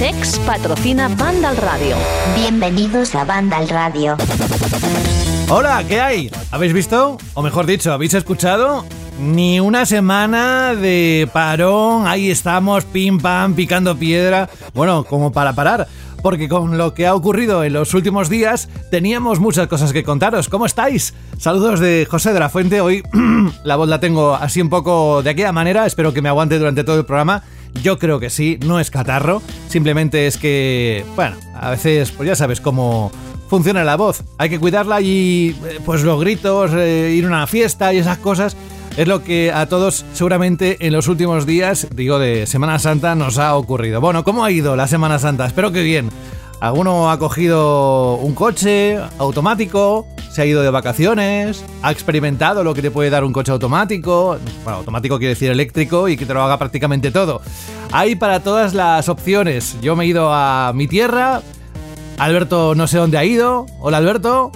CEX patrocina Banda al Radio. Bienvenidos a Banda al Radio. Hola, ¿qué hay? ¿Habéis visto? O mejor dicho, ¿habéis escuchado? Ni una semana de parón, ahí estamos, pim pam, picando piedra. Bueno, como para parar, porque con lo que ha ocurrido en los últimos días teníamos muchas cosas que contaros. ¿Cómo estáis? Saludos de José de la Fuente. Hoy la voz la tengo así un poco de aquella manera, espero que me aguante durante todo el programa. Yo creo que sí, no es catarro, simplemente es que, bueno, a veces, pues ya sabes cómo funciona la voz. Hay que cuidarla y, eh, pues los gritos, eh, ir a una fiesta y esas cosas, es lo que a todos seguramente en los últimos días, digo de Semana Santa, nos ha ocurrido. Bueno, ¿cómo ha ido la Semana Santa? Espero que bien. ¿Alguno ha cogido un coche automático? ¿Se ha ido de vacaciones? ¿Ha experimentado lo que te puede dar un coche automático? Bueno, automático quiere decir eléctrico y que te lo haga prácticamente todo. Hay para todas las opciones. Yo me he ido a mi tierra. Alberto no sé dónde ha ido. Hola Alberto.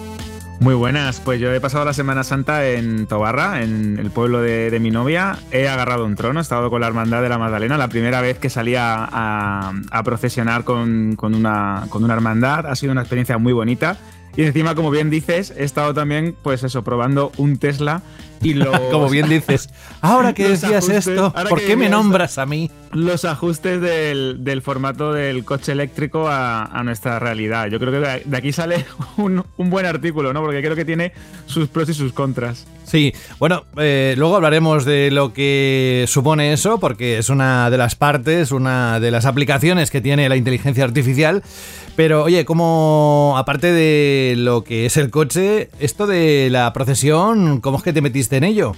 Muy buenas, pues yo he pasado la Semana Santa en Tobarra, en el pueblo de, mi novia. He agarrado un trono, he estado con la Hermandad de la Magdalena, la primera vez que salía a, a procesionar con, una, con una hermandad. Ha sido una experiencia muy bonita. Y encima, como bien dices, he estado también, pues eso, probando un Tesla y lo. como bien dices, ahora que decías esto, ¿por qué me nombras a mí? Los ajustes del, formato del coche eléctrico a, nuestra realidad. Yo creo que de aquí sale un, buen artículo, ¿no? Porque creo que tiene sus pros y sus contras. Sí, bueno, eh, luego hablaremos de lo que supone eso, porque es una de las partes, una de las aplicaciones que tiene la inteligencia artificial. Pero oye, como aparte de lo que es el coche, esto de la procesión, ¿cómo es que te metiste en ello?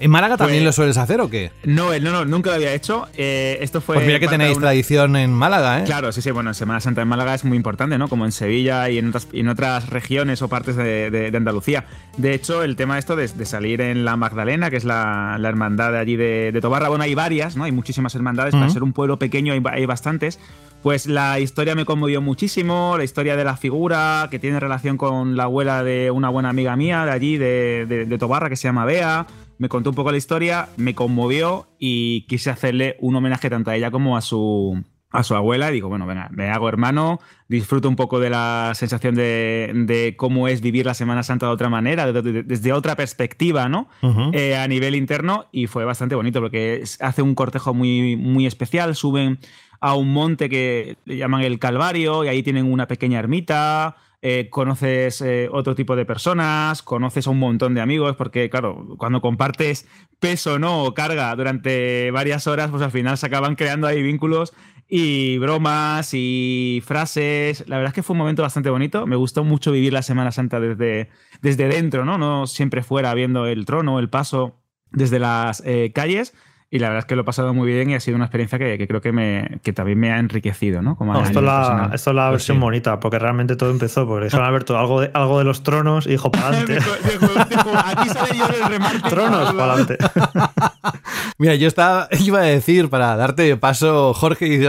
¿En Málaga también pues, lo sueles hacer o qué? No, no, no, nunca lo había hecho. Eh, esto fue. Pues mira que tenéis tradición en Málaga, ¿eh? Claro, sí, sí. Bueno, Semana Santa en Málaga es muy importante, ¿no? Como en Sevilla y en otras, en otras regiones o partes de, Andalucía. De hecho, el tema esto de, salir en la Magdalena, que es la, hermandad de allí de, Tobarra, bueno, hay varias, ¿no? Hay muchísimas hermandades. Para ser un pueblo pequeño hay bastantes. Pues la historia me conmovió muchísimo, la historia de la figura, que tiene relación con la abuela de una buena amiga mía de allí, de, Tobarra, que se llama Bea. Me contó un poco la historia, me conmovió y quise hacerle un homenaje tanto a ella como a su, a su abuela y digo, bueno, venga, me hago hermano, disfruto un poco de la sensación de, cómo es vivir la Semana Santa de otra manera, desde otra perspectiva, ¿no? Eh, a nivel interno y fue bastante bonito porque hace un cortejo muy, muy especial, suben a un monte que le llaman el Calvario y ahí tienen una pequeña ermita. Eh, conoces eh, otro tipo de personas, conoces a un montón de amigos, porque claro, cuando compartes peso ¿no? o carga durante varias horas, pues al final se acaban creando ahí vínculos y bromas y frases. La verdad es que fue un momento bastante bonito. Me gustó mucho vivir la Semana Santa desde, desde dentro, ¿no? No siempre fuera viendo el trono, el paso desde las eh, calles y la verdad es que lo he pasado muy bien y ha sido una experiencia que, creo que, me, que también me ha enriquecido, ¿no? Como esto, la, esto, es la pues versión bonita, porque realmente todo empezó por eso. Alberto, algo de, algo de los tronos y dijo para adelante. Aquí sale yo el remate. Tronos para adelante. Mira, yo estaba, iba a decir, para darte paso, Jorge, y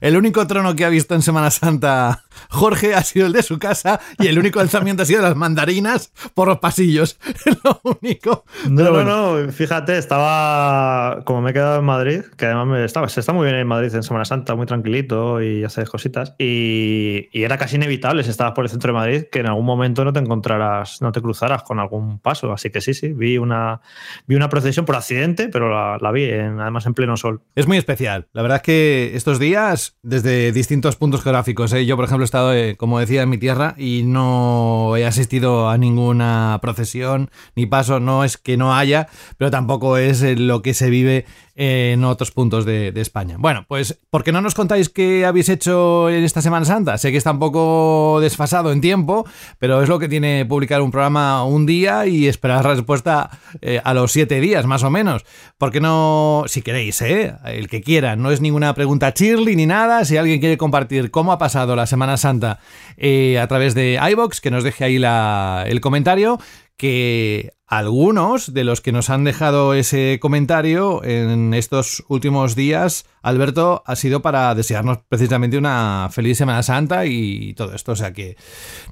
el único trono que ha visto en Semana Santa Jorge ha sido el de su casa y el único lanzamiento ha sido las mandarinas por los pasillos. Es lo único. No, no, no, fíjate, estaba como me he quedado en Madrid, que además me estaba, se está muy bien en Madrid en Semana Santa, muy tranquilito y haces cositas. Y, era casi inevitable si estabas por el centro de Madrid que en algún momento no te encontraras, no te cruzaras con algún paso. Así que sí, sí, vi una, vi una procesión por accidente, pero la, vi además en pleno sol. Es muy especial. La verdad es que estos días, desde distintos puntos geográficos, ¿eh? yo por ejemplo he estado, eh, como decía, en mi tierra y no he asistido a ninguna procesión ni paso. No es que no haya, pero tampoco es lo que se vive en otros puntos de, España. Bueno, pues, ¿por qué no nos contáis qué habéis hecho en esta Semana Santa? Sé que está un poco desfasado en tiempo, pero es lo que tiene publicar un programa un día y esperar la respuesta eh, a los siete días, más o menos. ¿Por qué no, si queréis, eh, el que quiera, no es ninguna pregunta chirly ni nada, si alguien quiere compartir cómo ha pasado la Semana Santa eh, a través de iBox, que nos deje ahí la, el comentario que algunos de los que nos han dejado ese comentario en estos últimos días, Alberto, ha sido para desearnos precisamente una feliz Semana Santa y todo esto. O sea que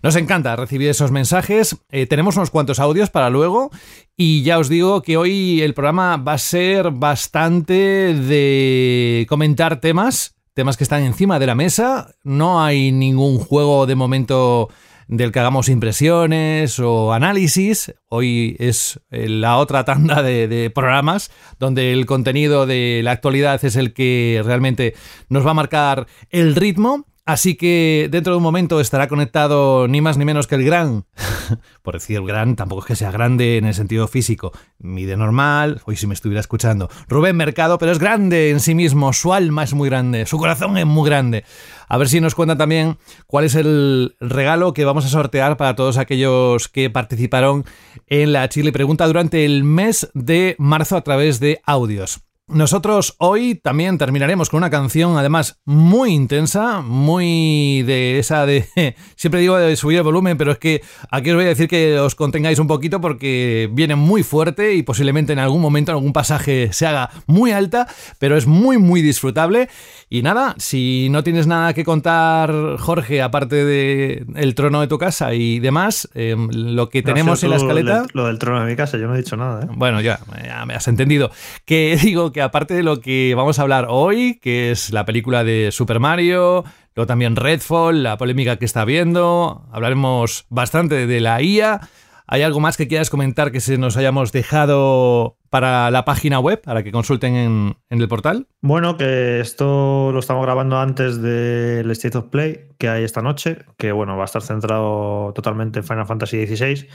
nos encanta recibir esos mensajes. Eh, tenemos unos cuantos audios para luego y ya os digo que hoy el programa va a ser bastante de comentar temas, temas que están encima de la mesa. No hay ningún juego de momento del que hagamos impresiones o análisis. Hoy es eh, la otra tanda de, programas donde el contenido de la actualidad es el que realmente nos va a marcar el ritmo. Así que dentro de un momento estará conectado ni más ni menos que el gran, por decir gran, tampoco es que sea grande en el sentido físico, mide normal, hoy si me estuviera escuchando, Rubén Mercado, pero es grande en sí mismo, su alma es muy grande, su corazón es muy grande. A ver si nos cuenta también cuál es el regalo que vamos a sortear para todos aquellos que participaron en la Chile Pregunta durante el mes de marzo a través de audios. Nosotros hoy también terminaremos con una canción, además, muy intensa, muy de esa de. Siempre digo de subir el volumen, pero es que aquí os voy a decir que os contengáis un poquito porque viene muy fuerte y posiblemente en algún momento, en algún pasaje, se haga muy alta, pero es muy, muy disfrutable. Y nada, si no tienes nada que contar, Jorge, aparte de el trono de tu casa y demás, em, lo que tenemos en la escaleta. Lo del trono de mi casa, yo no he dicho nada. ¿eh? Bueno, ya, ya me has entendido. Que digo aparte de lo que vamos a hablar hoy, que es la película de Super Mario, luego también Redfall, la polémica que está habiendo, hablaremos bastante de la IA. ¿Hay algo más que quieras comentar que se nos hayamos dejado para la página web, para que consulten en, el portal? Bueno, que esto lo estamos grabando antes del State of Play que hay esta noche, que bueno, va a estar centrado totalmente en Final Fantasy XVI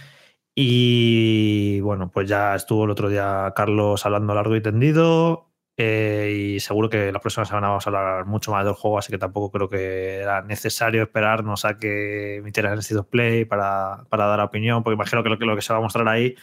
y bueno, pues ya estuvo el otro día Carlos hablando largo y tendido. Eh, y seguro que la próxima semana vamos a hablar mucho más del juego, así que tampoco creo que era necesario esperarnos a que emitieran el Play para, para dar opinión, porque imagino que lo, que lo que se va a mostrar ahí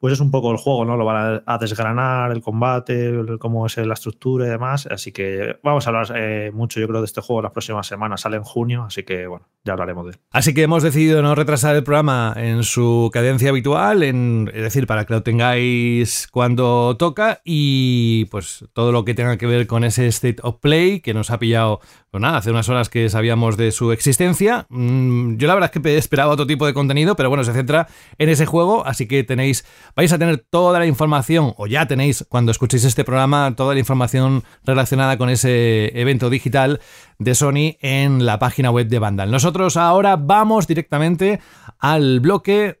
pues es un poco el juego, ¿no? Lo van a, desgranar, el combate, cómo es la estructura y demás. Así que vamos a hablar eh, mucho, yo creo, de este juego las próximas semanas. Sale en junio, así que bueno, ya hablaremos de él. Así que hemos decidido no retrasar el programa en su cadencia habitual, en, es decir, para que lo tengáis cuando toca y pues todo lo que tenga que ver con ese State of Play que nos ha pillado pues nada, hace unas horas que sabíamos de su existencia. Mm, yo la verdad es que esperaba otro tipo de contenido, pero bueno, se centra en ese juego, así que tenéis, vais a tener toda la información, o ya tenéis cuando escuchéis este programa, toda la información relacionada con ese evento digital de Sony en la página web de Vandal. Nosotros ahora vamos directamente al bloque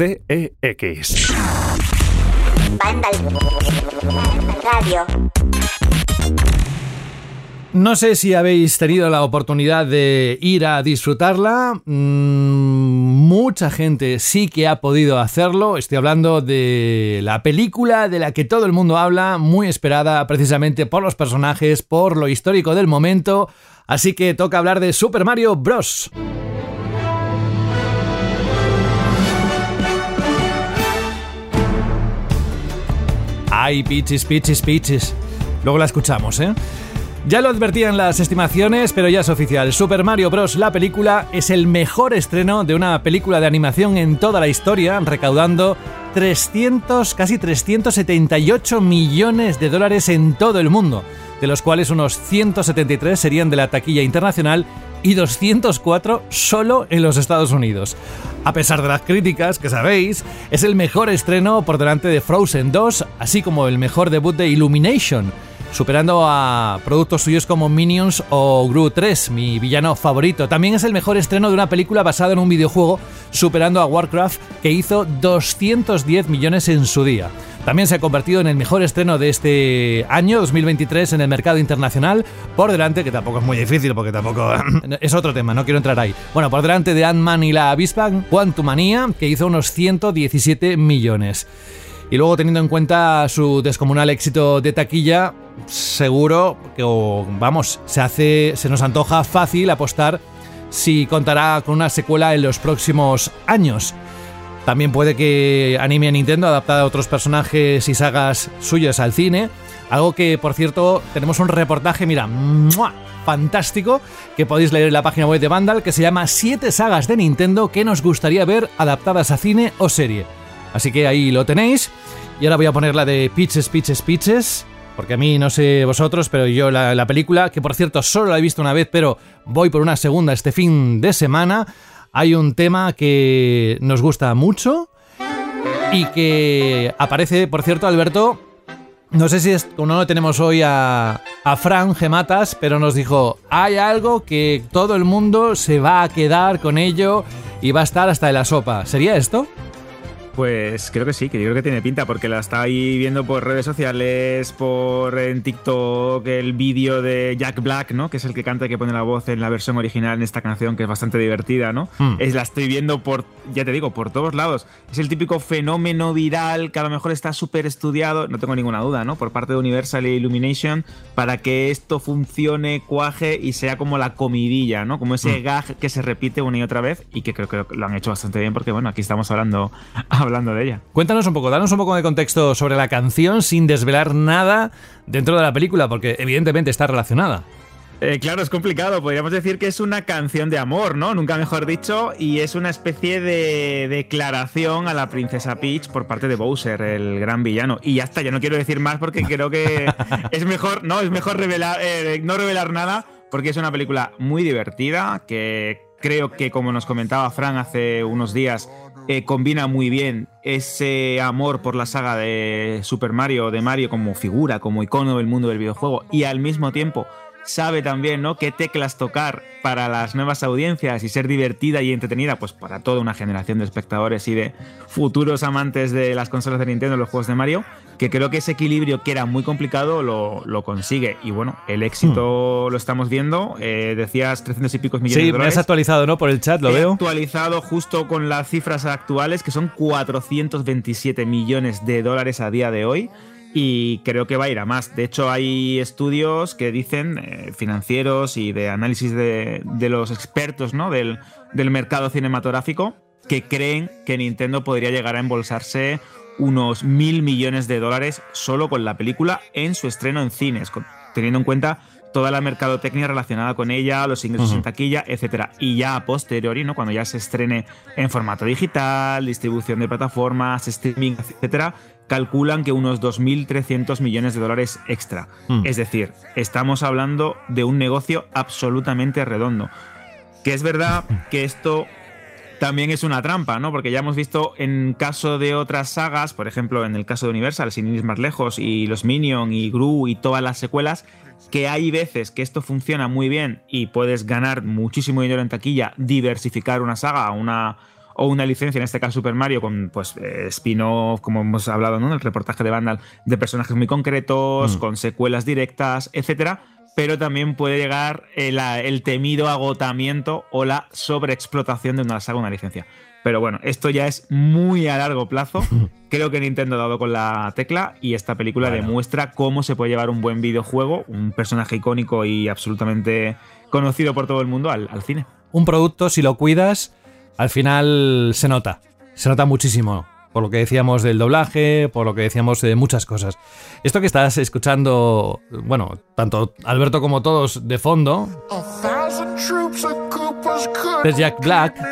CEX. No sé si habéis tenido la oportunidad de ir a disfrutarla. Mm, mucha gente sí que ha podido hacerlo. Estoy hablando de la película de la que todo el mundo habla, muy esperada precisamente por los personajes, por lo histórico del momento. Así que toca hablar de Super Mario Bros. Ay, pichis, pichis, pichis. Luego la escuchamos, ¿eh? Ya lo advertían las estimaciones, pero ya es oficial. Super Mario Bros. la película es el mejor estreno de una película de animación en toda la historia, recaudando 300, casi 378 millones de dólares en todo el mundo, de los cuales unos 173 serían de la taquilla internacional y 204 solo en los Estados Unidos. A pesar de las críticas, que sabéis, es el mejor estreno por delante de Frozen 2, así como el mejor debut de Illumination. Superando a productos suyos como Minions o Gru 3, mi villano favorito. También es el mejor estreno de una película basada en un videojuego, superando a Warcraft, que hizo 210 millones en su día. También se ha convertido en el mejor estreno de este año, 2023, en el mercado internacional, por delante, que tampoco es muy difícil, porque tampoco es otro tema, no quiero entrar ahí. Bueno, por delante de Ant-Man y la avispa, Quantumania, que hizo unos 117 millones. Y luego, teniendo en cuenta su descomunal éxito de taquilla, seguro que, vamos, se hace, se nos antoja fácil apostar si contará con una secuela en los próximos años. También puede que anime a Nintendo adaptar a otros personajes y sagas suyas al cine. Algo que, por cierto, tenemos un reportaje, mira, fantástico, que podéis leer en la página web de Vandal, que se llama 7 sagas de Nintendo que nos gustaría ver adaptadas a cine o serie. Así que ahí lo tenéis. Y ahora voy a poner la de Pitches, Pitches, Pitches. Porque a mí no sé vosotros, pero yo la, la, película, que por cierto solo la he visto una vez, pero voy por una segunda este fin de semana, hay un tema que nos gusta mucho y que aparece, por cierto, Alberto, no sé si es, no lo tenemos hoy a, a Fran Gematas, pero nos dijo, hay algo que todo el mundo se va a quedar con ello y va a estar hasta en la sopa. ¿Sería esto? Pues creo que sí, que yo creo que tiene pinta, porque la está ahí viendo por redes sociales, por en TikTok, el vídeo de Jack Black, ¿no? Que es el que canta y que pone la voz en la versión original en esta canción, que es bastante divertida, ¿no? Hmm. Es, la estoy viendo por, ya te digo, por todos lados. Es el típico fenómeno viral que a lo mejor está súper estudiado, no tengo ninguna duda, ¿no? Por parte de Universal e Illumination, para que esto funcione, cuaje y sea como la comidilla, ¿no? Como ese Hmm. gag que se repite una y otra vez y que creo que lo han hecho bastante bien, porque bueno, aquí estamos hablando hablando de ella. Cuéntanos un poco, danos un poco de contexto sobre la canción sin desvelar nada dentro de la película, porque evidentemente está relacionada. Eh, claro, es complicado. Podríamos decir que es una canción de amor, ¿no? Nunca mejor dicho. Y es una especie de declaración a la princesa Peach por parte de Bowser, el gran villano. Y ya está, ya no quiero decir más porque creo que es mejor, no, es mejor revelar, eh, no revelar nada porque es una película muy divertida que creo que, como nos comentaba Fran hace unos días, eh, combina muy bien ese amor por la saga de Super Mario, de Mario como figura, como icono del mundo del videojuego, y al mismo tiempo sabe también, ¿no? Qué teclas tocar para las nuevas audiencias y ser divertida y entretenida, pues para toda una generación de espectadores y de futuros amantes de las consolas de Nintendo, los juegos de Mario, que creo que ese equilibrio que era muy complicado lo, lo consigue. Y bueno, el éxito lo estamos viendo. Eh, decías 300 y pico millones de Sí, me dólares. has actualizado, ¿no? Por el chat, lo He veo. actualizado justo con las cifras actuales, que son 427 millones de dólares a día de hoy. Y creo que va a ir a más. De hecho, hay estudios que dicen, eh, financieros y de análisis de, de los expertos ¿no? del, del mercado cinematográfico, que creen que Nintendo podría llegar a embolsarse unos mil millones de dólares solo con la película en su estreno en cines, con- teniendo en cuenta toda la mercadotecnia relacionada con ella, los ingresos en taquilla, etcétera. Y ya a posteriori, ¿no? Cuando ya se estrene en formato digital, distribución de plataformas, streaming, etcétera, calculan que unos 2.300 millones de dólares extra. Mm. Es decir, estamos hablando de un negocio absolutamente redondo. Que es verdad que esto también es una trampa, ¿no? Porque ya hemos visto en caso de otras sagas, por ejemplo, en el caso de Universal, sin ir más lejos, y los Minion y Gru y todas las secuelas, que hay veces que esto funciona muy bien y puedes ganar muchísimo dinero en taquilla, diversificar una saga, una o una licencia, en este caso Super Mario, con pues eh, spin-off, como hemos hablado ¿no? en el reportaje de Vandal, de personajes muy concretos, Mm. con secuelas directas, etcétera. Pero también puede llegar el, el temido agotamiento o la sobreexplotación de una saga o una licencia. Pero bueno, esto ya es muy a largo plazo. Creo que Nintendo ha dado con la tecla y esta película Bueno. demuestra cómo se puede llevar un buen videojuego, un personaje icónico y absolutamente conocido por todo el mundo al, al cine. Un producto, si lo cuidas, al final se nota. Se nota muchísimo. Por lo que decíamos del doblaje, por lo que decíamos de muchas cosas. Esto que estás escuchando, bueno, tanto Alberto como todos de fondo, es Jack Black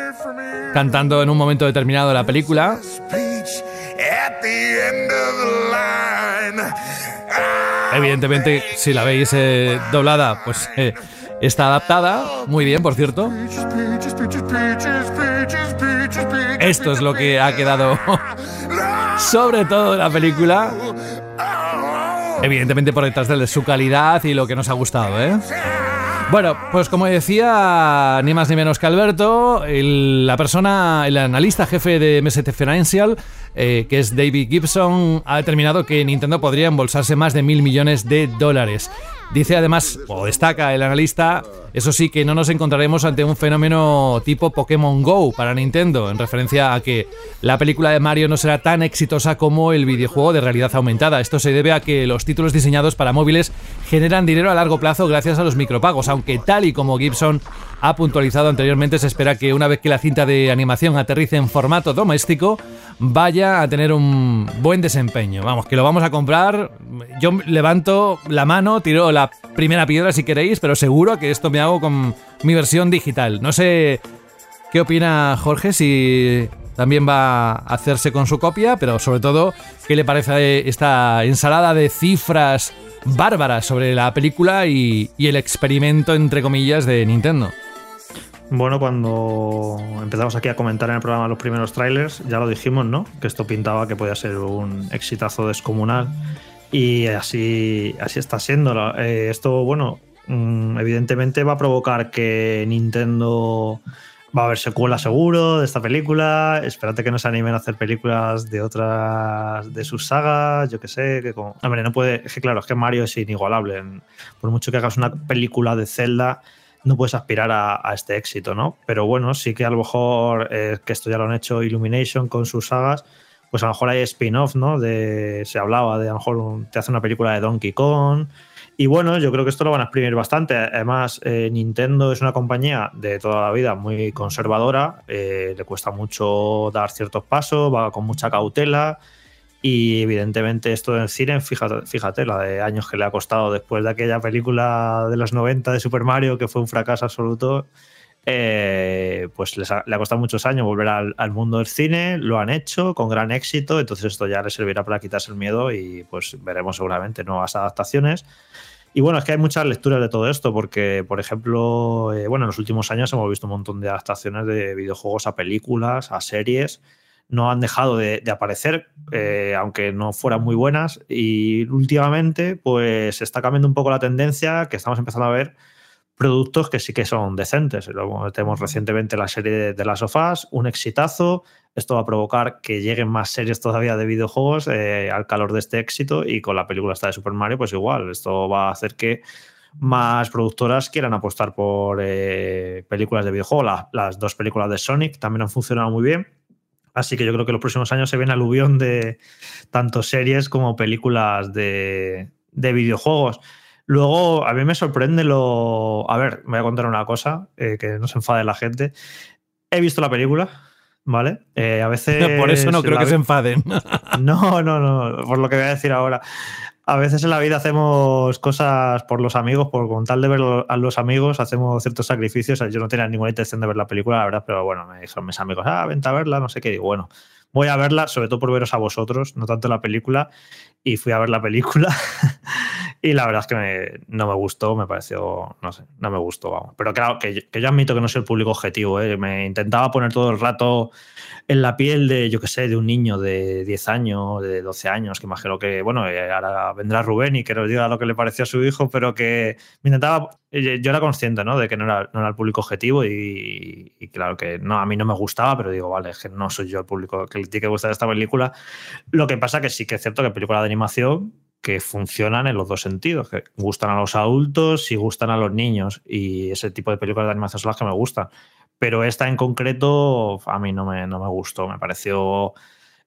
cantando en un momento determinado de la película. Evidentemente, si la veis eh, doblada, pues eh, está adaptada. Muy bien, por cierto. Esto es lo que ha quedado sobre todo de la película. evidentemente por detrás de su calidad y lo que nos ha gustado, ¿eh? Bueno, pues como decía, ni más ni menos que Alberto, la persona, el analista jefe de MST Financial, eh, que es David Gibson, ha determinado que Nintendo podría embolsarse más de mil millones de dólares. Dice además, o destaca el analista, eso sí que no nos encontraremos ante un fenómeno tipo Pokémon Go para Nintendo, en referencia a que la película de Mario no será tan exitosa como el videojuego de realidad aumentada. Esto se debe a que los títulos diseñados para móviles generan dinero a largo plazo gracias a los micropagos, aunque tal y como Gibson ha puntualizado anteriormente, se espera que una vez que la cinta de animación aterrice en formato doméstico, vaya a tener un buen desempeño. Vamos, que lo vamos a comprar. Yo levanto la mano, tiro la primera piedra si queréis, pero seguro que esto me hago con mi versión digital. No sé qué opina Jorge, si también va a hacerse con su copia, pero sobre todo, ¿qué le parece esta ensalada de cifras bárbaras sobre la película y, y el experimento, entre comillas, de Nintendo? Bueno, cuando empezamos aquí a comentar en el programa los primeros trailers, ya lo dijimos, ¿no? Que esto pintaba que podía ser un exitazo descomunal. Y así, así está siendo. Eh, esto, bueno, mm, evidentemente va a provocar que Nintendo va a haber secuela seguro de esta película. Espérate que no se animen a hacer películas de otras de sus sagas, yo que sé. Que como... Hombre, no puede. Es que claro, es que Mario es inigualable. Por mucho que hagas una película de Zelda no puedes aspirar a, este éxito, ¿no? Pero bueno, sí que a lo mejor, eh, que esto ya lo han hecho Illumination con sus sagas, pues a lo mejor hay spin-off, ¿no? De, se hablaba de a lo mejor te hace una película de Donkey Kong. Y bueno, yo creo que esto lo van a exprimir bastante. Además, eh, Nintendo es una compañía de toda la vida muy conservadora, eh, le cuesta mucho dar ciertos pasos, va con mucha cautela. Y evidentemente esto del cine, fíjate, la de años que le ha costado después de aquella película de los 90 de Super Mario, que fue un fracaso absoluto, eh, pues le ha costado muchos años volver al, mundo del cine, lo han hecho con gran éxito, entonces esto ya le servirá para quitarse el miedo y pues veremos seguramente nuevas adaptaciones. Y bueno, es que hay muchas lecturas de todo esto, porque, por ejemplo, eh, bueno, en los últimos años hemos visto un montón de adaptaciones de videojuegos a películas, a series, no han dejado de, aparecer, eh, aunque no fueran muy buenas. Y últimamente, pues se está cambiando un poco la tendencia, que estamos empezando a ver productos que sí que son decentes. Luego tenemos recientemente la serie de, de Las Sofás, un exitazo. Esto va a provocar que lleguen más series todavía de videojuegos eh, al calor de este éxito. Y con la película esta de Super Mario, pues igual, esto va a hacer que más productoras quieran apostar por eh, películas de videojuegos. las dos películas de Sonic también han funcionado muy bien. Así que yo creo que los próximos años se ven aluvión de tanto series como películas de, videojuegos. Luego, a mí me sorprende lo. A ver, me voy a contar una cosa, eh, que no se enfade la gente. He visto la película, ¿vale? Eh, a veces. Por eso no creo que se enfaden. No, no, no, por lo que voy a decir ahora a veces en la vida hacemos cosas por los amigos, por con tal de ver a los amigos, hacemos ciertos sacrificios. Yo no tenía ninguna intención de ver la película, la verdad, pero bueno, me dijeron mis amigos, ah, vente a verla, no sé qué. Digo, bueno, voy a verla, sobre todo por veros a vosotros, no tanto la película. Y fui a ver la película y la verdad es que no me gustó, me pareció, no sé, no me gustó, vamos. Pero claro, que, yo admito que no soy el público objetivo, ¿eh? me intentaba poner todo el rato en la piel de, yo qué sé, de un niño de 10 años, de 12 años, que imagino que, bueno, eh, ahora vendrá Rubén y que nos diga lo que le pareció a su hijo, pero que me intentaba, eh, yo era consciente, ¿no? De que no era, no era el público objetivo y, claro que no, a mí no me gustaba, pero digo, vale, es que no soy yo el público que le tiene que gustar esta película. Lo que pasa que sí que es cierto que película de animación que funcionan en los dos sentidos, que gustan a los adultos y gustan a los niños. Y ese tipo de películas de animación son las que me gustan. Pero esta en concreto a mí no me, no me gustó, me pareció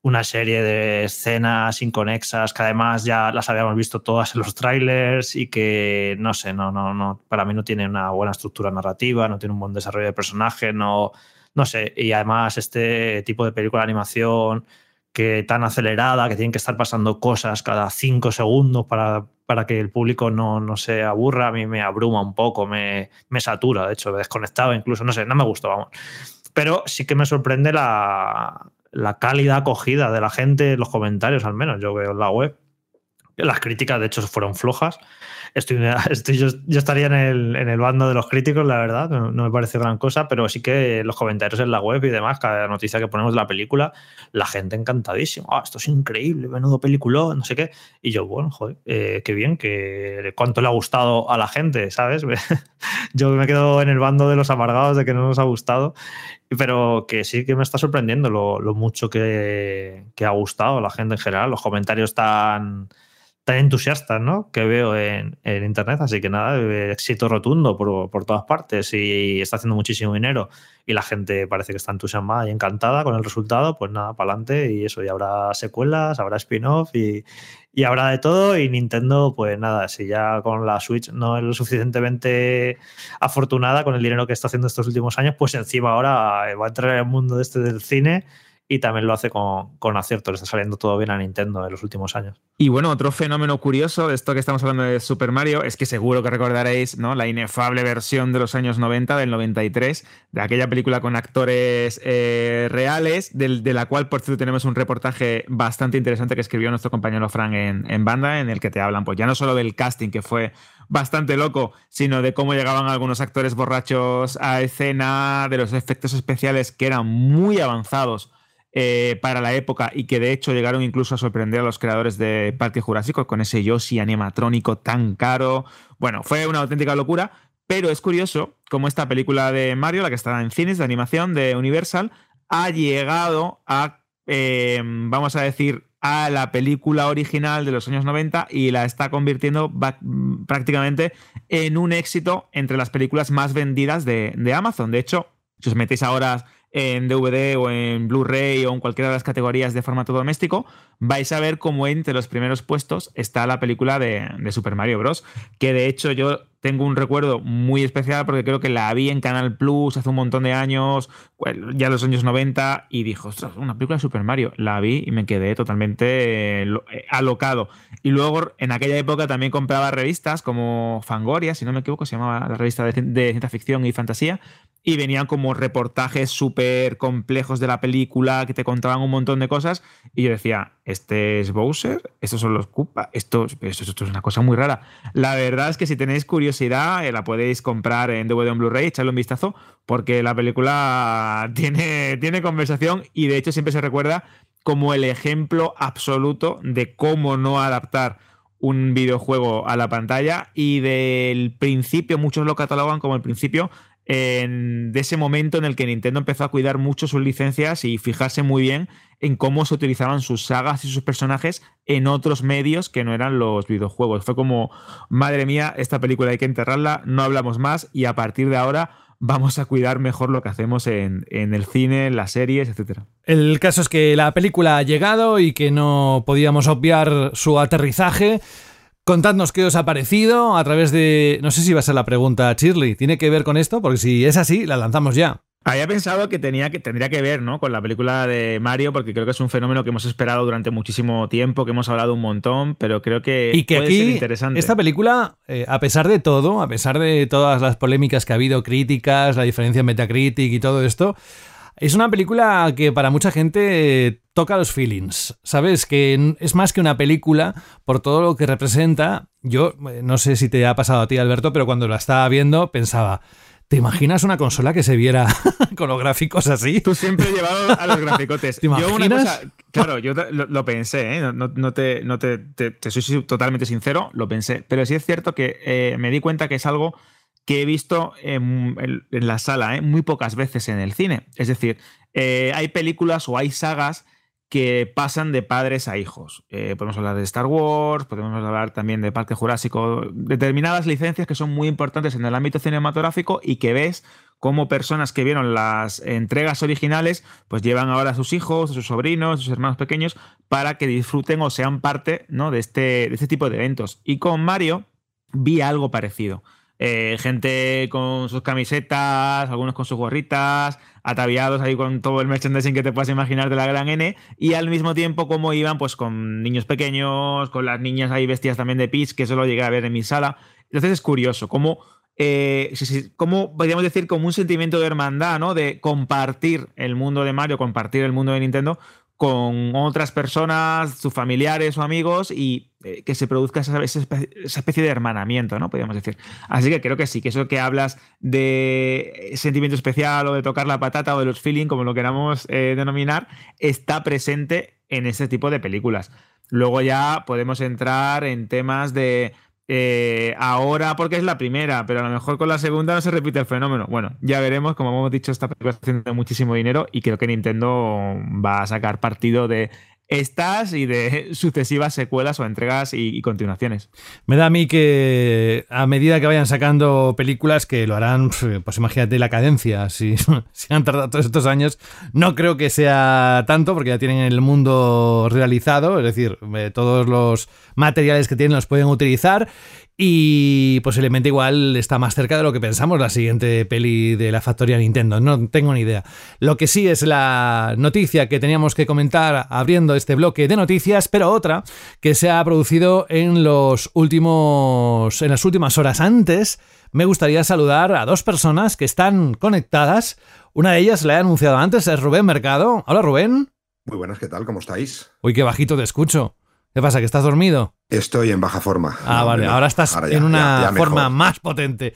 una serie de escenas inconexas que además ya las habíamos visto todas en los trailers y que no sé, no, no, no, para mí no tiene una buena estructura narrativa, no tiene un buen desarrollo de personaje, no, no sé, y además este tipo de película de animación que tan acelerada, que tienen que estar pasando cosas cada cinco segundos para, para que el público no, no, se aburra, a mí me abruma un poco, me, me satura, de hecho, me he desconectado incluso, no sé, no me gustó, vamos. Pero sí que me sorprende la, la cálida acogida de la gente, los comentarios al menos, yo veo en la web, Las críticas, de hecho, fueron flojas. Estoy, estoy yo, estaría en el, en el, bando de los críticos, la verdad. No, me parece gran cosa, pero sí que los comentarios en la web y demás, cada noticia que ponemos de la película, la gente encantadísima. Ah, esto es increíble, menudo película, no sé qué. Y yo, bueno, joder, eh, qué bien, que cuánto le ha gustado a la gente, ¿sabes? yo me quedo en el bando de los amargados de que no nos ha gustado pero que sí que me está sorprendiendo lo, mucho que, que, ha gustado a la gente en general, los comentarios tan, tan entusiastas ¿no? que veo en, en Internet. Así que nada, éxito rotundo por, por, todas partes y está haciendo muchísimo dinero y la gente parece que está entusiasmada y encantada con el resultado. Pues nada, para adelante y eso, y habrá secuelas, habrá spin-off y, y habrá de todo. Y Nintendo, pues nada, si ya con la Switch no es lo suficientemente afortunada con el dinero que está haciendo estos últimos años, pues encima ahora va a entrar en el mundo este del cine y también lo hace con, con, acierto. Le está saliendo todo bien a Nintendo en los últimos años. Y bueno, otro fenómeno curioso de esto que estamos hablando de Super Mario es que seguro que recordaréis ¿no? la inefable versión de los años 90, del 93, de aquella película con actores eh, reales, de, la cual, por cierto, tenemos un reportaje bastante interesante que escribió nuestro compañero Frank en, en banda, en el que te hablan, pues ya no solo del casting, que fue bastante loco, sino de cómo llegaban algunos actores borrachos a escena, de los efectos especiales que eran muy avanzados eh, para la época y que de hecho llegaron incluso a sorprender a los creadores de Parque Jurásico con ese Yoshi animatrónico tan caro. Bueno, fue una auténtica locura, pero es curioso cómo esta película de Mario, la que está en cines de animación de Universal, ha llegado a, eh, vamos a decir, a la película original de los años 90 y la está convirtiendo prácticamente en un éxito entre las películas más vendidas de, de Amazon. De hecho, si os metéis ahora en DVD o en Blu-ray o en cualquiera de las categorías de formato doméstico, vais a ver cómo entre los primeros puestos está la película de, Super Mario Bros. Que de hecho yo tengo un recuerdo muy especial porque creo que la vi en Canal Plus hace un montón de años, ya en los años 90, y dijo, ostras, una película de Super Mario. La vi y me quedé totalmente eh, alocado. Y luego en aquella época también compraba revistas como Fangoria, si no me equivoco, se llamaba la revista de, ciencia ficción y fantasía, y venían como reportajes súper complejos de la película que te contaban un montón de cosas y yo decía, este es Bowser, estos son los Koopa, esto, esto, es una cosa muy rara. La verdad es que si tenéis curiosidad eh, la podéis comprar en DVD o en Blu-ray, echarle un vistazo porque la película tiene, tiene conversación y de hecho siempre se recuerda como el ejemplo absoluto de cómo no adaptar un videojuego a la pantalla y del principio, muchos lo catalogan como el principio de ese momento en el que Nintendo empezó a cuidar mucho sus licencias y fijarse muy bien en cómo se utilizaban sus sagas y sus personajes en otros medios que no eran los videojuegos. Fue como, madre mía, esta película hay que enterrarla, no hablamos más y a partir de ahora vamos a cuidar mejor lo que hacemos en, en el cine, en las series, etc. El caso es que la película ha llegado y que no podíamos obviar su aterrizaje. Contadnos qué os ha parecido a través de... No sé si va a ser la pregunta, Shirley. ¿Tiene que ver con esto? Porque si es así, la lanzamos ya. Había pensado que, tenía que tendría que ver ¿no? con la película de Mario, porque creo que es un fenómeno que hemos esperado durante muchísimo tiempo, que hemos hablado un montón, pero creo que, y que aquí, interesante. Esta película, eh, a pesar de todo, a pesar de todas las polémicas que ha habido, críticas, la diferencia en Metacritic y todo esto, es una película que para mucha gente toca los feelings, ¿sabes? Que es más que una película por todo lo que representa. Yo eh, no sé si te ha pasado a ti, Alberto, pero cuando la estaba viendo pensaba, ¿Te imaginas una consola que se viera con los gráficos así? Tú siempre llevado a los graficotes. ¿Te imaginas? Yo una cosa, claro, yo lo, pensé, ¿eh? no, te, no te, te, soy totalmente sincero, lo pensé. Pero sí es cierto que eh, me di cuenta que es algo que he visto en, la sala, ¿eh? muy pocas veces en el cine. Es decir, eh, hay películas o hay sagas que pasan de padres a hijos. Eh, podemos hablar de Star Wars, podemos hablar también de Parque Jurásico, determinadas licencias que son muy importantes en el ámbito cinematográfico y que ves cómo personas que vieron las entregas originales, pues llevan ahora a sus hijos, a sus sobrinos, a sus hermanos pequeños, para que disfruten o sean parte ¿no? de, este, de este tipo de eventos. Y con Mario vi algo parecido. Eh, gente con sus camisetas, algunos con sus gorritas, ataviados ahí con todo el merchandising que te puedas imaginar de la gran N, y al mismo tiempo como iban pues con niños pequeños, con las niñas ahí vestidas también de Peach, que eso lo llegué a ver en mi sala. Entonces es curioso, como, eh, como podríamos decir, como un sentimiento de hermandad, ¿no? De compartir el mundo de Mario, compartir el mundo de Nintendo con otras personas, sus familiares o amigos, y eh, que se produzca esa, especie de hermanamiento, ¿no? Podríamos decir. Así que creo que sí, que eso que hablas de sentimiento especial o de tocar la patata o de los feeling, como lo queramos eh, denominar, está presente en ese tipo de películas. Luego ya podemos entrar en temas de eh, ahora porque es la primera, pero a lo mejor con la segunda no se repite el fenómeno. Bueno, ya veremos, como hemos dicho, esta película está haciendo muchísimo dinero y creo que Nintendo va a sacar partido de estas y de sucesivas secuelas o entregas y, continuaciones. Me da a mí que a medida que vayan sacando películas que lo harán, pues imagínate la cadencia, si, si han tardado todos estos años, no creo que sea tanto porque ya tienen el mundo realizado, es decir, eh, todos los materiales que tienen los pueden utilizar y posiblemente igual está más cerca de lo que pensamos la siguiente peli de la factoría Nintendo. No tengo ni idea. Lo que sí es la noticia que teníamos que comentar abriendo este bloque de noticias, pero otra que se ha producido en los últimos. en las últimas horas. Antes, me gustaría saludar a dos personas que están conectadas. Una de ellas la he anunciado antes, es Rubén Mercado. Hola Rubén. Muy buenas, ¿qué tal? ¿Cómo estáis? Uy, qué bajito te escucho. ¿Qué pasa? ¿Que estás dormido? Estoy en baja forma. Ah, vale. Ahora estás en una forma más potente.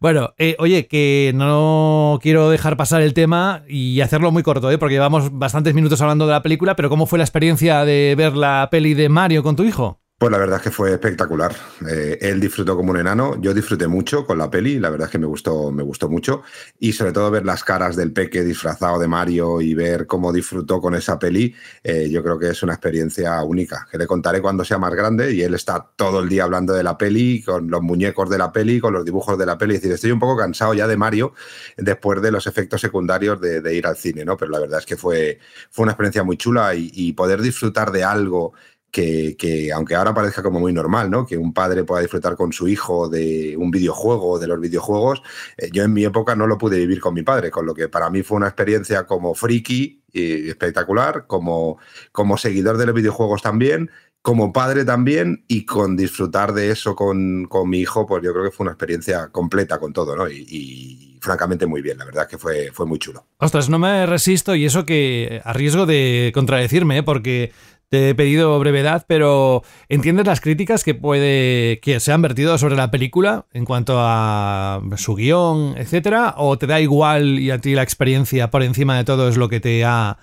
Bueno, eh, oye, que no quiero dejar pasar el tema y hacerlo muy corto, ¿eh? porque llevamos bastantes minutos hablando de la película, pero ¿cómo fue la experiencia de ver la peli de Mario con tu hijo? Pues la verdad es que fue espectacular. Eh, él disfrutó como un enano, yo disfruté mucho con la peli, la verdad es que me gustó, me gustó mucho. Y sobre todo ver las caras del peque disfrazado de Mario y ver cómo disfrutó con esa peli, eh, yo creo que es una experiencia única, que le contaré cuando sea más grande y él está todo el día hablando de la peli, con los muñecos de la peli, con los dibujos de la peli. Es decir, estoy un poco cansado ya de Mario después de los efectos secundarios de, ir al cine, ¿no? Pero la verdad es que fue, fue una experiencia muy chula y poder disfrutar de algo que, aunque ahora parezca como muy normal, ¿no? Que un padre pueda disfrutar con su hijo de un videojuego o de los videojuegos, eh, yo en mi época no lo pude vivir con mi padre, con lo que para mí fue una experiencia como friki y espectacular, como, como seguidor de los videojuegos también, como padre también y con disfrutar de eso con, mi hijo, pues yo creo que fue una experiencia completa con todo, ¿no? Y, francamente muy bien, la verdad que fue, fue muy chulo. Ostras, no me resisto y eso que a riesgo de contradecirme, ¿eh? porque te he pedido brevedad, pero ¿entiendes las críticas que puede que se han vertido sobre la película en cuanto a su guion, etcétera? ¿O te da igual y a ti la experiencia por encima de todo es lo que te ha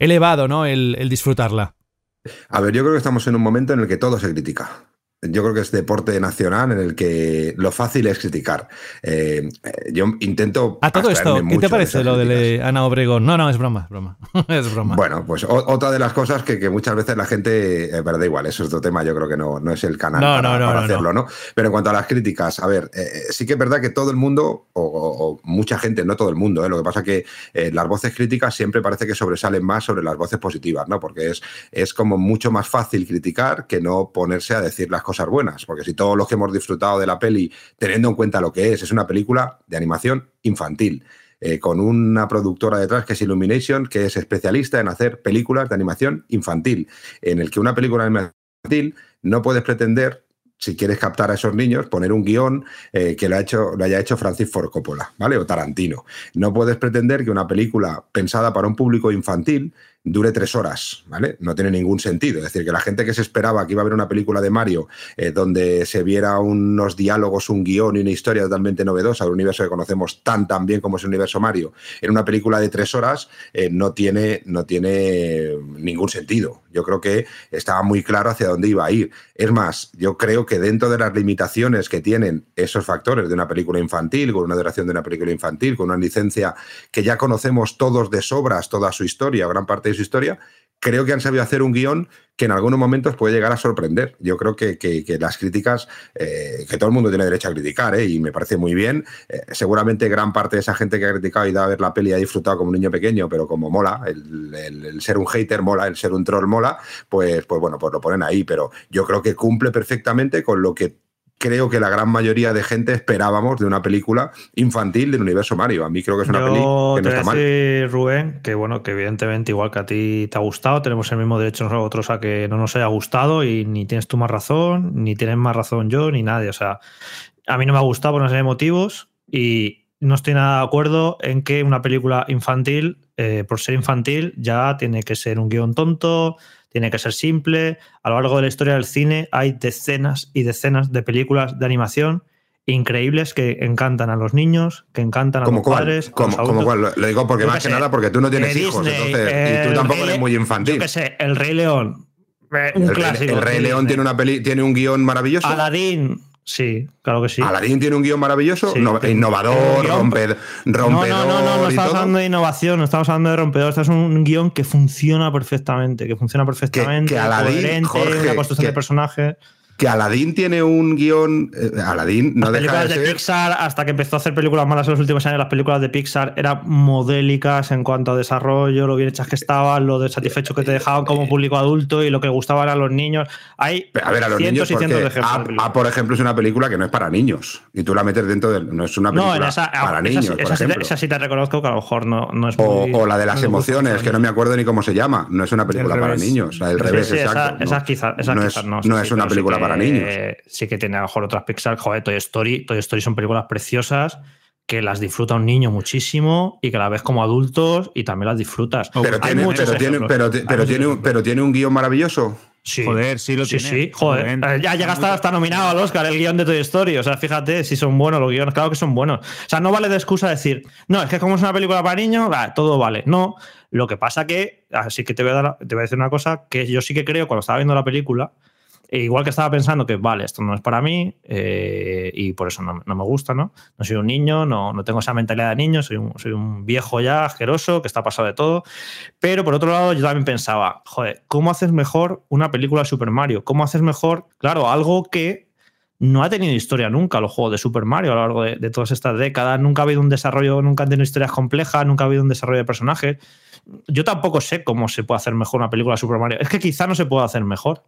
elevado, ¿no? el disfrutarla. A ver, yo creo que estamos en un momento en el que todo se critica yo creo que es deporte nacional en el que lo fácil es criticar. Eh, yo intento. A todo esto, ¿qué te parece lo de Ana Obregón? No, no, es broma, es broma. es broma. Bueno, pues otra de las cosas que, muchas veces la gente. Eh, pero da igual, eso es otro tema, yo creo que no, no es el canal para, hacerlo, no, Pero en cuanto a las críticas, a ver, eh, sí que es verdad que todo el mundo, o, mucha gente, no todo el mundo, lo que pasa que las voces críticas siempre parece que sobresalen más sobre las voces positivas, ¿no? Porque es, es como mucho más fácil criticar que no ponerse a decir las cosas buenas, porque si todos los que hemos disfrutado de la peli, teniendo en cuenta lo que es, es una película de animación infantil. Eh, con una productora detrás que es Illumination, que es especialista en hacer películas de animación infantil, en el que una película infantil no puedes pretender si quieres captar a esos niños, poner un guion eh, que lo, lo haya hecho Francis Ford Coppola, ¿vale? O Tarantino. No puedes pretender que una película pensada para un público infantil dure tres horas, ¿vale? No tiene ningún sentido. Es decir, que la gente que se esperaba que iba a ver una película de Mario eh, donde se viera unos diálogos, un guion y una historia totalmente novedosa del universo que conocemos tan tan bien como es el universo Mario, en una película de tres horas, eh, no, tiene, no tiene ningún sentido. Yo creo que estaba muy claro hacia dónde iba a ir. Es más, yo creo que dentro de las limitaciones que tienen esos factores de una película infantil, con una duración de una película infantil, con una licencia que ya conocemos todos de sobras, toda su historia, gran parte su historia, creo que han sabido hacer un guion que en algunos momentos puede llegar a sorprender. Yo creo que, las críticas, eh, que todo el mundo tiene derecho a criticar, eh, y me parece muy bien. Eh, seguramente gran parte de esa gente que ha criticado y da a ver la peli ha disfrutado como un niño pequeño, pero como mola, el, ser un hater mola, el ser un troll mola, pues, pues bueno, pues lo ponen ahí. Pero yo creo que cumple perfectamente con lo que creo que la gran mayoría de gente esperábamos de una película infantil del universo Mario. A mí creo que es una película que no está mal. Rubén, que bueno, que evidentemente igual que a ti te ha gustado, tenemos el mismo derecho nosotros a que no nos haya gustado y ni tienes tú más razón, ni tienes más razón yo, ni nadie. O sea, a mí no me ha gustado por una serie de motivos y no estoy nada de acuerdo en que una película infantil, eh, por ser infantil, ya tiene que ser un guion tonto, tiene que ser simple. A lo largo de la historia del cine hay decenas y decenas de películas de animación increíbles que encantan a los niños, que encantan a los padres. Como, cuál? Lo digo porque más que, nada porque tú no tienes hijos, entonces, y tú tampoco eres muy infantil. Yo qué sé, El Rey León. Un el, clásico. El Rey León tiene una peli, tiene un guion maravilloso. Aladín. Sí, claro que sí. Aladín tiene un guion maravilloso, innovador, rompedor. No, no, no, no, no estamos hablando de innovación, no estamos hablando de rompedor. Este es un guion que funciona perfectamente, que funciona perfectamente, que, Aladín, una construcción de personaje que Aladdin tiene un guion. Eh, Aladdin no las películas de, Pixar, hasta que empezó a hacer películas malas en los últimos años, las películas de Pixar eran modélicas en cuanto a desarrollo, lo bien hechas que estaban, lo de satisfecho que te dejaban como público adulto y lo que gustaban a los niños. Hay a ver, a los cientos niños, y cientos de ejemplos. A, por ejemplo, es una película que no es para niños y tú la metes dentro de. No es una película no, esa, para niños. esa, sí te reconozco que a lo mejor no, no es o, o la de las emociones, que no me acuerdo ni cómo se llama. No es una película para niños. Al revés, exacto. Esa, quizás no, no, es una película para niños sí que tiene a lo mejor otras Pixar. Joder, Toy Story, Toy Story son películas preciosas que las disfruta un niño muchísimo y que la ves como adultos y también las disfrutas. Pero, tiene, pero, tiene, pero, tiene, un, pero tiene un guion maravilloso. Sí. Joder, sí lo tiene. Sí, joder. Eh, ya llega hasta, hasta nominado al Oscar el guion de Toy Story. O sea, fíjate si son buenos los guiones. Claro que son buenos. O sea, no vale de excusa decir, no, es que como es una película para niños, todo vale. No. Lo que pasa que, así que te voy, a dar, te voy a decir una cosa que yo sí que creo cuando estaba viendo la película, e igual que estaba pensando que, vale, esto no es para mí eh, y por eso no, me gusta, ¿no? No soy un niño, no, no tengo esa mentalidad de niño, soy un, soy un, viejo ya asqueroso que está pasado de todo. Pero por otro lado, yo también pensaba, joder, ¿cómo haces mejor una película de Super Mario? ¿Cómo haces mejor, claro, algo que no ha tenido historia nunca los juegos de Super Mario a lo largo de, de, todas estas décadas. Nunca ha habido un desarrollo, nunca han tenido historias complejas, nunca ha habido un desarrollo de personajes. Yo tampoco sé cómo se puede hacer mejor una película de Super Mario. Es que quizá no se pueda hacer mejor.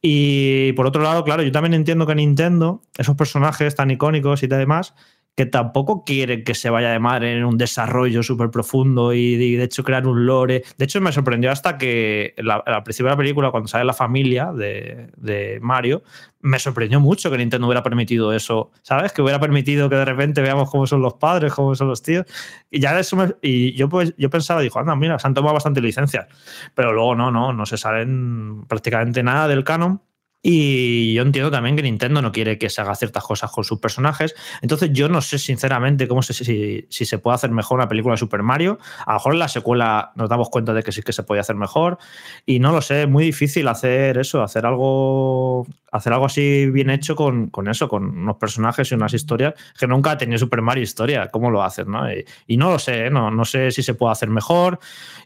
Y por otro lado, claro, yo también entiendo que Nintendo, esos personajes tan icónicos y demás, que tampoco quieren que se vaya de madre en un desarrollo súper profundo y, de hecho crear un lore. De hecho, me sorprendió hasta que la, al película, cuando sale la familia de, de, Mario, me sorprendió mucho que Nintendo hubiera permitido eso, ¿sabes? Que hubiera permitido que de repente veamos cómo son los padres, cómo son los tíos. Y ya eso y yo pues yo pensaba, dijo, anda, mira, se han tomado bastante licencias. Pero luego no, no, no se salen prácticamente nada del canon. Y yo entiendo también que Nintendo no quiere que se haga ciertas cosas con sus personajes. Entonces, yo no sé sinceramente cómo se, si, si, se puede hacer mejor una película de Super Mario. A lo mejor en la secuela nos damos cuenta de que sí que se puede hacer mejor. Y no lo sé, es muy difícil hacer eso, hacer algo, hacer algo así bien hecho con, con eso, con unos personajes y unas historias que nunca ha tenido Super Mario historia. ¿Cómo lo hacen? ¿no? Y, no lo sé, ¿eh? no, no sé si se puede hacer mejor.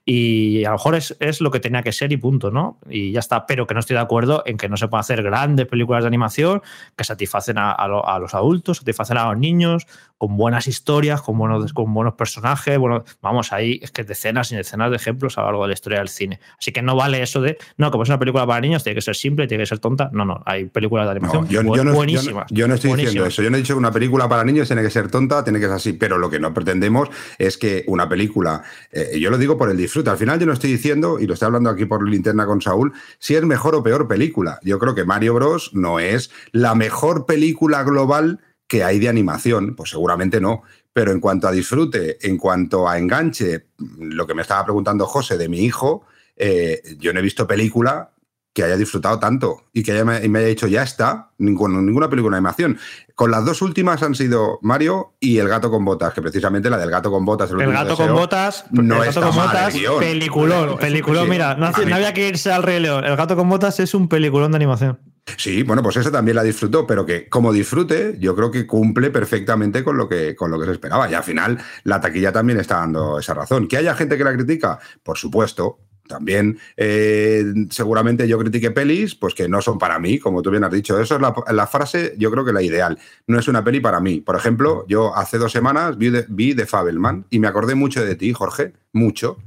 Y a lo mejor es, es lo que tenía que ser y punto, ¿no? Y ya está. Pero que no estoy de acuerdo en que no se puede hacer grandes películas de animación que satisfacen a, los adultos, satisfacen a los niños, con buenas historias, con buenos, con buenos personajes. Bueno, vamos, ahí es que decenas y decenas de ejemplos a lo largo de la historia del cine. Así que no vale eso de, no, como es una película para niños, tiene que ser simple, tiene que ser tonta. No, no, hay películas de animación buenísimas. Yo no, estoy diciendo eso. Yo no he dicho que una película para niños tiene que ser tonta, tiene que ser así. Pero lo que no pretendemos es que una película, eh, yo lo digo por el disfrute. Al final yo no estoy diciendo, y lo estoy hablando aquí por linterna con Saúl, si es mejor o peor película. Yo creo que Mario Bros. no es la mejor película global que hay de animación. Pues seguramente no. Pero en cuanto a disfrute, en cuanto a enganche, lo que me estaba preguntando José de mi hijo, eh, yo no he visto película que haya disfrutado tanto y que me, haya dicho ya está, ninguna, ninguna película de animación. Con las dos últimas han sido Mario y El gato con botas, que precisamente la del gato con botas. El, gato con botas, no el gato con botas, peliculón, peliculón. mira, no, no, había que irse al Rey León. El gato con botas es un peliculón de animación. Sí, bueno, pues esa también la disfrutó, pero que como disfrute, yo creo que cumple perfectamente con lo que, con lo que se esperaba. Y al final, la taquilla también está dando esa razón. ¿Que haya gente que la critica? Por supuesto. También eh, seguramente yo critique pelis, pues que no son para mí, como tú bien has dicho. Eso es la, frase, yo creo que la ideal. No es una peli para mí. Por ejemplo, yo hace dos semanas vi de, vi de Fabelman y me acordé mucho de ti, Jorge, mucho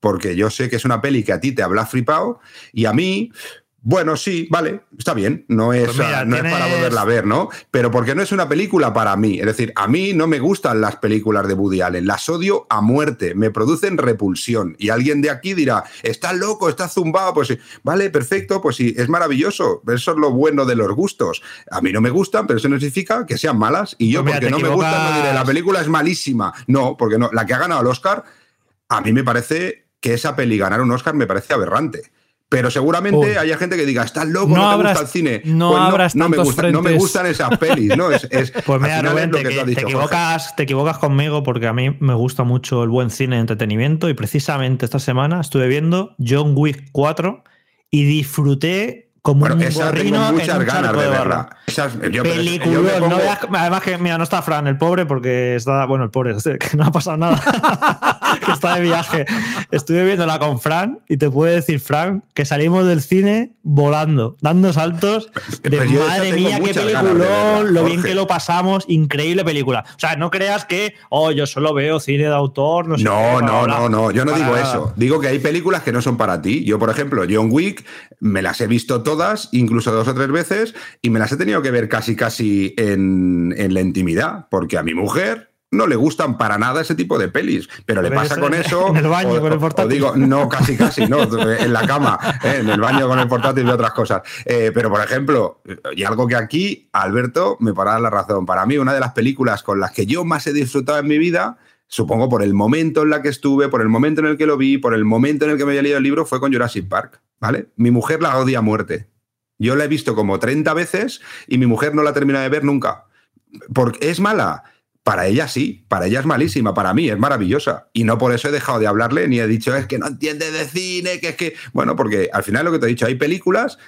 porque yo sé que es una peli que a ti te habla flipado y a mí, bueno, sí, vale, está bien, no es, pues no es para volverla a ver, ¿no? Pero porque no es una película para mí. Es decir, a mí no me gustan las películas de Woody Allen, las odio a muerte, me producen repulsión. Y alguien de aquí dirá, está loco, está zumbado, pues sí, vale, perfecto, pues sí, es maravilloso, eso es lo bueno de los gustos. A mí no me gustan, pero eso no significa que sean malas. Y yo, pues porque no me gustan, no diré, la película es malísima. No, porque no, la que ha ganado el Oscar, a mí me parece que esa peli ganar un Oscar me parece aberrante Pero seguramente haya gente que diga, estás loco, no, te gusta el cine. No, pues no, me no, me gustan esas pelis, ¿no? Es, pues mira, Rubén, te, te, equivocas, te equivocas conmigo porque a mí me gusta mucho el buen cine de entretenimiento y precisamente esta semana estuve viendo John Wick 4 y disfruté como bueno, un esa tengo muchas ganas de, verla. Esas, yo, no además que, mira, no está Fran, el pobre, porque está, bueno, el pobre, que no ha pasado nada, que está de viaje. Estuve viéndola con Fran y te puedo decir, Fran, que salimos del cine volando, dando saltos de madre mía, qué peliculón, lo bien que lo pasamos, increíble película. O sea, no creas que, oh, yo solo veo cine de autor, no sé. No, no, no, no, yo no digo eso. Digo que hay películas que no son para ti. Yo, por ejemplo, John Wick, me las he visto todas incluso dos o tres veces, y me las he tenido que ver casi casi en, la intimidad, porque a mi mujer no le gustan para nada ese tipo de pelis, pero le pasa con eso. En el baño con el portátil. digo, no, casi casi, no, en la cama, ¿eh? en el baño con el portátil y otras cosas. Eh, pero, por ejemplo, y algo que aquí, Alberto, me para la razón. Para mí, una de las películas con las que yo más he disfrutado en mi vida supongo por el momento en la que estuve, por el momento en el que lo vi, por el momento en el que me había leído el libro, fue con Jurassic Park, ¿vale? Mi mujer la odia a muerte. Yo la he visto como 30 veces y mi mujer no la termina de ver nunca. Porque es mala. Para ella sí, para ella es malísima, para mí es maravillosa. Y no por eso he dejado de hablarle ni he dicho es que no entiende de cine, que es que. Bueno, porque al final lo que te he dicho, hay películas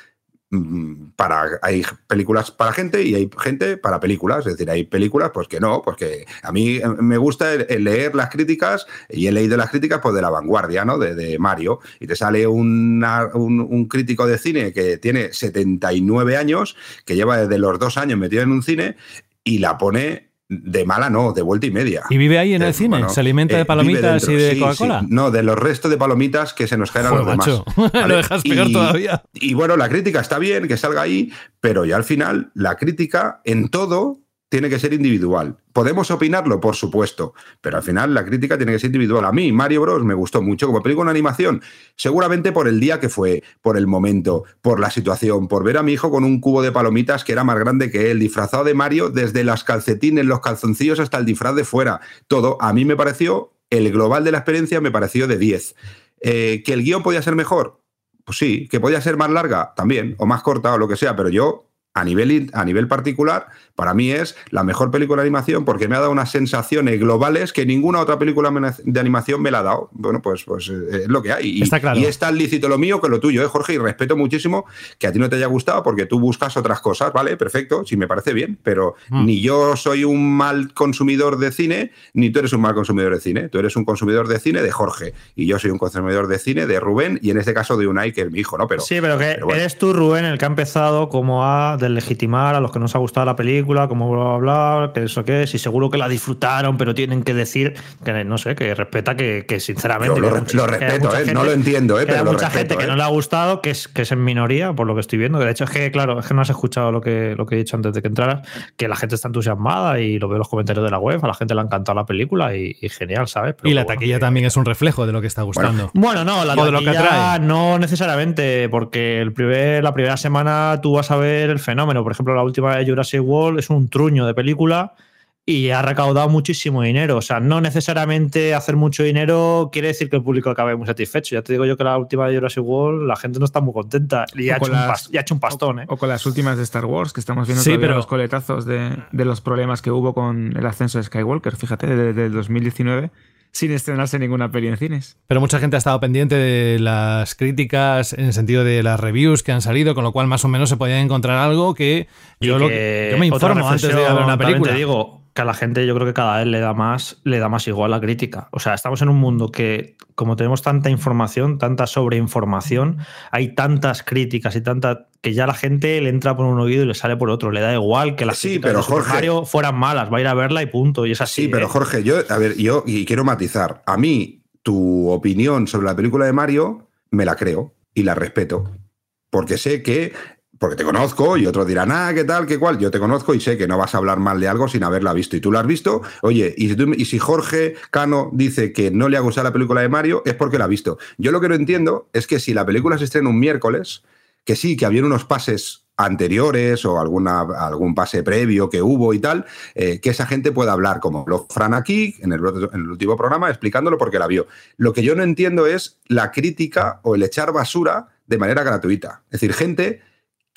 para hay películas para gente y hay gente para películas, es decir, hay películas pues que no, pues que a mí eh, me gusta leer las críticas y he leído las críticas pues de la vanguardia, ¿no? De, Mario y te sale un, un, crítico de cine que tiene 79 años, que lleva desde los dos años metido en un cine y la pone de mala no, de vuelta y media. ¿Y vive ahí en el cine? ¿Se alimenta de eh, palomitas y de Coca-Cola? No, de los restos de palomitas que se nos generan los demás. Lo dejas peor todavía. Y bueno, la crítica está bien, que salga ahí, pero ya al final la crítica en todo tiene que ser individual. Podemos opinarlo, por supuesto, pero al final la crítica tiene que ser individual. A mí, Mario Bros. me gustó mucho como película de animación, seguramente por el día que fue, por el momento, por la situación, por ver a mi hijo con un cubo de palomitas que era más grande que él, disfrazado de Mario, desde las calcetines, los calzoncillos hasta el disfraz de fuera. Todo, a mí me pareció, el global de la experiencia me pareció de 10. Eh, ¿Que el guion podía ser mejor? Pues sí, que podía ser más larga también, o más corta, o lo que sea, pero yo a nivel, a nivel particular, para mí es la mejor película de animación porque me ha dado unas sensaciones globales que ninguna otra película de animación me la ha dado. Bueno, pues, pues eh, es lo que hay. Y, Está claro. y es tan lícito lo mío que lo tuyo, ¿eh, Jorge? Y respeto muchísimo que a ti no te haya gustado porque tú buscas otras cosas, ¿vale? Perfecto, sí me parece bien, pero mm. ni yo soy un mal consumidor de cine, ni tú eres un mal consumidor de cine. Tú eres un consumidor de cine de Jorge y yo soy un consumidor de cine de Rubén y en este caso de Unai, que es mi hijo, ¿no? Pero, sí, pero que eres tú, Rubén, el que ha empezado como a legitimar a los que nos ha gustado la película, como bla, bla, bla, que eso qué es, y seguro que la disfrutaron, pero tienen que decir que, no sé, que respeta que, sinceramente. lo, respeto, ¿eh? no lo entiendo, ¿eh? pero hay mucha gente que no ¿eh? le ha gustado, que es, que es en minoría, por lo que estoy viendo. De hecho, es que, claro, es que no has escuchado lo que, lo que he dicho antes de que entraras, que la gente está entusiasmada y lo veo en los comentarios de la web, a la gente le ha encantado la película y, genial, ¿sabes? y la taquilla también es un reflejo de lo que está gustando. Bueno, no, la taquilla no necesariamente, porque el primer, la primera semana tú vas a ver el fenómeno. Por ejemplo, la última de Jurassic World es un truño de película y ha recaudado muchísimo dinero. O sea, no necesariamente hacer mucho dinero quiere decir que el público acabe muy satisfecho. Ya te digo yo que la última de Jurassic World la gente no está muy contenta y ha hecho, un hecho, un pastón. O, ¿eh? o, con las últimas de Star Wars, que estamos viendo sí, pero... los coletazos de, de, los problemas que hubo con el ascenso de Skywalker, fíjate, desde el 2019 sin estrenarse ninguna peli en cines. Pero mucha gente ha estado pendiente de las críticas en el sentido de las reviews que han salido, con lo cual más o menos se podía encontrar algo que yo, lo, yo me informo antes de ver una película. Te digo que a la gente yo creo que cada vez le da más le da más igual la crítica. O sea, estamos en un mundo que como tenemos tanta información, tanta sobreinformación, hay tantas críticas y tanta que ya la gente le entra por un oído y le sale por otro. Le da igual que las sí, pero Jorge, fueran malas, va a ir a verla y punto. Y es así. Sí, pero ¿eh? Jorge, yo, a ver, yo y quiero matizar. A mí, tu opinión sobre la película de Mario, me la creo y la respeto. Porque sé que porque te conozco y otros dirán, ah, qué tal, qué cual. Yo te conozco y sé que no vas a hablar mal de algo sin haberla visto. Y tú la has visto, oye, y si, Jorge Cano dice que no le ha gustado la película de Mario, es porque la ha visto. Yo lo que no entiendo es que si la película se estrena un miércoles, que sí, que había unos pases anteriores o alguna, algún pase previo que hubo y tal, eh, que esa gente pueda hablar como lo Fran aquí, en el, en el último programa, explicándolo porque la vio. Lo que yo no entiendo es la crítica o el echar basura de manera gratuita. Es decir, gente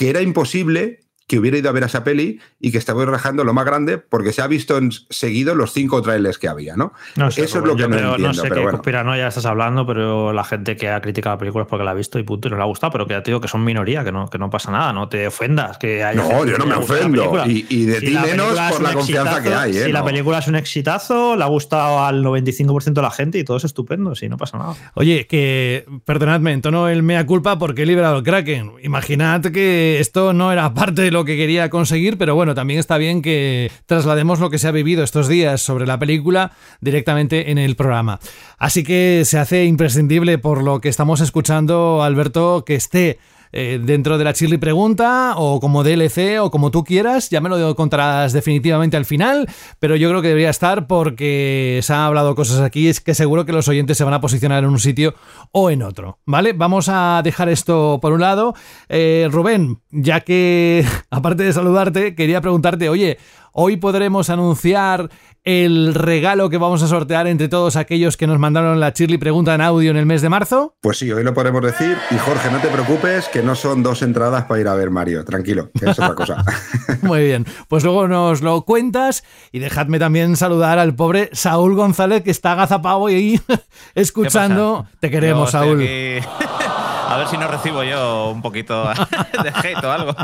que era imposible que hubiera ido a ver a esa peli y que estaba rajando lo más grande porque se ha visto en seguido los cinco trailers que había, ¿no? Eso es lo que no entiendo. No sé pero qué bueno. ya estás hablando, pero la gente que ha criticado la película es porque la ha visto y punto y no le ha gustado, pero que ya te digo que son minoría, que no, que no pasa nada, no te ofendas. Que no, yo no me ofendo. Y, de ti menos por la confianza que hay. ¿eh? Si la película es un exitazo, le ha gustado al 95% de la gente y todo es estupendo, sí, no pasa nada. Oye, que perdonadme, en tono el mea culpa porque he liberado el Kraken. Imaginad que esto no era parte de lo que quería conseguir, pero bueno, también está bien que traslademos lo que se ha vivido estos días sobre la película directamente en el programa. Así que se hace imprescindible por lo que estamos escuchando, Alberto, que esté eh, dentro de la Chirly Pregunta o como DLC o como tú quieras. Ya me lo contarás definitivamente al final, pero yo creo que debería estar porque se han hablado cosas aquí. Es que seguro que los oyentes se van a posicionar en un sitio o en otro. ¿Vale? Vamos a dejar esto por un lado. Eh, Rubén, ya que aparte de saludarte, quería preguntarte, oye, hoy podremos anunciar el regalo que vamos a sortear entre todos aquellos que nos mandaron la Chirly pregunta en audio en el mes de marzo? Pues sí, hoy lo podemos decir. Y Jorge, no te preocupes, que no son dos entradas para ir a ver Mario. Tranquilo, que es otra cosa. Muy bien, pues luego nos lo cuentas y dejadme también saludar al pobre Saúl González que está agazapado ahí escuchando. Te queremos, Saúl. A ver si no recibo yo un poquito de hate o algo.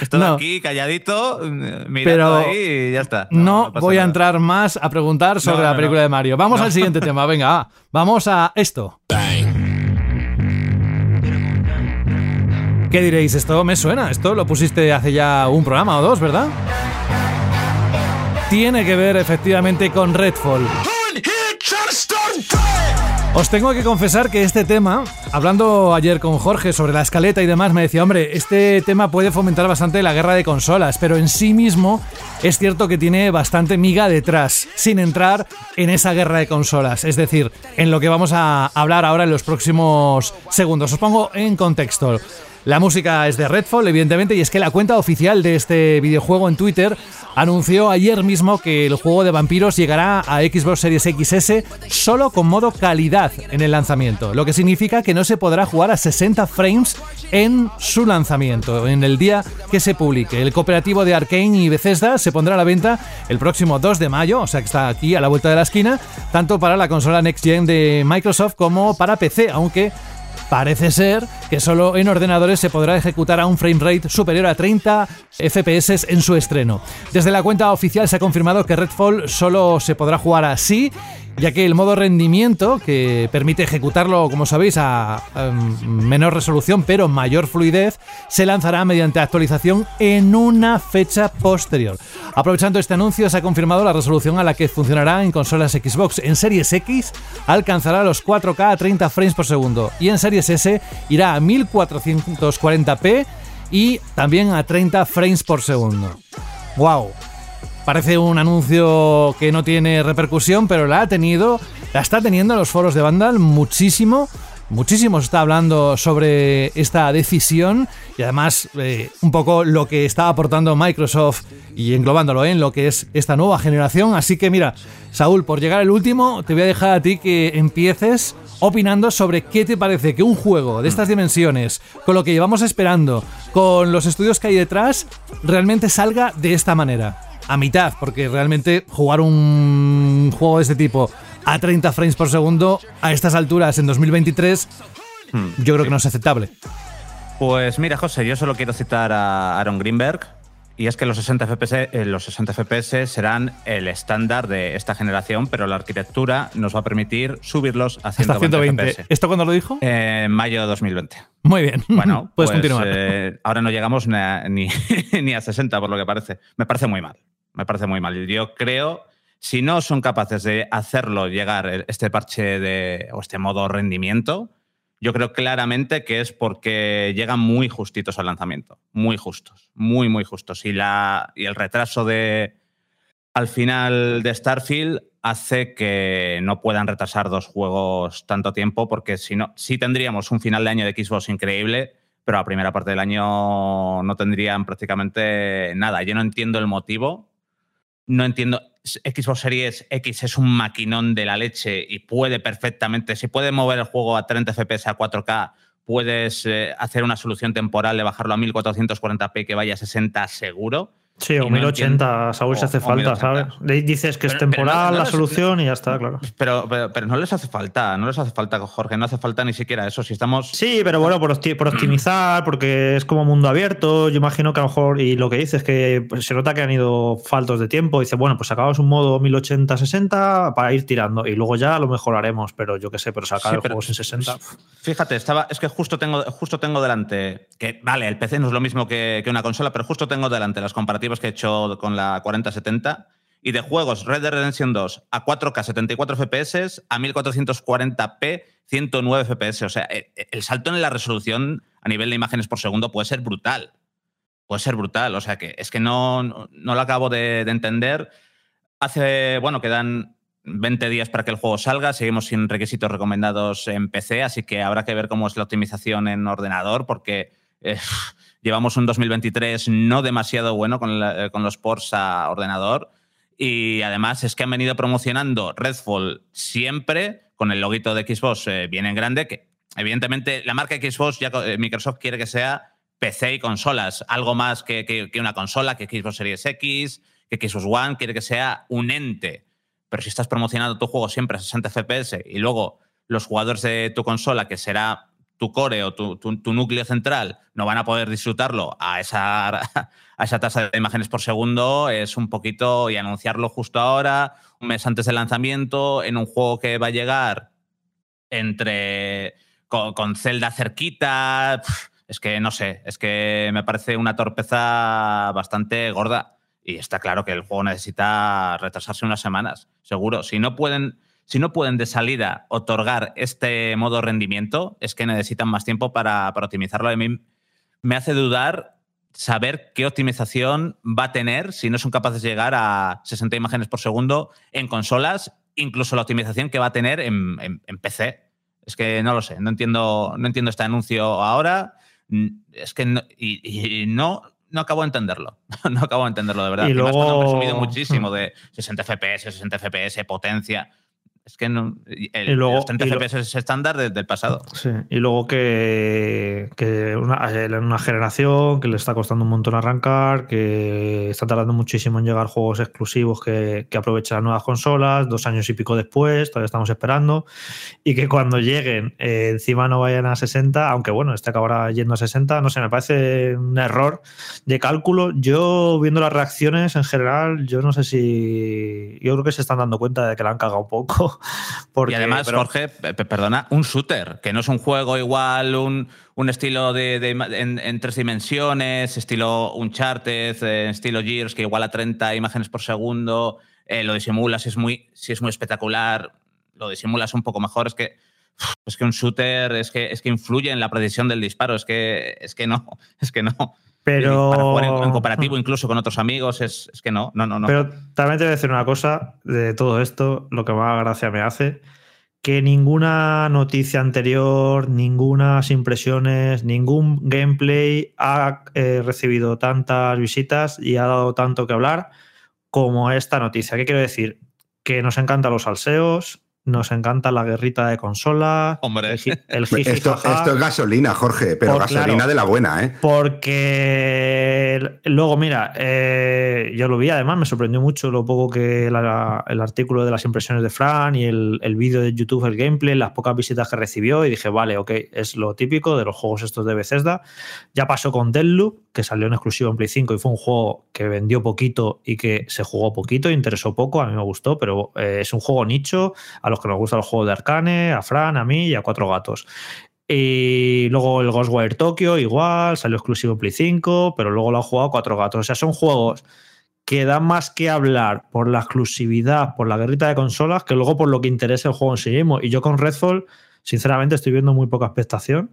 Estoy aquí calladito, mirando ahí y ya está. No, voy a entrar más a preguntar sobre la película de Mario. Vamos al siguiente tema, venga, vamos a esto. ¿Qué diréis? Esto me suena. Esto lo pusiste hace ya un programa o dos, ¿verdad? Tiene que ver efectivamente con Redfall. Os tengo que confesar que este tema, hablando ayer con Jorge sobre la escaleta y demás, me decía, hombre, este tema puede fomentar bastante la guerra de consolas, pero en sí mismo es cierto que tiene bastante miga detrás, sin entrar en esa guerra de consolas, es decir, en lo que vamos a hablar ahora en los próximos segundos. Os pongo en contexto. La música es de Redfall, evidentemente, y es que la cuenta oficial de este videojuego en Twitter anunció ayer mismo que el juego de vampiros llegará a Xbox Series XS solo con modo calidad en el lanzamiento, lo que significa que no se podrá jugar a 60 frames en su lanzamiento, en el día que se publique. El cooperativo de Arkane y Bethesda se pondrá a la venta el próximo 2 de mayo, o sea que está aquí a la vuelta de la esquina, tanto para la consola Next Gen de Microsoft como para PC, aunque Parece ser que solo en ordenadores se podrá ejecutar a un frame rate superior a 30 FPS en su estreno. Desde la cuenta oficial se ha confirmado que Redfall solo se podrá jugar así ya que el modo rendimiento, que permite ejecutarlo, como sabéis, a, menor resolución pero mayor fluidez, se lanzará mediante actualización en una fecha posterior. Aprovechando este anuncio, se ha confirmado la resolución a la que funcionará en consolas Xbox. En Series X alcanzará los 4K a 30 frames por segundo y en Series S irá a 1440p y también a 30 frames por segundo. ¡Wow! Parece un anuncio que no tiene repercusión, pero la ha tenido, la está teniendo en los foros de Vandal muchísimo. Muchísimo se está hablando sobre esta decisión y además eh, un poco lo que está aportando Microsoft y englobándolo en lo que es esta nueva generación. Así que mira, Saúl, por llegar al último, te voy a dejar a ti que empieces opinando sobre qué te parece que un juego de estas dimensiones, con lo que llevamos esperando, con los estudios que hay detrás, realmente salga de esta manera a mitad, porque realmente jugar un juego de este tipo a 30 frames por segundo a estas alturas en 2023, hmm, yo creo que no es aceptable. Pues mira, José, yo solo quiero citar a Aaron Greenberg, y es que los 60 FPS, eh, los 60 FPS serán el estándar de esta generación, pero la arquitectura nos va a permitir subirlos a 120, FPS. ¿Esto cuándo lo dijo? en mayo de 2020. Muy bien. Bueno, puedes pues, continuar. Eh, ahora no llegamos ni, ni a 60, por lo que parece. Me parece muy mal me parece muy mal. Yo creo, si no son capaces de hacerlo llegar este parche de, o este modo rendimiento, yo creo claramente que es porque llegan muy justitos al lanzamiento. Muy justos. Muy, muy justos. Y, la, y el retraso de al final de Starfield hace que no puedan retrasar dos juegos tanto tiempo, porque si no, sí tendríamos un final de año de Xbox increíble, pero a primera parte del año no tendrían prácticamente nada. Yo no entiendo el motivo no entiendo. Xbox Series X es un maquinón de la leche y puede perfectamente, si puede mover el juego a 30 FPS a 4K, puedes eh, hacer una solución temporal de bajarlo a 1440p que vaya a 60 seguro. Sí, o 1080, Saúl, se hace falta, ¿sabes? Dices que es temporal la solución y ya está, claro. Pero, pero, no les hace falta, no les hace falta, Jorge, no hace falta ni siquiera eso. Si estamos. Sí, pero bueno, por, optimizar, porque es como mundo abierto, yo imagino que a lo mejor, y lo que dices es que pues, se nota que han ido faltos de tiempo. Dice, bueno, pues acabamos un modo 1080-60 para ir tirando y luego ya lo mejoraremos, pero yo qué sé, pero sacar el juego en 60. Fíjate, estaba, es que justo tengo, justo tengo delante, que vale, el PC no es lo mismo que, que una consola, pero justo tengo delante las comparativas que he hecho con la 4070 y de juegos Red Dead Redemption 2 a 4K 74 FPS a 1440p 109 FPS. O sea, e, e, el salto en la resolución a nivel de imágenes por segundo puede ser brutal. Puede ser brutal. O sea, que es que no, no, lo acabo de, entender. Hace, bueno, quedan 20 días para que el juego salga. Seguimos sin requisitos recomendados en PC, así que habrá que ver cómo es la optimización en ordenador, porque eh, Llevamos un 2023 no demasiado bueno con, eh, los ports a ordenador. Y además es que han venido promocionando Redfall siempre con el loguito de Xbox eh, bien en grande, que evidentemente la marca Xbox, ya eh, Microsoft quiere que sea PC y consolas, algo más que, una consola, que Xbox Series X, que Xbox One, quiere que sea un ente. Pero si estás promocionando tu juego siempre a 60 FPS y luego los jugadores de tu consola, que será tu core o tu, núcleo central no van a poder disfrutarlo a esa, a esa tasa de imágenes por segundo, es un poquito y anunciarlo justo ahora, un mes antes del lanzamiento, en un juego que va a llegar entre con, Zelda cerquita. Es que no sé, es que me parece una torpeza bastante gorda. Y está claro que el juego necesita retrasarse unas semanas, seguro. Si no pueden si no pueden de salida otorgar este modo rendimiento, es que necesitan más tiempo para, optimizarlo. A mí me hace dudar saber qué optimización va a tener si no son capaces de llegar a 60 imágenes por segundo en consolas, incluso la optimización que va a tener en, PC. Es que no lo sé, no entiendo, no entiendo este anuncio ahora. Es que no, y, no, no acabo de entenderlo. no acabo de entenderlo, de verdad. Y luego... han presumido muchísimo de 60 FPS, 60 FPS, potencia. Es que no, el, luego, los 30 FPS es estándar desde el pasado. Sí, y luego que, que una, una generación que le está costando un montón arrancar, que está tardando muchísimo en llegar juegos exclusivos que, que aprovechan las nuevas consolas, dos años y pico después, todavía estamos esperando, y que cuando lleguen eh, encima no vayan a 60, aunque bueno, este acabará yendo a 60, no sé, me parece un error de cálculo. Yo, viendo las reacciones en general, yo no sé si. Yo creo que se están dando cuenta de que la han cagado un poco y además, Jorge, perdona, un shooter, que no es un juego igual, un, un estilo de, en, tres dimensiones, estilo Uncharted, eh, estilo Gears, que igual a 30 imágenes por segundo, eh, lo disimulas, si es, muy, si es muy espectacular, lo disimulas un poco mejor, es que es que un shooter es que, es que influye en la precisión del disparo, es que, es que no, es que no. Pero. Para jugar en, cooperativo, incluso con otros amigos, es, que no, no, no, no. Pero también te voy a decir una cosa de todo esto, lo que más gracia me hace, que ninguna noticia anterior, ninguna impresiones, ningún gameplay ha eh, recibido tantas visitas y ha dado tanto que hablar como esta noticia. ¿Qué quiero decir? Que nos encantan los salseos, nos encanta la guerrita de consola. Hombre, el, esto, esto, es gasolina, Jorge, pero gasolina de la buena, ¿eh? Porque luego, mira, eh, yo lo vi, además me sorprendió mucho lo poco que el artículo de las impresiones de Fran y el, el vídeo de YouTube, el gameplay, las pocas visitas que recibió, y dije, vale, ok, es lo típico de los juegos estos de Bethesda. Ya pasó con Deadloop, que salió en exclusivo en Play 5 y fue un juego que vendió poquito y que se jugó poquito, interesó poco, a mí me gustó, pero eh, es un juego nicho a los que nos gustan los juegos de Arcane, a Fran, a mí y a Cuatro Gatos. Y luego el Ghostwire Tokyo, igual, salió exclusivo Play 5, pero luego lo han jugado Cuatro Gatos. O sea, son juegos que dan más que hablar por la exclusividad, por la guerrita de consolas, que luego por lo que interesa el juego en sí mismo. Y yo con Redfall, sinceramente, estoy viendo muy poca expectación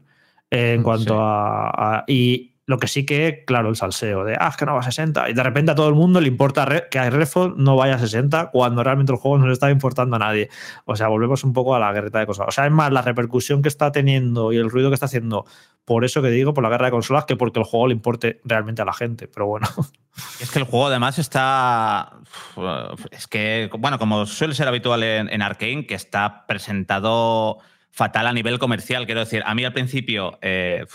en mm, cuanto a, y, lo que sí que, claro, el salseo de, ah, es que no va a 60. Y de repente a todo el mundo le importa que a Redfall no vaya a 60 cuando realmente el juego no le está importando a nadie. O sea, volvemos un poco a la guerrita de consolas. O sea, es más la repercusión que está teniendo y el ruido que está haciendo, por eso que digo, por la guerra de consolas, que porque el juego le importe realmente a la gente. Pero bueno. Es que el juego además está. Es que, bueno, como suele ser habitual en, en Arkane, que está presentado fatal a nivel comercial. Quiero decir, a mí al principio eh,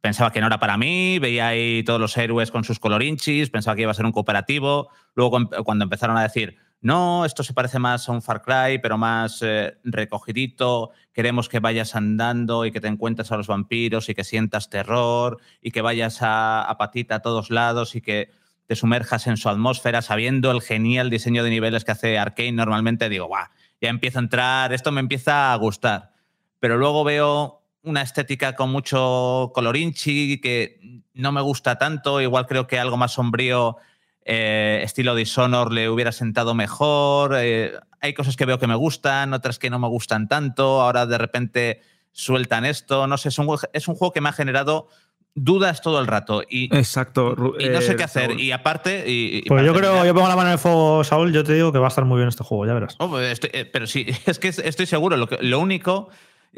pensaba que no era para mí, veía ahí todos los héroes con sus colorinchis, pensaba que iba a ser un cooperativo. Luego, cuando empezaron a decir, no, esto se parece más a un Far Cry, pero más eh, recogidito, queremos que vayas andando y que te encuentres a los vampiros y que sientas terror y que vayas a, patita a todos lados y que te sumerjas en su atmósfera sabiendo el genial diseño de niveles que hace Arkane normalmente, digo, guau, ya empieza a entrar, esto me empieza a gustar. Pero luego veo una estética con mucho colorinchi que no me gusta tanto, igual creo que algo más sombrío, eh, estilo Dishonor, le hubiera sentado mejor. Eh, hay cosas que veo que me gustan, otras que no me gustan tanto, ahora de repente sueltan esto, no sé, es un, es un juego que me ha generado dudas todo el rato y, Exacto, y no sé qué hacer. Y aparte. Y, pues yo creo, yo pongo la mano en el fuego, Saúl, yo te digo que va a estar muy bien este juego, ya verás. Oh, pues eh, pero sí, es que estoy seguro. Lo, que, lo único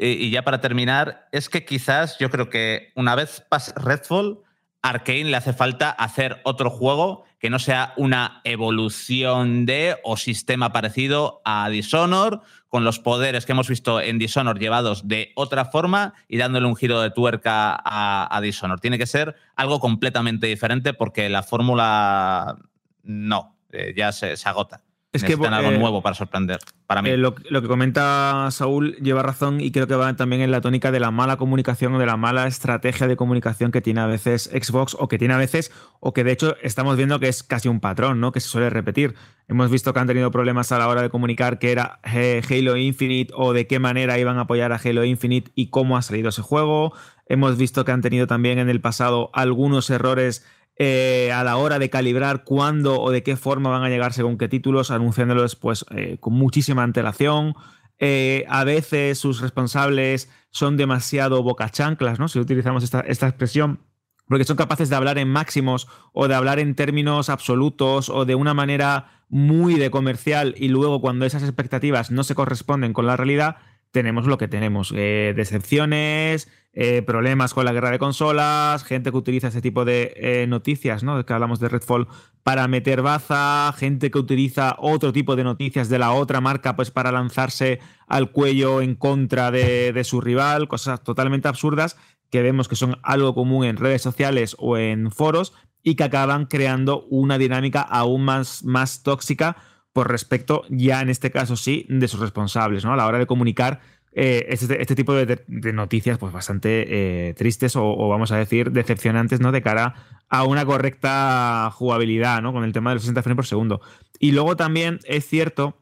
y ya para terminar, es que quizás yo creo que una vez pase Redfall, Arkane le hace falta hacer otro juego que no sea una evolución de o sistema parecido a Dishonor, con los poderes que hemos visto en Dishonor llevados de otra forma y dándole un giro de tuerca a, a Dishonor. Tiene que ser algo completamente diferente porque la fórmula no, eh, ya se agota. Es que algo eh, nuevo para sorprender. Para mí. Eh, lo, que comenta Saúl lleva razón y creo que va también en la tónica de la mala comunicación o de la mala estrategia de comunicación que tiene a veces Xbox o que tiene a veces, o que de hecho estamos viendo que es casi un patrón, ¿no? Que se suele repetir. Hemos visto que han tenido problemas a la hora de comunicar que era eh, Halo Infinite o de qué manera iban a apoyar a Halo Infinite y cómo ha salido ese juego. Hemos visto que han tenido también en el pasado algunos errores eh, a la hora de calibrar cuándo o de qué forma van a llegar según qué títulos, anunciándolos pues, eh, con muchísima antelación. Eh, a veces sus responsables son demasiado bocachanclas, ¿no? Si utilizamos esta, esta expresión, porque son capaces de hablar en máximos o de hablar en términos absolutos o de una manera muy de comercial y luego cuando esas expectativas no se corresponden con la realidad, tenemos lo que tenemos. decepciones, eh, problemas con la guerra de consolas, gente que utiliza ese tipo de eh, noticias, ¿no? Que hablamos de Redfall para meter baza, gente que utiliza otro tipo de noticias de la otra marca, pues para lanzarse al cuello en contra de, su rival, cosas totalmente absurdas que vemos que son algo común en redes sociales o en foros y que acaban creando una dinámica aún más, más tóxica por respecto, ya en este caso sí, de sus responsables, ¿no? A la hora de comunicar eh, este, este, tipo de, noticias pues bastante eh, tristes o, vamos a decir decepcionantes ¿no? de cara a una correcta jugabilidad ¿no? con el tema de los 60 frames por segundo. Y luego también es cierto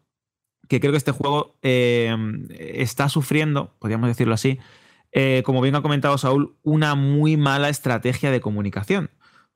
que creo que este juego eh, está sufriendo, podríamos decirlo así, como bien ha comentado Saúl, una muy mala estrategia de comunicación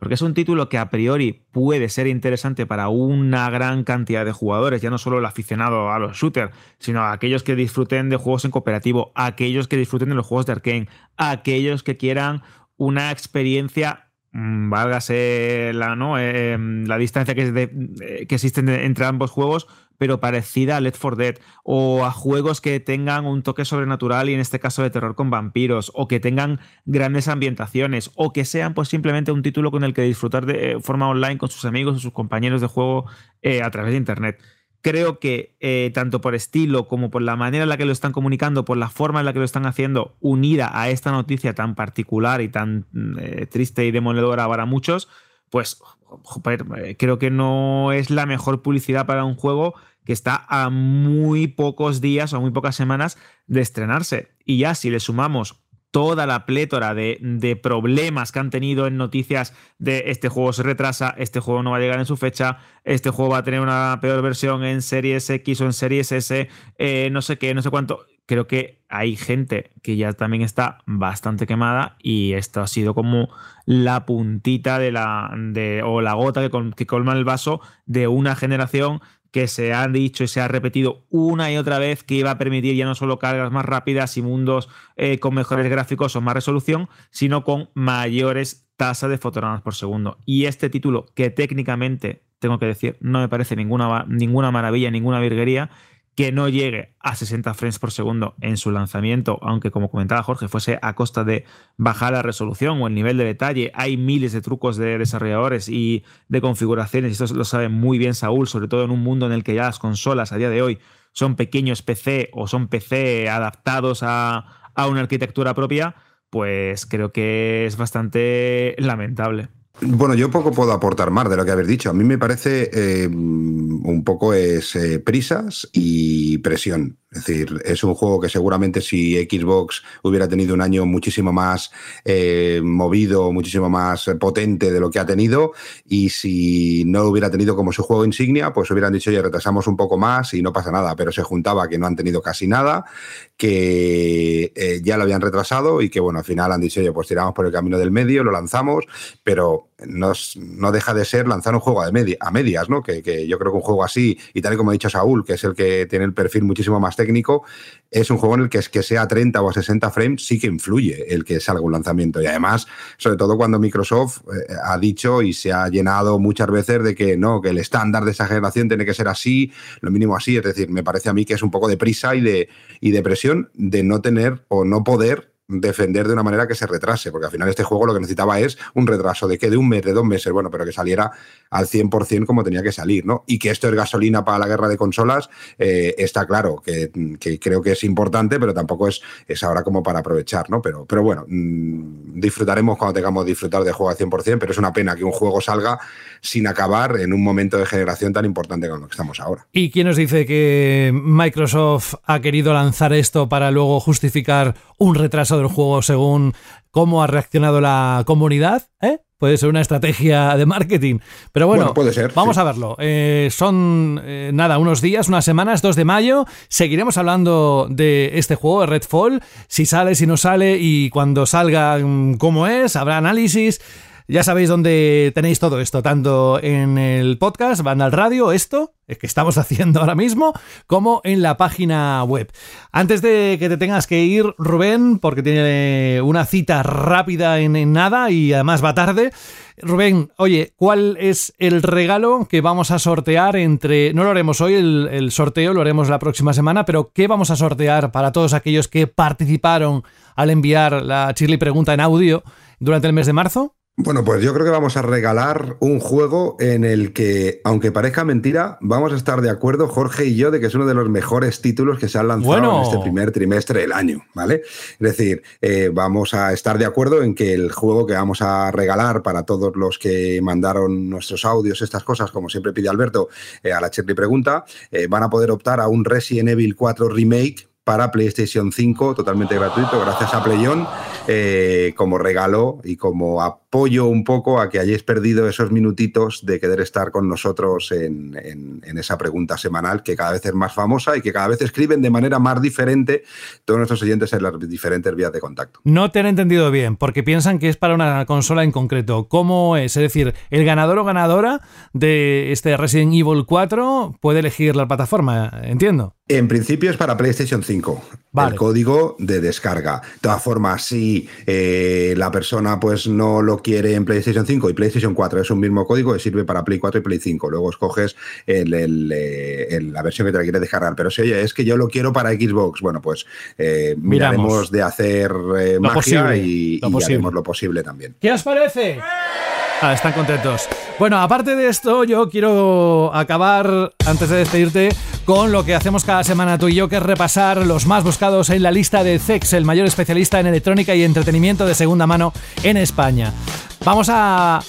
porque es un título que a priori puede ser interesante para una gran cantidad de jugadores, ya no solo el aficionado a los shooters, sino a aquellos que disfruten de juegos en cooperativo, a aquellos que disfruten de los juegos de Arkane, a aquellos que quieran una experiencia mm, válgase la, ¿no? Eh, la distancia que, eh, que existe entre ambos juegos, pero parecida a Left 4 Dead, o a juegos que tengan un toque sobrenatural y en este caso de terror con vampiros, o que tengan grandes ambientaciones, o que sean pues simplemente un título con el que disfrutar de forma online con sus amigos o sus compañeros de juego eh, a través de Internet. Creo que eh, tanto por estilo como por la manera en la que lo están comunicando, por la forma en la que lo están haciendo, unida a esta noticia tan particular y tan eh, triste y demoledora para muchos, pues eh, creo que no es la mejor publicidad para un juego que está a muy pocos días o muy pocas semanas de estrenarse. Y ya si le sumamos toda la plétora de, problemas que han tenido en noticias de este juego se retrasa, este juego no va a llegar en su fecha, este juego va a tener una peor versión en Series X o en Series S, eh, no sé qué, no sé cuánto. Creo que hay gente que ya también está bastante quemada y esto ha sido como la puntita de la de, o la gota que colma el vaso de una generación que se ha dicho y se ha repetido una y otra vez que iba a permitir ya no solo cargas más rápidas y mundos eh, con mejores gráficos o más resolución, sino con mayores tasas de fotogramas por segundo. Y este título, que técnicamente, tengo que decir, no me parece ninguna, ninguna maravilla, ninguna virguería, que no llegue a 60 frames por segundo en su lanzamiento, aunque como comentaba Jorge, fuese a costa de bajar la resolución o el nivel de detalle. Hay miles de trucos de desarrolladores y de configuraciones, y esto lo sabe muy bien Saúl, sobre todo en un mundo en el que ya las consolas a día de hoy son pequeños PC o son PC adaptados a, a una arquitectura propia, pues creo que es bastante lamentable. Bueno, yo poco puedo aportar más de lo que habéis dicho. A mí me parece eh, un poco es eh, prisas y presión. Es decir, es un juego que seguramente si Xbox hubiera tenido un año muchísimo más eh, movido, muchísimo más potente de lo que ha tenido, y si no hubiera tenido como su juego insignia, pues hubieran dicho, oye, retrasamos un poco más y no pasa nada, pero se juntaba que no han tenido casi nada, que eh, ya lo habían retrasado y que, bueno, al final han dicho, oye, pues tiramos por el camino del medio, lo lanzamos, pero no, no deja de ser lanzar un juego a, a medias, ¿no? Que, que, yo creo que un juego así, y tal y como ha dicho Saúl, que es el que tiene el perfil muchísimo más técnico, es un juego en el que es que sea 30 o a 60 frames sí que influye el que salga un lanzamiento. Y además, sobre todo cuando Microsoft eh, ha dicho y se ha llenado muchas veces de que no, que el estándar de esa generación tiene que ser así, lo mínimo así. Es decir, me parece a mí que es un poco de prisa y de, y de presión de no tener o no poder defender de una manera que se retrase, porque al final este juego lo que necesitaba es un retraso de que de un mes, de dos meses, bueno, pero que saliera al 100% como tenía que salir, ¿no? Y que esto es gasolina para la guerra de consolas, eh, está claro, que, creo que es importante, pero tampoco es, es ahora como para aprovechar, ¿no? Pero, pero bueno, mm, disfrutaremos cuando tengamos disfrutar de juego al 100%, pero es una pena que un juego salga sin acabar en un momento de generación tan importante como lo que estamos ahora. ¿Y quién nos dice que Microsoft ha querido lanzar esto para luego justificar un retraso del juego según cómo ha reaccionado la comunidad? ¿Eh? Puede ser una estrategia de marketing. Pero bueno, puede ser, vamos a verlo. Eh, son, eh, nada, unos días, unas semanas, 2 de mayo. Seguiremos hablando de este juego, de Redfall. Si sale, si no sale y cuando salga, mm, cómo es, habrá análisis. Ya sabéis dónde tenéis todo esto, tanto en el podcast, van al radio, esto, que estamos haciendo ahora mismo, como en la página web. Antes de que te tengas que ir, Rubén, porque tiene una cita rápida en, nada y además va tarde. Rubén, oye, ¿cuál es el regalo que vamos a sortear entre... No lo haremos hoy, el, el sorteo lo haremos la próxima semana, pero ¿qué vamos a sortear para todos aquellos que participaron al enviar la Chirly Pregunta en audio durante el mes de marzo? Bueno, pues yo creo que vamos a regalar un juego en el que, aunque parezca mentira, vamos a estar de acuerdo, Jorge y yo, de que es uno de los mejores títulos que se han lanzado en este primer trimestre del año, ¿vale? Es decir, eh, vamos a estar de acuerdo en que el juego que vamos a regalar para todos los que mandaron nuestros audios, estas cosas, como siempre pide Alberto, eh, a la Cherry Pregunta, eh, van a poder optar a un Resident Evil 4 Remake para PlayStation 5 totalmente gratuito gracias a Playon eh, como regalo y como apoyo un poco a que hayáis perdido esos minutitos de querer estar con nosotros en, esa pregunta semanal que cada vez es más famosa y que cada vez escriben de manera más diferente todos nuestros oyentes en las diferentes vías de contacto. No te han entendido bien porque piensan que es para una consola en concreto. ¿Cómo es? Es decir, el ganador o ganadora de este Resident Evil 4 puede elegir la plataforma, entiendo. En principio es para PlayStation 5, el código de descarga. De todas formas, si eh, la persona pues no lo quiere en PlayStation 5 y PlayStation 4 es un mismo código que sirve para Play 4 y Play 5. Luego escoges eh, la versión que te la quieres descargar. Pero si oye, es que yo lo quiero para Xbox, bueno, pues eh, miraremos de hacer magia y, haremos lo posible también. ¿Qué os parece? Ah, están contentos. Bueno, aparte de esto, yo quiero acabar, antes de despedirte, con lo que hacemos cada semana tú y yo, que es repasar los más buscados en la lista de CEX, el mayor especialista en electrónica y entretenimiento de segunda mano en España. Vamos a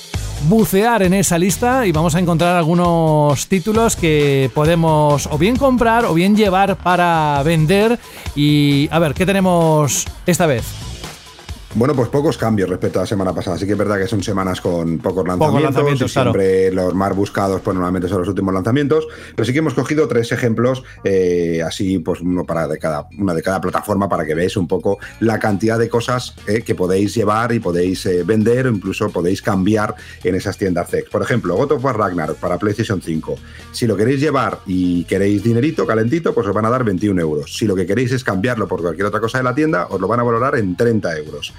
bucear en esa lista y vamos a encontrar algunos títulos que podemos o bien comprar o bien llevar para vender. Y a ver, ¿qué tenemos esta vez? Bueno, pues pocos cambios respecto a la semana pasada. Sí que es verdad que son semanas con pocos lanzamientos. siempre los más buscados, pues normalmente son los últimos lanzamientos. Pero sí que hemos cogido tres ejemplos, eh, así, pues uno para de cada, una de cada plataforma, para que veáis un poco la cantidad de cosas eh, que podéis llevar y podéis eh, vender, o incluso podéis cambiar en esas tiendas Zex. Por ejemplo, God of War Ragnarok para PlayStation 5. Si lo queréis llevar y queréis dinerito, calentito, pues os van a dar 21 euros. Si lo que queréis es cambiarlo por cualquier otra cosa de la tienda, os lo van a valorar en 30 euros.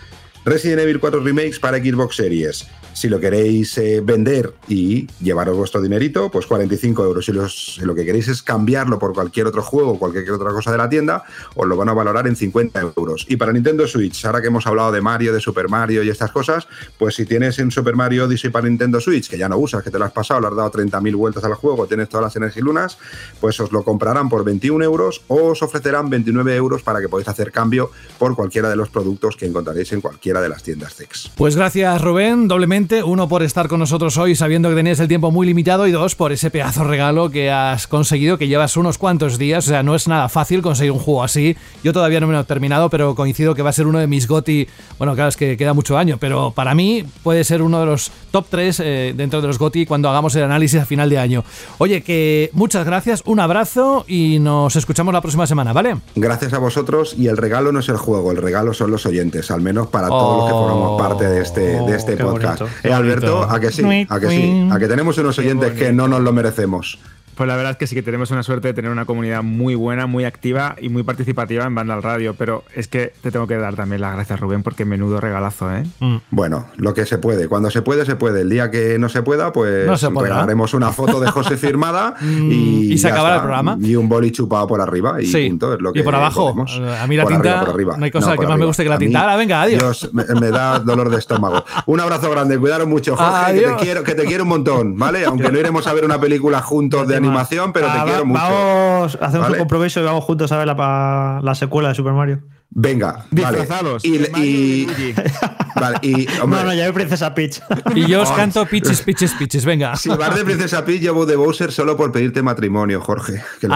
Resident Evil 4 Remakes para Xbox Series. Si lo queréis eh, vender y llevaros vuestro dinerito, pues 45 euros. Si, lo que queréis es cambiarlo por cualquier otro juego, cualquier otra cosa de la tienda, os lo van a valorar en 50 euros. Y para Nintendo Switch, ahora que hemos hablado de Mario, de Super Mario y estas cosas, pues si tienes un Super Mario Odyssey para Nintendo Switch, que ya no usas, que te lo has pasado, le has dado 30.000 vueltas al juego, tienes todas las energilunas, pues os lo comprarán por 21 euros o os ofrecerán 29 euros para que podáis hacer cambio por cualquiera de los productos que encontraréis en cualquiera de las tiendas CEX. Pues gracias Rubén, doblemente, uno por estar con nosotros hoy sabiendo que tenías el tiempo muy limitado y dos por ese pedazo regalo que has conseguido, que llevas unos cuantos días, o sea, no es nada fácil conseguir un juego así. Yo todavía no me lo he terminado, pero coincido que va a ser uno de mis GOTI, bueno, claro, es que queda mucho año, pero para mí puede ser uno de los top 3 eh, dentro de los GOTI cuando hagamos el análisis a final de año. Oye, que muchas gracias, un abrazo y nos escuchamos la próxima semana, ¿vale? Gracias a vosotros y el regalo no es el juego, el regalo son los oyentes, al menos para todos los que formamos parte de este, de este oh, podcast. Eh, Alberto, a que sí, a que sí, a que tenemos unos oyentes que no nos lo merecemos. Pues la verdad es que sí que tenemos una suerte de tener una comunidad muy buena, muy activa y muy participativa en Banda al Radio, pero es que te tengo que dar también las gracias, Rubén, porque menudo regalazo, ¿eh? Mm. Bueno, lo que se puede. Cuando se puede, se puede. El día que no se pueda, pues haremos una foto de José firmada mm. y, y se acabará el programa. Y un boli chupado por arriba y punto. Es lo que y por abajo. A mí la tinta, arriba, no hay cosa que más me guste que la tinta. Ahora, venga, adiós. me, da dolor de estómago. Un abrazo grande, cuidaros mucho, Jorge, que te, quiero, que te quiero un montón, ¿vale? Aunque no iremos a ver una película juntos de animación, pero te Vamos, hacemos un compromiso y vamos juntos a ver la, la secuela de Super Mario. Venga, disfrazados. Vale. Y, vale, y hombre, no, no, ya Princesa Peach. Y yo os canto Peaches, Peaches, Peaches. Venga. Si vas de Princesa Peach, llevo de Bowser solo por pedirte matrimonio, Jorge. Que lo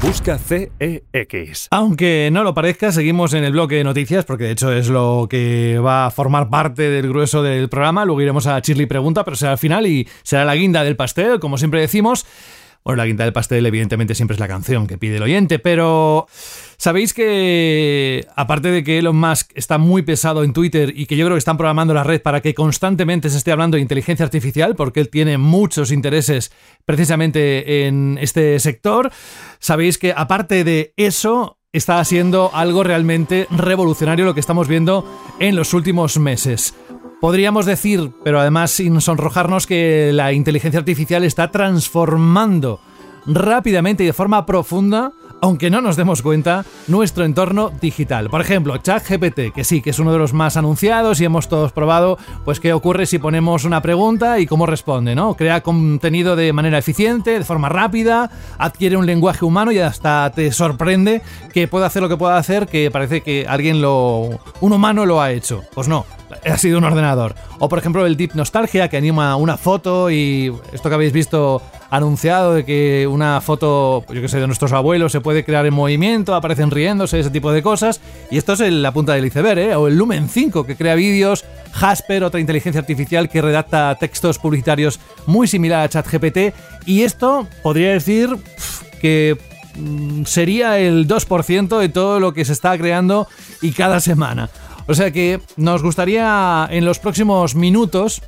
Busca CEX. Aunque no lo parezca, seguimos en el bloque de noticias porque de hecho es lo que va a formar parte del grueso del programa. Luego iremos a Chirly Pregunta, pero será al final y será la guinda del pastel, como siempre decimos. Bueno, la guinda del pastel evidentemente siempre es la canción que pide el oyente, pero sabéis que aparte de que Elon Musk está muy pesado en Twitter y que yo creo que están programando la red para que constantemente se esté hablando de inteligencia artificial, porque él tiene muchos intereses precisamente en este sector, sabéis que aparte de eso, está haciendo algo realmente revolucionario lo que estamos viendo en los últimos meses. Podríamos decir, pero además sin sonrojarnos, que la inteligencia artificial está transformando rápidamente y de forma profunda aunque no nos demos cuenta, nuestro entorno digital. Por ejemplo, ChatGPT, que sí, que es uno de los más anunciados y hemos todos probado, pues qué ocurre si ponemos una pregunta y cómo responde, ¿no? Crea contenido de manera eficiente, de forma rápida, adquiere un lenguaje humano y hasta te sorprende que pueda hacer lo que pueda hacer, que parece que alguien lo... un humano lo ha hecho. Pues no, ha sido un ordenador. O por ejemplo el Deep Nostalgia que anima una foto y esto que habéis visto anunciado de que una foto, yo que sé, de nuestros abuelos se puede crear en movimiento, aparecen riéndose, ese tipo de cosas. Y esto es la punta del iceberg, ¿eh? O el Lumen 5 que crea vídeos, Jasper, otra inteligencia artificial que redacta textos publicitarios muy similar a ChatGPT. Y esto podría decir que mm, sería el 2% de todo lo que se está creando y cada semana. O sea que nos gustaría en los próximos minutos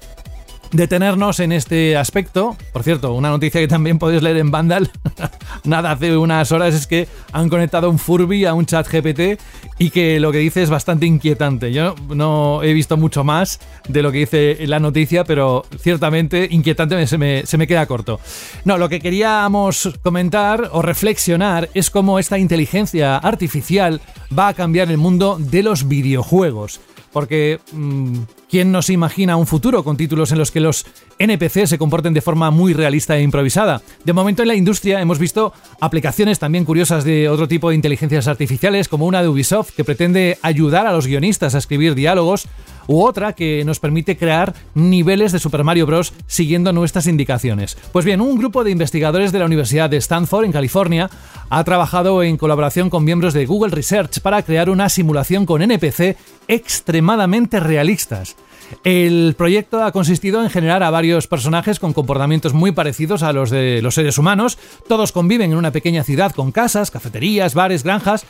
detenernos en este aspecto. Por cierto, una noticia que también podéis leer en Vandal, nada hace unas horas, es que han conectado un Furby a un chat GPT y que lo que dice es bastante inquietante. Yo no he visto mucho más de lo que dice la noticia, pero ciertamente inquietante se me, se me queda corto. No, lo que queríamos comentar o reflexionar es cómo esta inteligencia artificial va a cambiar el mundo de los videojuegos. Porque, mm, ¿quién nos imagina un futuro con títulos en los que los NPC se comporten de forma muy realista e improvisada? De momento en la industria hemos visto aplicaciones también curiosas de otro tipo de inteligencias artificiales, como una de Ubisoft que pretende ayudar a los guionistas a escribir diálogos, u otra que nos permite crear niveles de Super Mario Bros. siguiendo nuestras indicaciones. Pues bien, un grupo de investigadores de la Universidad de Stanford, en California, ha trabajado en colaboración con miembros de Google Research para crear una simulación con NPC extremadamente realistas. El proyecto ha consistido en generar a varios personajes con comportamientos muy parecidos a los de los seres humanos. Todos conviven en una pequeña ciudad con casas, cafeterías, bares, granjas.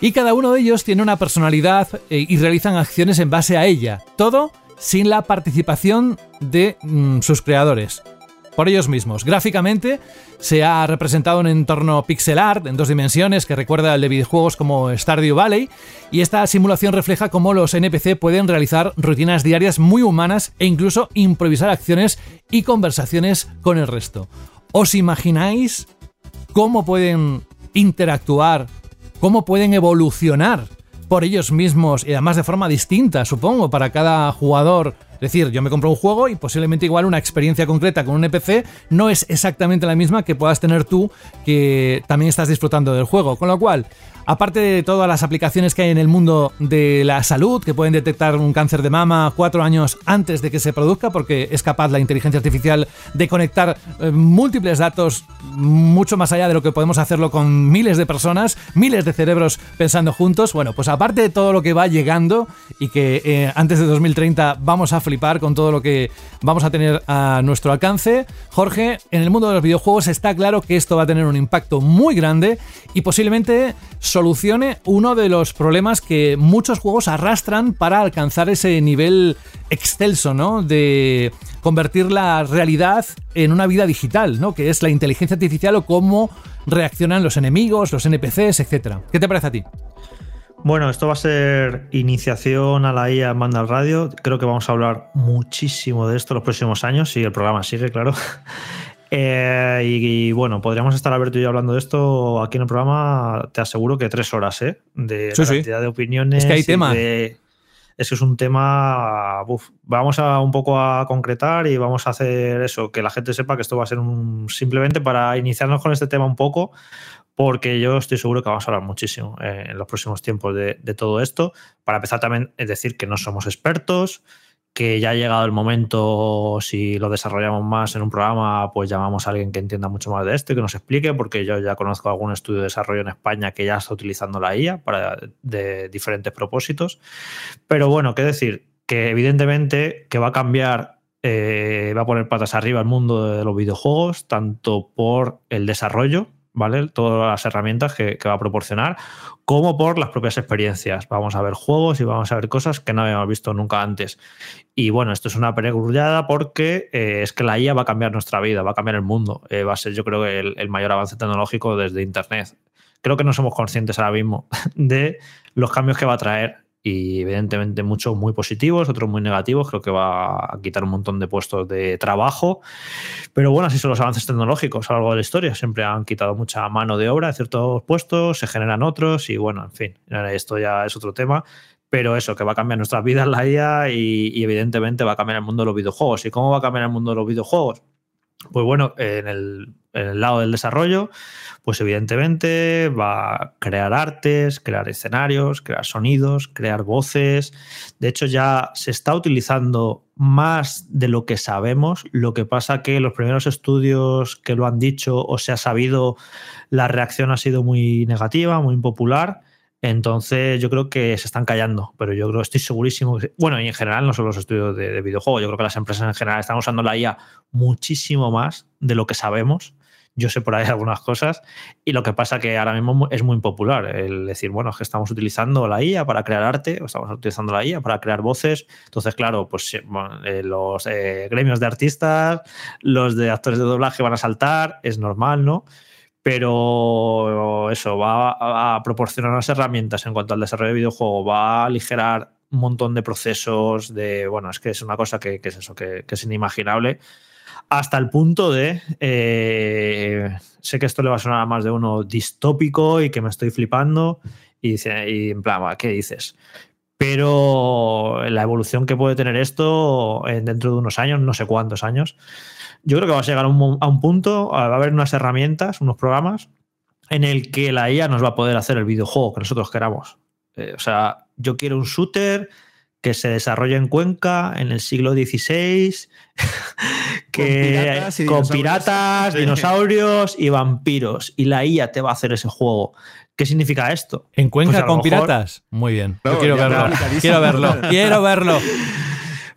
Y cada uno de ellos tiene una personalidad eh, y realizan acciones en base a ella. Todo sin la participación de mm, sus creadores por ellos mismos. Gráficamente se ha representado un entorno pixel art en dos dimensiones que recuerda al de videojuegos como Stardew Valley y esta simulación refleja cómo los NPC pueden realizar rutinas diarias muy humanas e incluso improvisar acciones y conversaciones con el resto. ¿Os imagináis cómo pueden interactuar, cómo pueden evolucionar por ellos mismos y además de forma distinta, supongo, para cada jugador es decir, yo me compro un juego y posiblemente igual una experiencia concreta con un NPC no es exactamente la misma que puedas tener tú que también estás disfrutando del juego. Con lo cual, aparte de todas las aplicaciones que hay en el mundo de la salud, que pueden detectar un cáncer de mama cuatro años antes de que se produzca, porque es capaz la inteligencia artificial de conectar eh, múltiples datos mucho más allá de lo que podemos hacerlo con miles de personas, miles de cerebros pensando juntos. Bueno, pues aparte de todo lo que va llegando y que eh, antes de 2030 vamos a flipar con todo lo que vamos a tener a nuestro alcance, Jorge, en el mundo de los videojuegos está claro que esto va a tener un impacto muy grande y posiblemente solucione uno de los problemas que muchos juegos arrastran para alcanzar ese nivel excelso, ¿no? De convertir la realidad en una vida digital, ¿no? Que es la inteligencia artificial o cómo reaccionan los enemigos, los NPCs, etc. ¿Qué te parece a ti? Bueno, esto va a ser iniciación a la IA Manda al Radio. Creo que vamos a hablar muchísimo de esto los próximos años, si el programa sigue, claro. Eh, y, bueno, podríamos estar Alberto y yo hablando de esto aquí en el programa, te aseguro que tres horas, ¿eh? De la cantidad de opiniones. Es que hay tema. es que es un tema. vamos a un poco a concretar y vamos a hacer eso, que la gente sepa que esto va a ser un, simplemente para iniciarnos con este tema un poco, porque yo estoy seguro que vamos a hablar muchísimo eh, en los próximos tiempos de, de todo esto. Para empezar, también es decir que no somos expertos que ya ha llegado el momento, si lo desarrollamos más en un programa, pues llamamos a alguien que entienda mucho más de esto y que nos explique, porque yo ya conozco algún estudio de desarrollo en España que ya está utilizando la IA para de diferentes propósitos. Pero bueno, qué decir, que evidentemente que va a cambiar, eh, va a poner patas arriba el mundo de los videojuegos, tanto por el desarrollo, ¿vale? Todas las herramientas que, va a proporcionar, como por las propias experiencias. Vamos a ver juegos y vamos a ver cosas que no habíamos visto nunca antes. Y bueno, esto es una peregrullada porque eh, es que la IA va a cambiar nuestra vida, va a cambiar el mundo. Eh, va a ser, yo creo, el, el mayor avance tecnológico desde Internet. Creo que no somos conscientes ahora mismo de los cambios que va a traer y evidentemente muchos muy positivos, otros muy negativos. Creo que va a quitar un montón de puestos de trabajo. Pero bueno, así son los avances tecnológicos a lo largo de la historia. Siempre han quitado mucha mano de obra de ciertos puestos, se generan otros y bueno, en fin, esto ya es otro tema. Pero eso, que va a cambiar nuestras vidas la IA y, y evidentemente va a cambiar el mundo de los videojuegos. ¿Y cómo va a cambiar el mundo de los videojuegos? Pues bueno, en el, lado del desarrollo, pues evidentemente va a crear artes, crear escenarios, crear sonidos, crear voces. De hecho, ya se está utilizando más de lo que sabemos. Lo que pasa que los primeros estudios que lo han dicho o se ha sabido, la reacción ha sido muy negativa, muy impopular. Entonces yo creo que se están callando, pero yo creo, estoy segurísimo. Que, bueno, y en general no solo los estudios de, de videojuegos, yo creo que las empresas en general están usando la IA muchísimo más de lo que sabemos. Yo sé por ahí algunas cosas y lo que pasa que ahora mismo es muy popular el decir, bueno, es que estamos utilizando la IA para crear arte, o estamos utilizando la IA para crear voces. Entonces, claro, pues bueno, eh, los eh, gremios de artistas, los de actores de doblaje van a saltar, es normal, ¿no? Pero eso va a proporcionar unas herramientas en cuanto al desarrollo de videojuego, va a aligerar un montón de procesos, de, bueno, es que es una cosa que, es eso, que, es inimaginable, hasta el punto de, eh, sé que esto le va a sonar a más de uno distópico y que me estoy flipando, y, y en plan, ¿qué dices? Pero la evolución que puede tener esto dentro de unos años, no sé cuántos años, yo creo que va a llegar a un, a un punto, va a haber unas herramientas, unos programas, en el que la IA nos va a poder hacer el videojuego que nosotros queramos. Eh, o sea, yo quiero un shooter que se desarrolla en Cuenca en el siglo XVI, que con piratas, dinosaurios, y vampiros. Y la IA te va a hacer ese juego. ¿Qué significa esto? ¿En Cuenca pues con piratas? Muy bien. quiero verlo. Quiero verlo. Quiero verlo.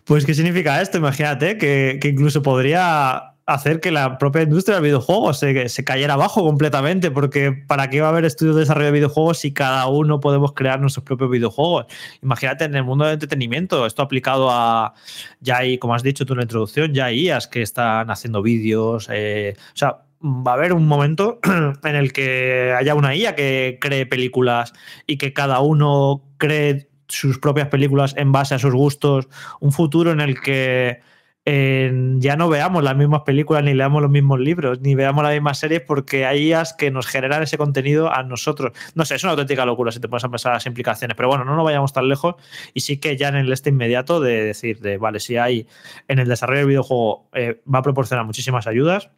Pues, ¿qué significa esto? Imagínate que, incluso podría hacer que la propia industria del videojuego se, se, cayera abajo completamente, porque ¿para qué va a haber estudios de desarrollo de videojuegos si cada uno podemos crear nuestros propios videojuegos? Imagínate en el mundo del entretenimiento, esto aplicado a, ya hay, como has dicho tú en la introducción, ya hay IAs que están haciendo vídeos, eh, o sea, va a haber un momento en el que haya una IA que cree películas y que cada uno cree sus propias películas en base a sus gustos, un futuro en el que ya no veamos las mismas películas, ni leamos los mismos libros, ni veamos las mismas series, porque hay IAs que nos generan ese contenido a nosotros. No sé, es una auténtica locura si te pones a pensar las implicaciones, pero bueno, no nos vayamos tan lejos y sí que ya en el este inmediato de decir, de vale, si hay en el desarrollo del videojuego eh, va a proporcionar muchísimas ayudas,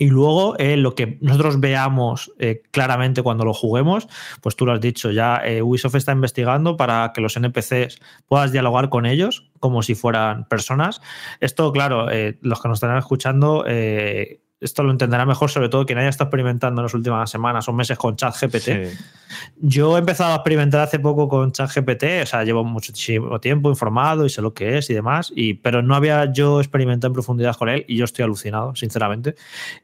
y luego eh, lo que nosotros veamos eh, claramente cuando lo juguemos, pues tú lo has dicho, ya Ubisoft está investigando para que los NPCs puedas dialogar con ellos como si fueran personas. Esto, claro, eh, los que nos están escuchando, eh, esto lo entenderá mejor, sobre todo quien haya estado experimentando en las últimas semanas o meses con ChatGPT. Yo he empezado a experimentar hace poco con ChatGPT, o sea, llevo muchísimo tiempo informado y sé lo que es y demás, y, pero no había yo experimentado en profundidad con él y yo estoy alucinado, sinceramente.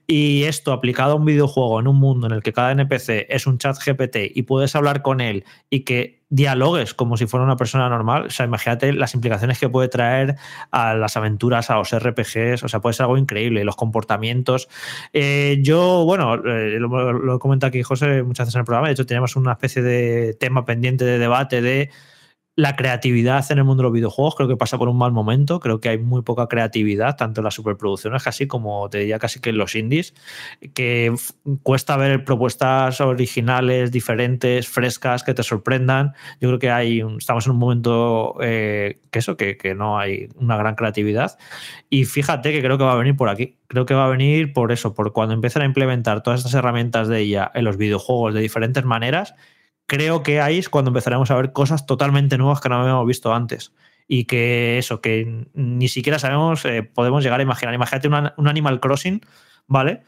Y esto aplicado a un videojuego en un mundo en el que cada NPC es un ChatGPT y puedes hablar con él y que dialogues como si fuera una persona normal. O sea, imagínate las implicaciones que puede traer a las aventuras, a los RPGs. O sea, puede ser algo increíble. Los comportamientos. Eh, yo, bueno, eh, lo, lo, comenta aquí José muchas veces en el programa. De hecho, tenemos una especie de tema pendiente de debate de la creatividad en el mundo de los videojuegos creo que pasa por un mal momento. Creo que hay muy poca creatividad, tanto en las superproducciones casi como te diría casi que en los indies, que cuesta ver propuestas originales, diferentes, frescas, que te sorprendan. Yo creo que hay estamos en un momento eh, que eso, que, que no hay una gran creatividad. Y fíjate que creo que va a venir por aquí. Creo que va a venir por eso, por cuando empiecen a implementar todas estas herramientas de ella en los videojuegos de diferentes maneras creo que ahí es cuando empezaremos a ver cosas totalmente nuevas que no habíamos visto antes. Y que eso, que ni siquiera sabemos, eh, podemos llegar a imaginar. Imagínate un Animal Crossing, ¿vale?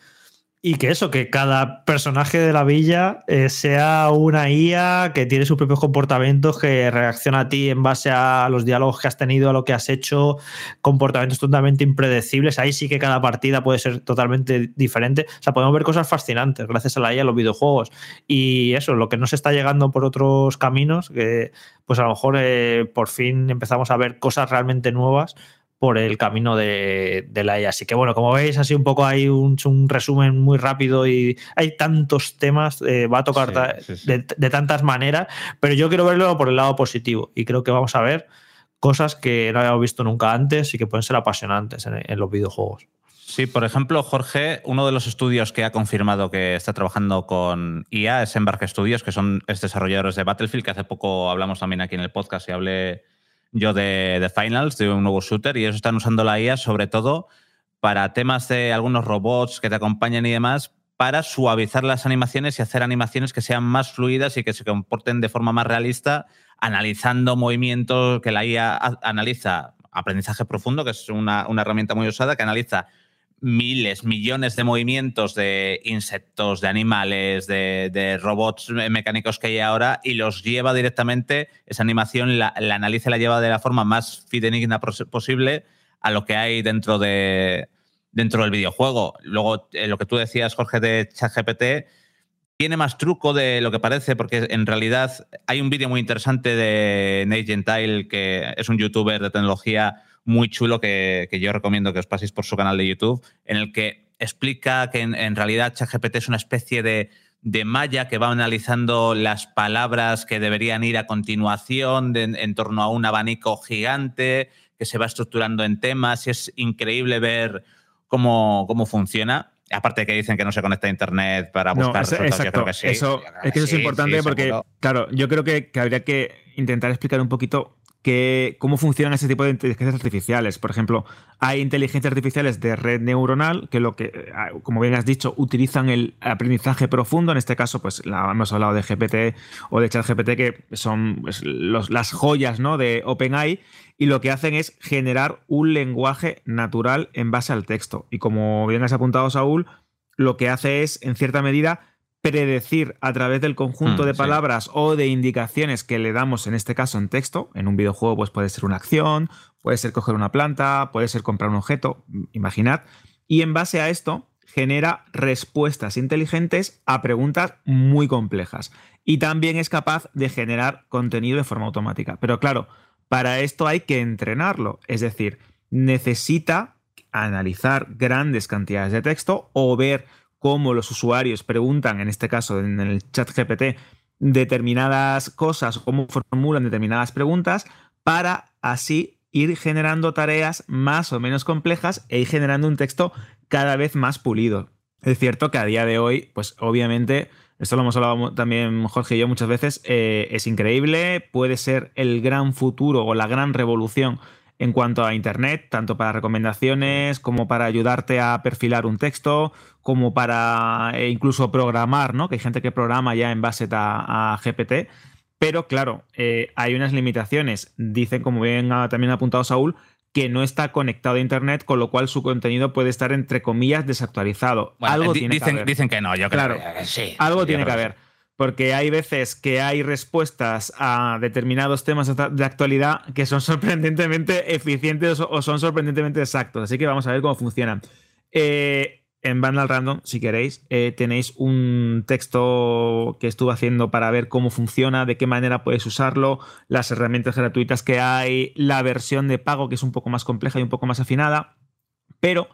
Y que eso, que cada personaje de la villa eh, sea una IA que tiene sus propios comportamientos, que reacciona a ti en base a los diálogos que has tenido, a lo que has hecho, comportamientos totalmente impredecibles. Ahí sí que cada partida puede ser totalmente diferente. O sea, podemos ver cosas fascinantes gracias a la IA los videojuegos. Y eso, lo que no se está llegando por otros caminos, que pues a lo mejor eh, por fin empezamos a ver cosas realmente nuevas por el camino de, la IA. Así que bueno, como veis, así un poco hay un, resumen muy rápido y hay tantos temas, eh, va a tocar De, tantas maneras, pero yo quiero verlo por el lado positivo y creo que vamos a ver cosas que no habíamos visto nunca antes y que pueden ser apasionantes en, los videojuegos. Sí, por ejemplo, Jorge, uno de los estudios que ha confirmado que está trabajando con IA es Embark Studios, que son desarrolladores de Battlefield, que hace poco hablamos también aquí en el podcast y hablé yo de, de, Finals, de un nuevo shooter, y ellos están usando la IA sobre todo para temas de algunos robots que te acompañan y demás, para suavizar las animaciones y hacer animaciones que sean más fluidas y que se comporten de forma más realista, analizando movimientos que la IA analiza, aprendizaje profundo, que es una, una herramienta muy usada, que analiza miles, millones de movimientos de insectos, de animales, de, robots mecánicos que hay ahora y los lleva directamente, esa animación la, analiza y la lleva de la forma más fidedigna posible a lo que hay dentro, de, dentro del videojuego. Luego, eh, lo que tú decías, Jorge, de ChatGPT, tiene más truco de lo que parece, porque en realidad hay un vídeo muy interesante de Nate Gentile, que es un youtuber de tecnología muy chulo que, yo recomiendo que os paséis por su canal de YouTube, en el que explica que en, realidad ChatGPT es una especie de, de, malla que va analizando las palabras que deberían ir a continuación en torno a un abanico gigante que se va estructurando en temas y es increíble ver cómo, cómo funciona. Aparte que dicen que no se conecta a internet para buscar no, exacto. que sí. Eso, es que eso es importante porque, claro, yo creo que, que habría que intentar explicar un poquito cómo funcionan ese tipo de inteligencias artificiales. Por ejemplo, hay inteligencias artificiales de red neuronal que lo que, ah, como bien has dicho, utilizan el aprendizaje profundo. En este caso, pues la, hemos hablado de GPT o de ChatGPT, que son pues, las joyas ¿no? de OpenAI, y lo que hacen es generar un lenguaje natural en base al texto. Y como bien has apuntado, Saúl, lo que hace es, en cierta medida, predecir a través del conjunto mm, de palabras o de indicaciones que le damos, en este caso en texto, en un videojuego pues puede ser una acción, puede ser coger una planta, puede ser comprar un objeto, imaginad, y en base a esto genera respuestas inteligentes a preguntas muy complejas. Y también es capaz de generar contenido de forma automática. Pero claro, para esto hay que entrenarlo, es decir, necesita analizar grandes cantidades de texto o ver cómo los usuarios preguntan, en este caso en el chat GPT, determinadas cosas o cómo formulan determinadas preguntas para así ir generando tareas más o menos complejas e ir generando un texto cada vez más pulido. Es cierto que a día de hoy, pues obviamente, esto lo hemos hablado también Jorge y yo muchas veces, eh, es increíble, puede ser el gran futuro o la gran revolución en cuanto a Internet, tanto para recomendaciones como para ayudarte a perfilar un texto, como para eh, incluso programar, ¿no? Que hay gente que programa ya en base a, GPT. Pero claro, eh, hay unas limitaciones. Dicen, como bien ha también ha apuntado Saúl, que no está conectado a Internet, con lo cual su contenido puede estar, entre comillas, desactualizado. algo tiene dicen, que Dicen que no, yo creo que sí. Algo tiene que haber porque hay veces que hay respuestas a determinados temas de actualidad que son sorprendentemente eficientes o son sorprendentemente exactos. Así que vamos a ver cómo funcionan. Eh, en Vandal Random, si queréis, eh, tenéis un texto que estuve haciendo para ver cómo funciona, de qué manera puedes usarlo, las herramientas gratuitas que hay, la versión de pago que es un poco más compleja y un poco más afinada. Pero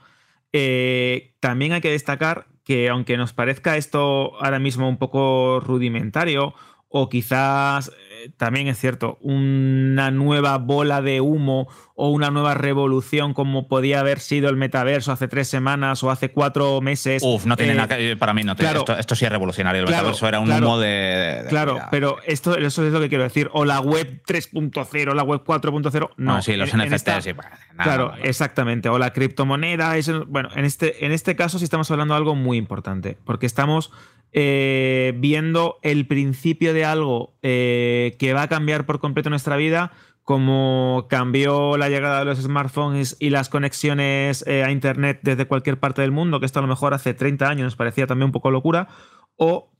eh, también hay que destacar que aunque nos parezca esto ahora mismo un poco rudimentario o quizás también es cierto, una nueva bola de humo o una nueva revolución como podía haber sido el metaverso hace tres semanas o hace cuatro meses. Uf, no tiene eh, nada que, para mí no tiene, esto, sí es revolucionario. El metaverso era un humo de, Claro, pero esto eso es lo que quiero decir. O la web 3.0, la web 4.0. No, sí, los NFTs. claro, exactamente. O la criptomoneda. bueno, en este, en este caso sí estamos hablando de algo muy importante, porque estamos eh, viendo el principio de algo eh, que va a cambiar por completo nuestra vida, como cambió la llegada de los smartphones y las conexiones eh, a Internet desde cualquier parte del mundo, que esto a lo mejor hace 30 años nos parecía también un poco locura, o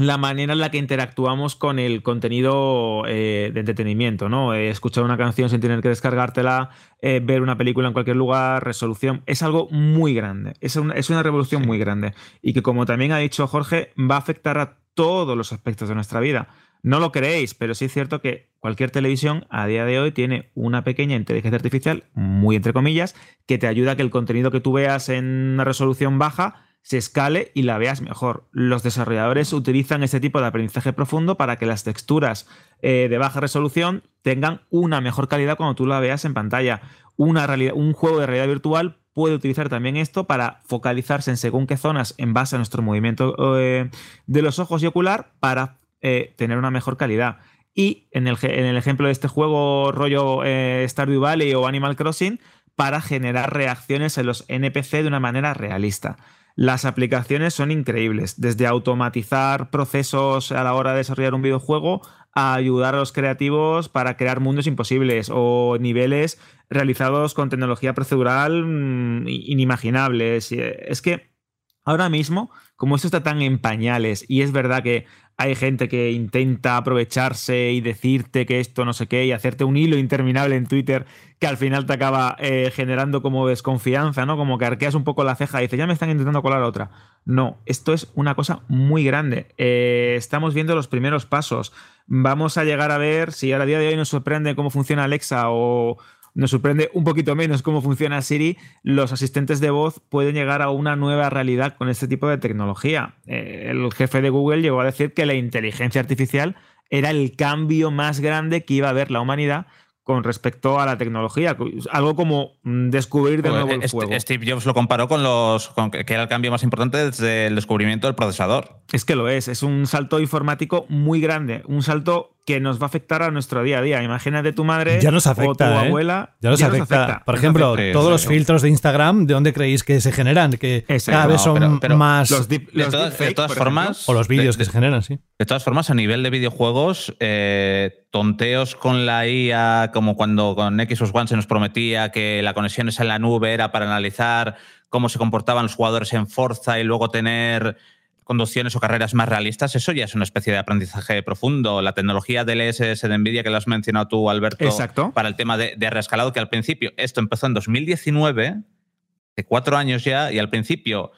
la manera en la que interactuamos con el contenido eh, de entretenimiento, ¿no? Eh, escuchar una canción sin tener que descargártela, eh, ver una película en cualquier lugar, resolución, es algo muy grande, es una, es una revolución muy grande y que como también ha dicho Jorge, va a afectar a todos los aspectos de nuestra vida. No lo creéis, pero sí es cierto que cualquier televisión a día de hoy tiene una pequeña inteligencia artificial, muy entre comillas, que te ayuda a que el contenido que tú veas en una resolución baja se escale y la veas mejor. Los desarrolladores utilizan este tipo de aprendizaje profundo para que las texturas eh, de baja resolución tengan una mejor calidad cuando tú la veas en pantalla. Un juego de realidad virtual puede utilizar también esto para focalizarse en según qué zonas en base a nuestro movimiento eh, de los ojos y ocular para eh, tener una mejor calidad. Y en el, en el, ejemplo de este juego rollo Stardew Valley o Animal Crossing, para generar reacciones en los NPC de una manera realista. Las aplicaciones son increíbles, desde automatizar procesos a la hora de desarrollar un videojuego a ayudar a los creativos para crear mundos imposibles o niveles realizados con tecnología procedural mm, inimaginables. Es que ahora mismo, como esto está tan en pañales y es verdad que hay gente que intenta aprovecharse y decirte que esto no sé qué y hacerte un hilo interminable en Twitter que al final te acaba eh, generando como desconfianza, ¿no? Como que arqueas un poco la ceja y dices, ya me están intentando colar otra. No, esto es una cosa muy grande. Eh, estamos viendo los primeros pasos. Vamos a llegar a ver si a día de hoy nos sorprende cómo funciona Alexa o nos sorprende un poquito menos cómo funciona Siri, los asistentes de voz pueden llegar a una nueva realidad con este tipo de tecnología. Eh, el jefe de Google llegó a decir que la inteligencia artificial era el cambio más grande que iba a ver la humanidad con respecto a la tecnología, algo como mm, descubrir de nuevo el fuego. Steve Jobs lo comparó con los con que era el cambio más importante desde el descubrimiento del procesador. Es que lo es, es un salto informático muy grande, un salto que nos va a afectar a nuestro día a día. Imagínate tu madre ya nos afecta, o tu ¿eh? abuela. Ya nos, afecta. Por ejemplo, todos los filtros de Instagram, ¿de dónde creéis que se generan? Que cada vez son más. Los de, todas, formas. O los vídeos que se generan, sí. De todas formas, a nivel de videojuegos, eh, tonteos con la IA, como cuando con Xbox One se nos prometía que la conexión esa en la nube era para analizar cómo se comportaban los jugadores en Forza y luego tener conducciones o carreras más realistas, eso ya es una especie de aprendizaje profundo. La tecnología del ESS de NVIDIA que lo has mencionado tú, Alberto, Exacto. para el tema de, de reescalado, que al principio, esto empezó en 2019, de cuatro años ya, y al principio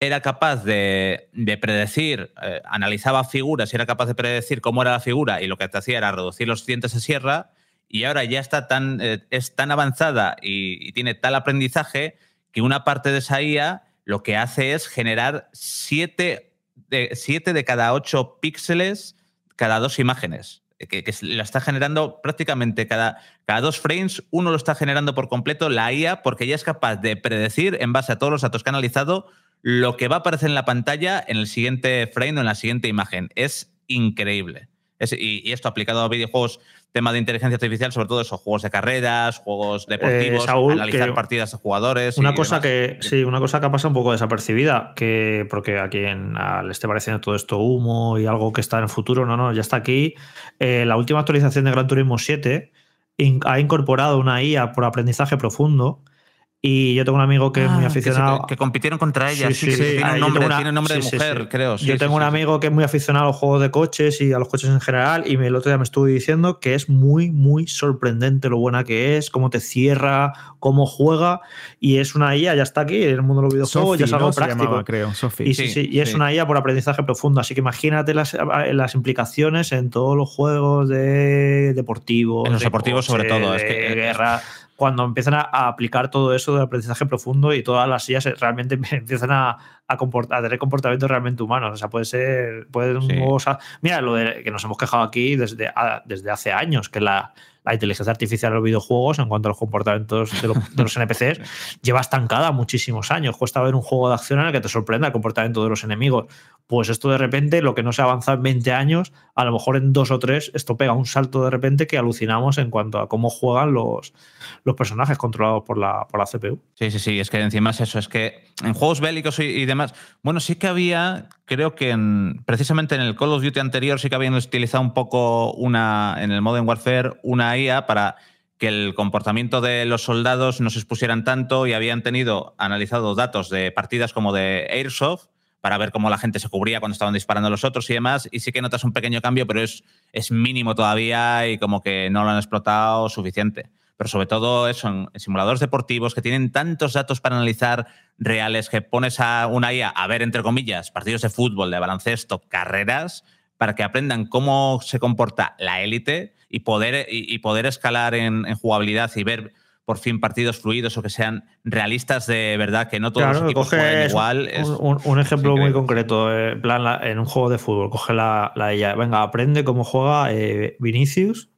era capaz de, predecir, eh, analizaba figuras y era capaz de predecir cómo era la figura y lo que te hacía era reducir los dientes de sierra y ahora ya está tan, eh, es tan avanzada y, y, tiene tal aprendizaje que una parte de esa IA lo que hace es generar siete de, siete de cada ocho píxeles cada dos imágenes. Que, que, la está generando prácticamente cada, cada dos frames, uno lo está generando por completo la IA porque ya es capaz de predecir en base a todos los datos que ha analizado lo que va a aparecer en la pantalla en el siguiente frame o en la siguiente imagen. Es increíble. Es, y, y, esto aplicado a videojuegos, tema de inteligencia artificial, sobre todo esos juegos de carreras, juegos deportivos, eh, Saúl, analizar partidas de jugadores. Una cosa que sí, una cosa que ha pasado un poco desapercibida, que porque a quien le esté pareciendo todo esto humo y algo que está en el futuro, no, no, ya está aquí. Eh, la última actualización de Gran Turismo 7 in, ha incorporado una IA por aprendizaje profundo y yo tengo un amigo que ah, es muy aficionado. Que, se, que, compitieron contra ella. Sí, sí, sí. Tiene, un nombre, una, tiene nombre de mujer, creo. yo tengo un amigo que es muy aficionado a los juegos de coches y a los coches en general. Y el otro día me estuvo diciendo que es muy, muy sorprendente lo buena que es, cómo te cierra, cómo juega. Y es una IA, ya está aquí en el mundo de los videojuegos, Sophie, ya es algo ¿no? práctico. Llamaba, creo, Sophie. Y, sí, sí, y es una IA por aprendizaje profundo. Así que imagínate las, las implicaciones en todos los juegos de deportivos. En los de deportivos, coche, sobre todo. De es que, guerra cuando empiezan a, a, aplicar todo eso del aprendizaje profundo y todas las sillas realmente empiezan a, a, comportar, a tener comportamientos realmente humanos. O sea, puede ser. Puede sí. o sea, mira, lo de que nos hemos quejado aquí desde, desde hace años, que la, la inteligencia artificial en los videojuegos, en cuanto a los comportamientos de, lo, de los NPCs, lleva estancada muchísimos años. Cuesta ver un juego de acción en el que te sorprenda el comportamiento de los enemigos. Pues esto de repente, lo que no se ha avanzado en 20 años, a lo mejor en dos o tres, esto pega un salto de repente que alucinamos en cuanto a cómo juegan los, los personajes controlados por la, por la CPU. Sí, sí, sí, es que encima es eso, es que en juegos bélicos y, y demás, bueno, sí que había, creo que en, precisamente en el Call of Duty anterior sí que habían utilizado un poco una, en el Modern Warfare, una Para que el comportamiento de los soldados no se expusieran tanto y habían tenido analizado datos de partidas como de Airsoft para ver cómo la gente se cubría cuando estaban disparando los otros y demás. Y sí que notas un pequeño cambio, pero es, es mínimo todavía y como que no lo han explotado suficiente. Pero sobre todo eso, en simuladores deportivos que tienen tantos datos para analizar reales que pones a una IA a ver, entre comillas, partidos de fútbol, de baloncesto, carreras, para que aprendan cómo se comporta la élite y poder, y, y poder escalar en, en, jugabilidad y ver por fin partidos fluidos o que sean realistas de verdad, que no todos claro, los equipos jueguen igual. Es, un, un, ejemplo muy concreto, eh, en plan la, en un juego de fútbol, coge la, la ella, venga, aprende cómo juega eh, Vinicius,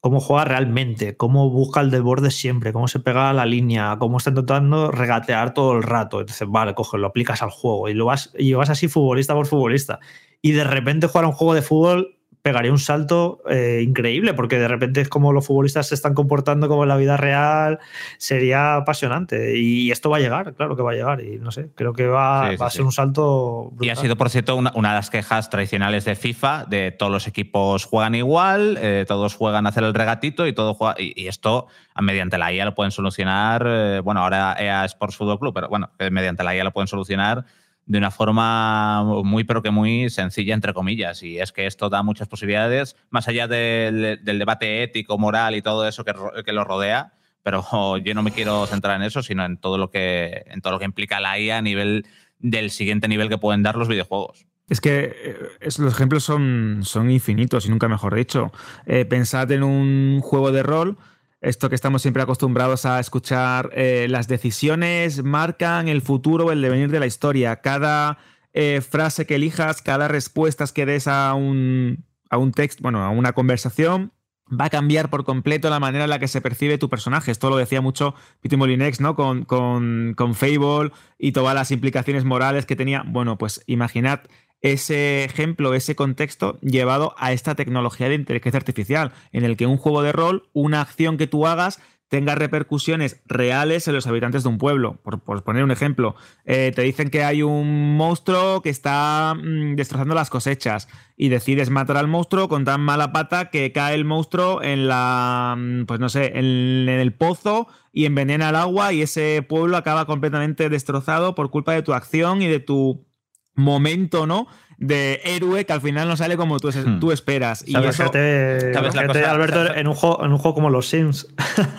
cómo juega realmente, cómo busca el desborde siempre, cómo se pega a la línea, cómo está intentando regatear todo el rato. Entonces, vale, coge, lo aplicas al juego y lo vas, y vas así futbolista por futbolista. Y de repente jugar un juego de fútbol pegaría un salto eh, increíble, porque de repente es como los futbolistas se están comportando como en la vida real, sería apasionante. Y esto va a llegar, claro que va a llegar, y no sé, creo que va, sí, sí, va a ser sí. un salto. Brutal. Y ha sido, por cierto, una, una, de las quejas tradicionales de FIFA, de todos los equipos juegan igual, eh, todos juegan a hacer el regatito y todo juega, y, y, esto mediante la IA lo pueden solucionar, eh, bueno, ahora EA Sports Football Club, pero bueno, mediante la IA lo pueden solucionar de una forma muy, pero que muy sencilla, entre comillas. Y es que esto da muchas posibilidades, más allá del, debate ético, moral y todo eso que, lo rodea. Pero yo no me quiero centrar en eso, sino en todo lo que, en todo lo que implica la IA a nivel del siguiente nivel que pueden dar los videojuegos. Es que es, los ejemplos son, son infinitos y nunca mejor dicho. Eh, pensad en un juego de rol esto que estamos siempre acostumbrados a escuchar, eh, las decisiones marcan el futuro o el devenir de la historia. Cada eh, frase que elijas, cada respuesta que des a un, a un texto, bueno, a una conversación, va a cambiar por completo la manera en la que se percibe tu personaje. Esto lo decía mucho Peter Molinex, ¿no? Con, con, con Fable y todas las implicaciones morales que tenía. Bueno, pues imaginad ese ejemplo, ese contexto llevado a esta tecnología de inteligencia artificial, en el que un juego de rol, una acción que tú hagas, tenga repercusiones reales en los habitantes de un pueblo. Por, poner un ejemplo, eh, te dicen que hay un monstruo que está mm, destrozando las cosechas y decides matar al monstruo con tan mala pata que cae el monstruo en la, mm, pues no sé, en, el pozo y envenena el agua y ese pueblo acaba completamente destrozado por culpa de tu acción y de tu momento, ¿no? de héroe que al final no sale como tú, hmm. tú esperas. Y eso, Alberto, en un, juego, en un juego como los Sims.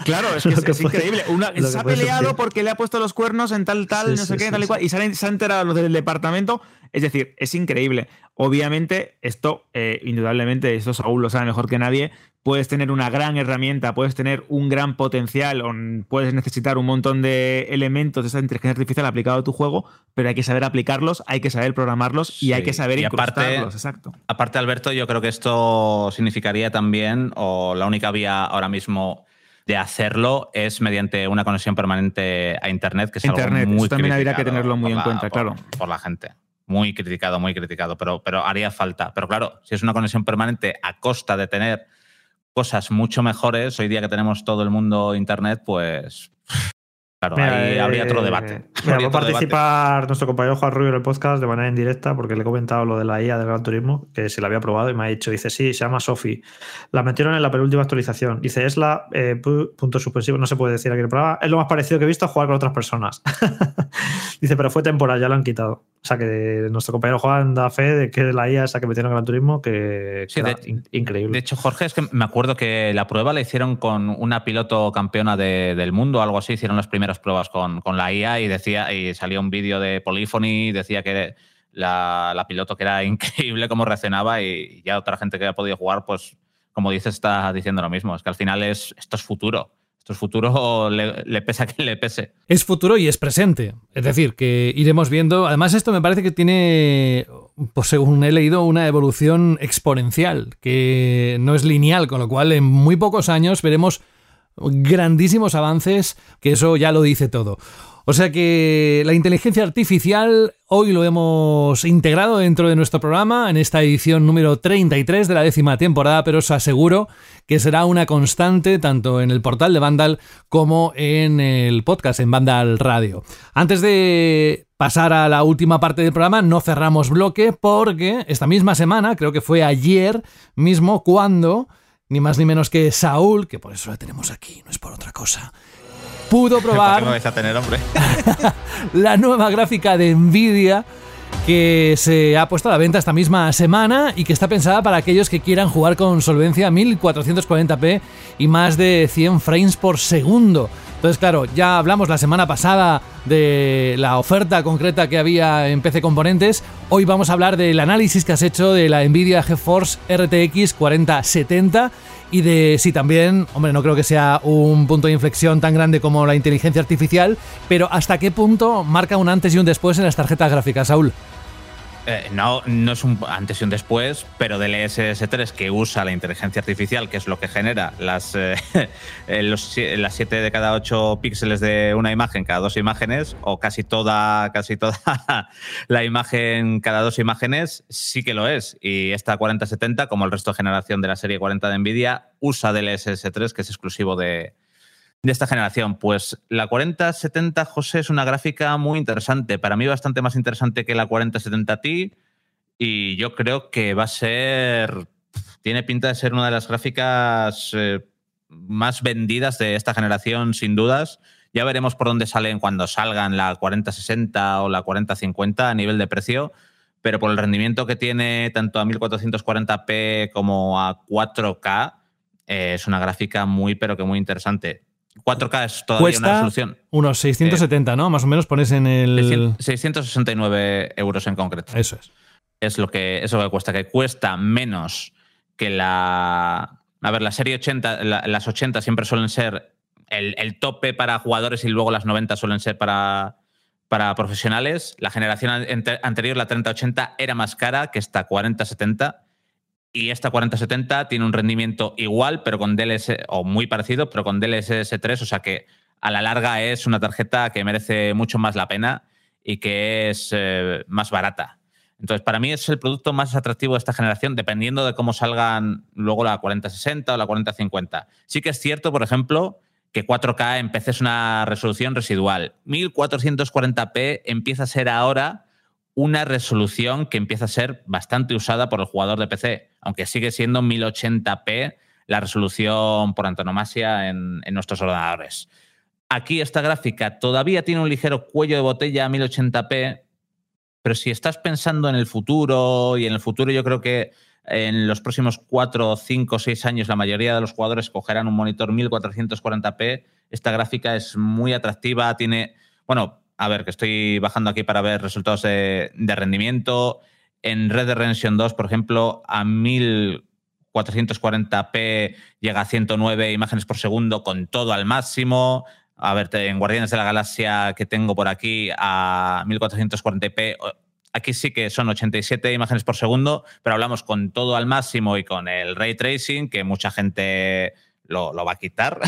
Claro, es que, es, increíble. se ha peleado porque le ha puesto los cuernos en tal, tal, no sé qué, tal y cual, y se han enterado los del departamento. Es decir, es increíble. Obviamente, esto, eh, indudablemente, esto Saúl lo sabe mejor que nadie, puedes tener una gran herramienta, puedes tener un gran potencial, puedes necesitar un montón de elementos de esa inteligencia artificial aplicado a tu juego, pero hay que saber aplicarlos, hay que saber programarlos y hay que saber incrustarlos. exacto. Aparte, Alberto, yo creo que esto significaría también, o la única vía ahora mismo de hacerlo es mediante una conexión permanente a Internet, que es Internet, algo muy eso también habría que tenerlo muy en cuenta, claro. Por la gente muy criticado, muy criticado, pero, pero haría falta. Pero claro, si es una conexión permanente a costa de tener cosas mucho mejores, hoy día que tenemos todo el mundo Internet, pues Claro, ahí habría otro debate. va a participar nuestro compañero Juan Rubio en el podcast de manera indirecta porque le he comentado lo de la IA del Gran Turismo, que si la había probado y me ha dicho, dice, sí, se llama Sofi. La metieron en la penúltima actualización. Dice, es la eh, punto suspensivo, no se puede decir aquí en el programa, es lo más parecido que he visto a jugar con otras personas. dice, pero fue temporal, ya lo han quitado. O sea que nuestro compañero Juan da fe de que la IA esa que metieron en Gran Turismo, que, sí, increíble. De hecho, Jorge, es que me acuerdo que la prueba la hicieron con una piloto campeona del mundo, algo así, hicieron las primeras pruebas con, la IA y decía, y salió un vídeo de Polyphony, decía que la, piloto que era increíble cómo reaccionaba y ya otra gente que ha podido jugar, pues como dice, está diciendo lo mismo. Es que al final es, esto es futuro. Esto es futuro, le, le pese a quien le pese. Es futuro y es presente. Es decir, que iremos viendo. Además, esto me parece que tiene, pues según he leído, una evolución exponencial, que no es lineal, con lo cual en muy pocos años veremos grandísimos avances, que eso ya lo dice todo. O sea que la inteligencia artificial hoy lo hemos integrado dentro de nuestro programa en esta edición número 33 de la décima temporada, pero os aseguro que será una constante tanto en el portal de Vandal como en el podcast en Vandal Radio. Antes de pasar a la última parte del programa, no cerramos bloque porque esta misma semana, creo que fue ayer mismo, cuando ni más ni menos que Saúl, que por eso la tenemos aquí, no es por otra cosa pudo probar a tener, hombre? la nueva gráfica de Nvidia que se ha puesto a la venta esta misma semana y que está pensada para aquellos que quieran jugar con solvencia 1440p y más de 100 frames por segundo. Entonces, claro, ya hablamos la semana pasada de la oferta concreta que había en PC Componentes. Hoy vamos a hablar del análisis que has hecho de la Nvidia GeForce RTX 4070 y de si también, hombre, no creo que sea un punto de inflexión tan grande como la inteligencia artificial, pero hasta qué punto marca un antes y un después en las tarjetas gráficas, Saúl. Eh, no, no es un antes y un después, pero del SS3 que usa la inteligencia artificial, que es lo que genera las, eh, eh, las 7 de cada 8 píxeles de una imagen cada dos imágenes, o casi toda, casi toda la imagen cada dos imágenes, sí que lo es. Y esta 4070, como el resto de generación de la serie 40 de Nvidia, usa del SS3, que es exclusivo de, de esta generación? Pues la 4070, José, es una gráfica muy interesante. Para mí bastante más interesante que la 4070 Ti. Y yo creo que va a ser. Tiene pinta de ser una de las gráficas eh, más vendidas de esta generación, sin dudas. Ya veremos por dónde salen cuando salgan la 4060 o la 4050 a nivel de precio. Pero por el rendimiento que tiene tanto a 1440p como a 4K, eh, es una gráfica muy, pero que muy interesante. 4K es todavía una resolución. Unos 670, ¿no? Más o menos pones en el. 669 euros en concreto. Eso es. Es lo que, eso que cuesta, que cuesta menos que la. A ver, la serie 80, las 80 siempre suelen ser el, tope para jugadores y luego las 90 suelen ser para, para profesionales. La generación anterior, la 3080, era más cara que esta 4070 y esta 4070 tiene un rendimiento igual, pero con DLS, o muy parecido, pero con DLSS 3, o sea que a la larga es una tarjeta que merece mucho más la pena y que es eh, más barata. Entonces, para mí es el producto más atractivo de esta generación, dependiendo de cómo salgan luego la 4060 o la 4050. Sí que es cierto, por ejemplo, que 4K en PC es una resolución residual. 1440p empieza a ser ahora una resolución que empieza a ser bastante usada por el jugador de PC, aunque sigue siendo 1080p la resolución por antonomasia en, nuestros ordenadores. Aquí esta gráfica todavía tiene un ligero cuello de botella a 1080p, pero si estás pensando en el futuro, y en el futuro yo creo que en los próximos 4, 5, 6 años la mayoría de los jugadores cogerán un monitor 1440p, esta gráfica es muy atractiva, tiene, bueno, a ver, que estoy bajando aquí para ver resultados de, rendimiento. En Red Dead Redemption 2, por ejemplo, a 1440p llega a 109 imágenes por segundo con todo al máximo a ver, en Guardianes de la Galaxia que tengo por aquí a 1440p, aquí sí que son 87 imágenes por segundo, pero hablamos con todo al máximo y con el ray tracing, que mucha gente lo, va a quitar.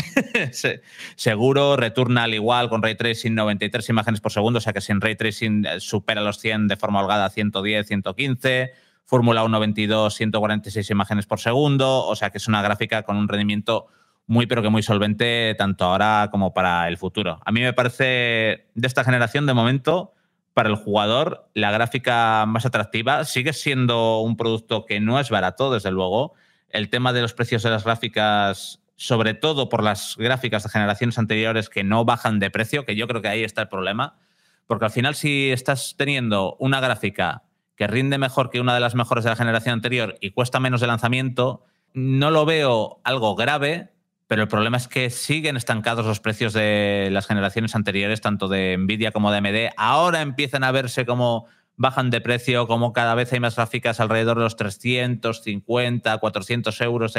Seguro, returna al igual con ray tracing 93 imágenes por segundo, o sea que sin ray tracing eh, supera los 100 de forma holgada 110, 115. Fórmula 1 22, 146 imágenes por segundo, o sea que es una gráfica con un rendimiento muy, pero que muy solvente, tanto ahora como para el futuro. A mí me parece de esta generación, de momento, para el jugador, la gráfica más atractiva. Sigue siendo un producto que no es barato, desde luego. El tema de los precios de las gráficas, sobre todo por las gráficas de generaciones anteriores que no bajan de precio, que yo creo que ahí está el problema. Porque al final, si estás teniendo una gráfica que rinde mejor que una de las mejores de la generación anterior y cuesta menos de lanzamiento, no lo veo algo grave, pero el problema es que siguen estancados los precios de las generaciones anteriores, tanto de Nvidia como de AMD. Ahora empiezan a verse como bajan de precio, como cada vez hay más gráficas alrededor de los 350, 400 euros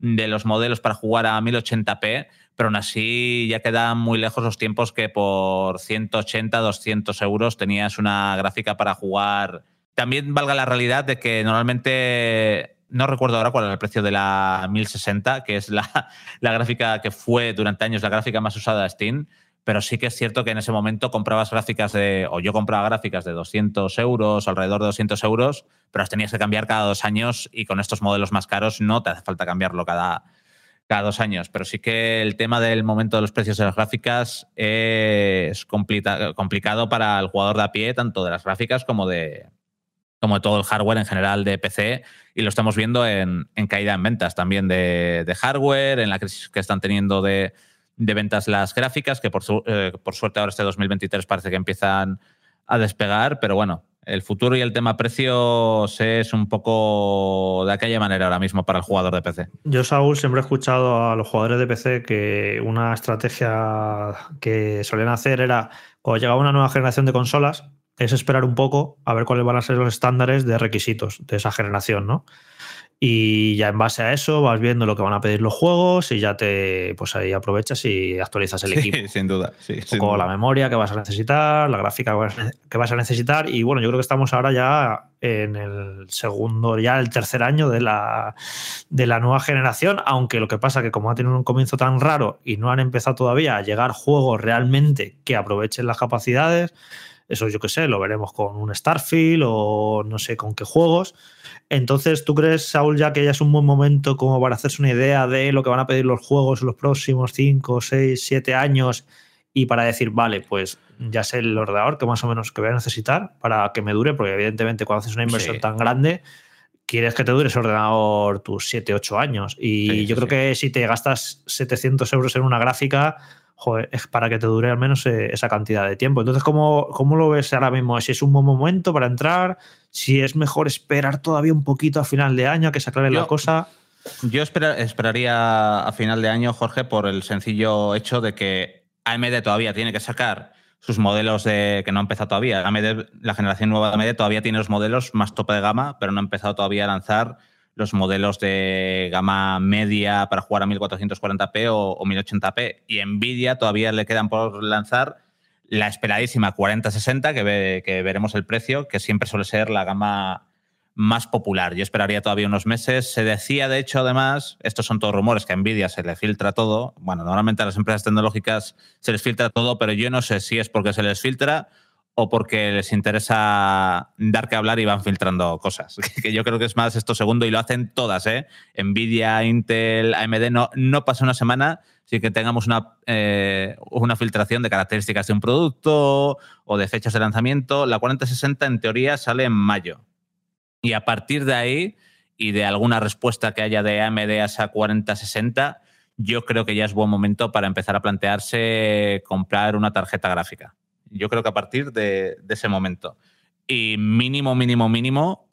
los modelos para jugar a 1080p, pero aún así ya quedan muy lejos los tiempos que por 180, 200 euros tenías una gráfica para jugar. También valga la realidad de que normalmente no recuerdo ahora cuál era el precio de la 1060, que es la, la, gráfica que fue durante años la gráfica más usada de Steam, pero sí que es cierto que en ese momento comprabas gráficas de, o yo compraba gráficas de 200 euros, alrededor de 200 euros, pero las tenías que cambiar cada dos años y con estos modelos más caros no te hace falta cambiarlo cada, cada dos años. Pero sí que el tema del momento de los precios de las gráficas es complicado para el jugador de a pie, tanto de las gráficas como de, como de todo el hardware en general de PC, y lo estamos viendo en, caída en ventas también de, hardware, en la crisis que están teniendo de, ventas las gráficas, que por, eh, por, suerte ahora este 2023 parece que empiezan a despegar, pero bueno, el futuro y el tema precios es un poco de aquella manera ahora mismo para el jugador de PC. Yo, Saúl, siempre he escuchado a los jugadores de PC que una estrategia que solían hacer era cuando llegaba una nueva generación de consolas, es esperar un poco a ver cuáles van a ser los estándares de requisitos de esa generación, ¿no? Y ya en base a eso vas viendo lo que van a pedir los juegos y ya te, pues ahí aprovechas y actualizas el equipo. sin duda. Sí, un la memoria que vas a necesitar, la gráfica que vas a necesitar. Y bueno, yo creo que estamos ahora ya en el segundo, ya el tercer año de la, de la nueva generación, aunque lo que pasa que como ha tenido un comienzo tan raro y no han empezado todavía a llegar juegos realmente que aprovechen las capacidades, eso yo qué sé, lo veremos con un Starfield o no sé con qué juegos. Entonces, ¿tú crees, Saúl, ya que ya es un buen momento como para hacerse una idea de lo que van a pedir los juegos en los próximos 5, 6, 7 años y para decir, vale, pues ya sé el ordenador que más o menos que voy a necesitar para que me dure? Porque evidentemente cuando haces una inversión tan grande, quieres que te dure ese ordenador tus 7, 8 años. Y yo creo que si te gastas 700 euros en una gráfica, es para que te dure al menos eh, esa cantidad de tiempo. Entonces, ¿cómo, ¿cómo, lo ves ahora mismo? Si es un buen momento para entrar, si es mejor esperar todavía un poquito a final de año a que se aclare la cosa. Yo esperaría a final de año, Jorge, por el sencillo hecho de que AMD todavía tiene que sacar sus modelos de que no ha empezado todavía. AMD, la generación nueva de AMD todavía tiene los modelos más tope de gama, pero no ha empezado todavía a lanzar los modelos de gama media para jugar a 1440p o, 1080p. Y Nvidia todavía le quedan por lanzar la esperadísima 4060, que, que veremos el precio, que siempre suele ser la gama más popular. Yo esperaría todavía unos meses. Se decía, de hecho, además, estos son todos rumores, que a Nvidia se le filtra todo. Bueno, normalmente a las empresas tecnológicas se les filtra todo, pero yo no sé si es porque se les filtra o porque les interesa dar que hablar y van filtrando cosas. que yo creo que es más esto segundo y lo hacen todas, ¿eh? Nvidia, Intel, AMD, no, no pasa una semana sin que tengamos una, eh, una filtración de características de un producto o de fechas de lanzamiento. La 4060 en teoría sale en mayo. Y a partir de ahí y de alguna respuesta que haya de AMD a esa 4060, yo creo que ya es buen momento para empezar a plantearse comprar una tarjeta gráfica. Yo creo que a partir de, ese momento. Y mínimo, mínimo, mínimo,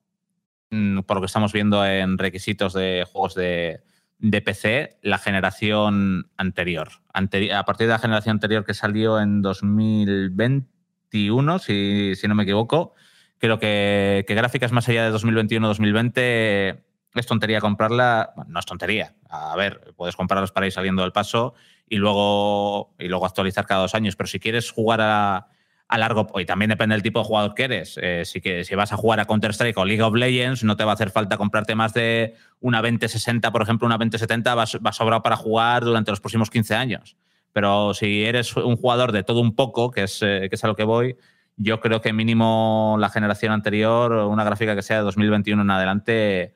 mm, por lo que estamos viendo en requisitos de juegos de, PC, la generación anterior. a partir de la generación anterior que salió en 2021, si, no me equivoco, creo que, que gráficas más allá de 2021-2020 es tontería comprarla. no es tontería. A ver, puedes comprarlas para ir saliendo del paso y luego, y luego actualizar cada dos años. Pero si quieres jugar a, a largo, y también depende del tipo de jugador que eres. Eh, si, que, si vas a jugar a Counter-Strike o League of Legends, no te va a hacer falta comprarte más de una 2060, por ejemplo, una 2070 va, va sobrado para jugar durante los próximos 15 años. Pero si eres un jugador de todo un poco, que es, eh, que es a lo que voy, yo creo que mínimo la generación anterior, una gráfica que sea de 2021 en adelante,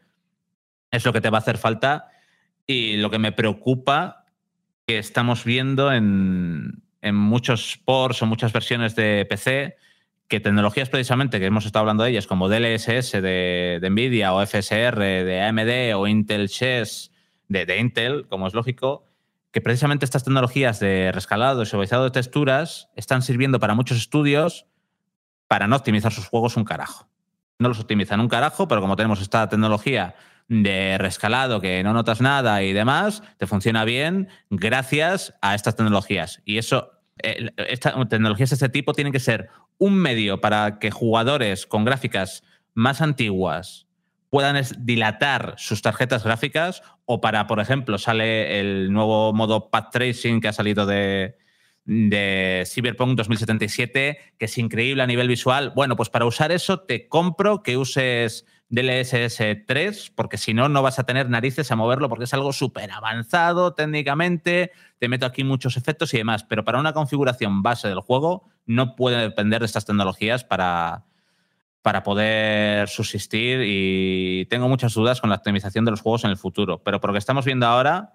es lo que te va a hacer falta. Y lo que me preocupa que estamos viendo en, en muchos ports o muchas versiones de PC que tecnologías precisamente que hemos estado hablando de ellas, como DLSS de, Nvidia o FSR de AMD o Intel Chess de, de, Intel, como es lógico, que precisamente estas tecnologías de rescalado y suavizado de texturas están sirviendo para muchos estudios para no optimizar sus juegos un carajo. No los optimizan un carajo, pero como tenemos esta tecnología de rescalado que no notas nada y demás, te funciona bien gracias a estas tecnologías. Y eso, eh, tecnologías de este tipo tienen que ser un medio para que jugadores con gráficas más antiguas puedan dilatar sus tarjetas gráficas o para, por ejemplo, sale el nuevo modo path tracing que ha salido de, de Cyberpunk 2077, que es increíble a nivel visual. Bueno, pues para usar eso te compro que uses DLSS 3, porque si no, no vas a tener narices a moverlo porque es algo súper avanzado técnicamente, te meto aquí muchos efectos y demás, pero para una configuración base del juego no puede depender de estas tecnologías para, para poder subsistir y tengo muchas dudas con la optimización de los juegos en el futuro, pero por lo que estamos viendo ahora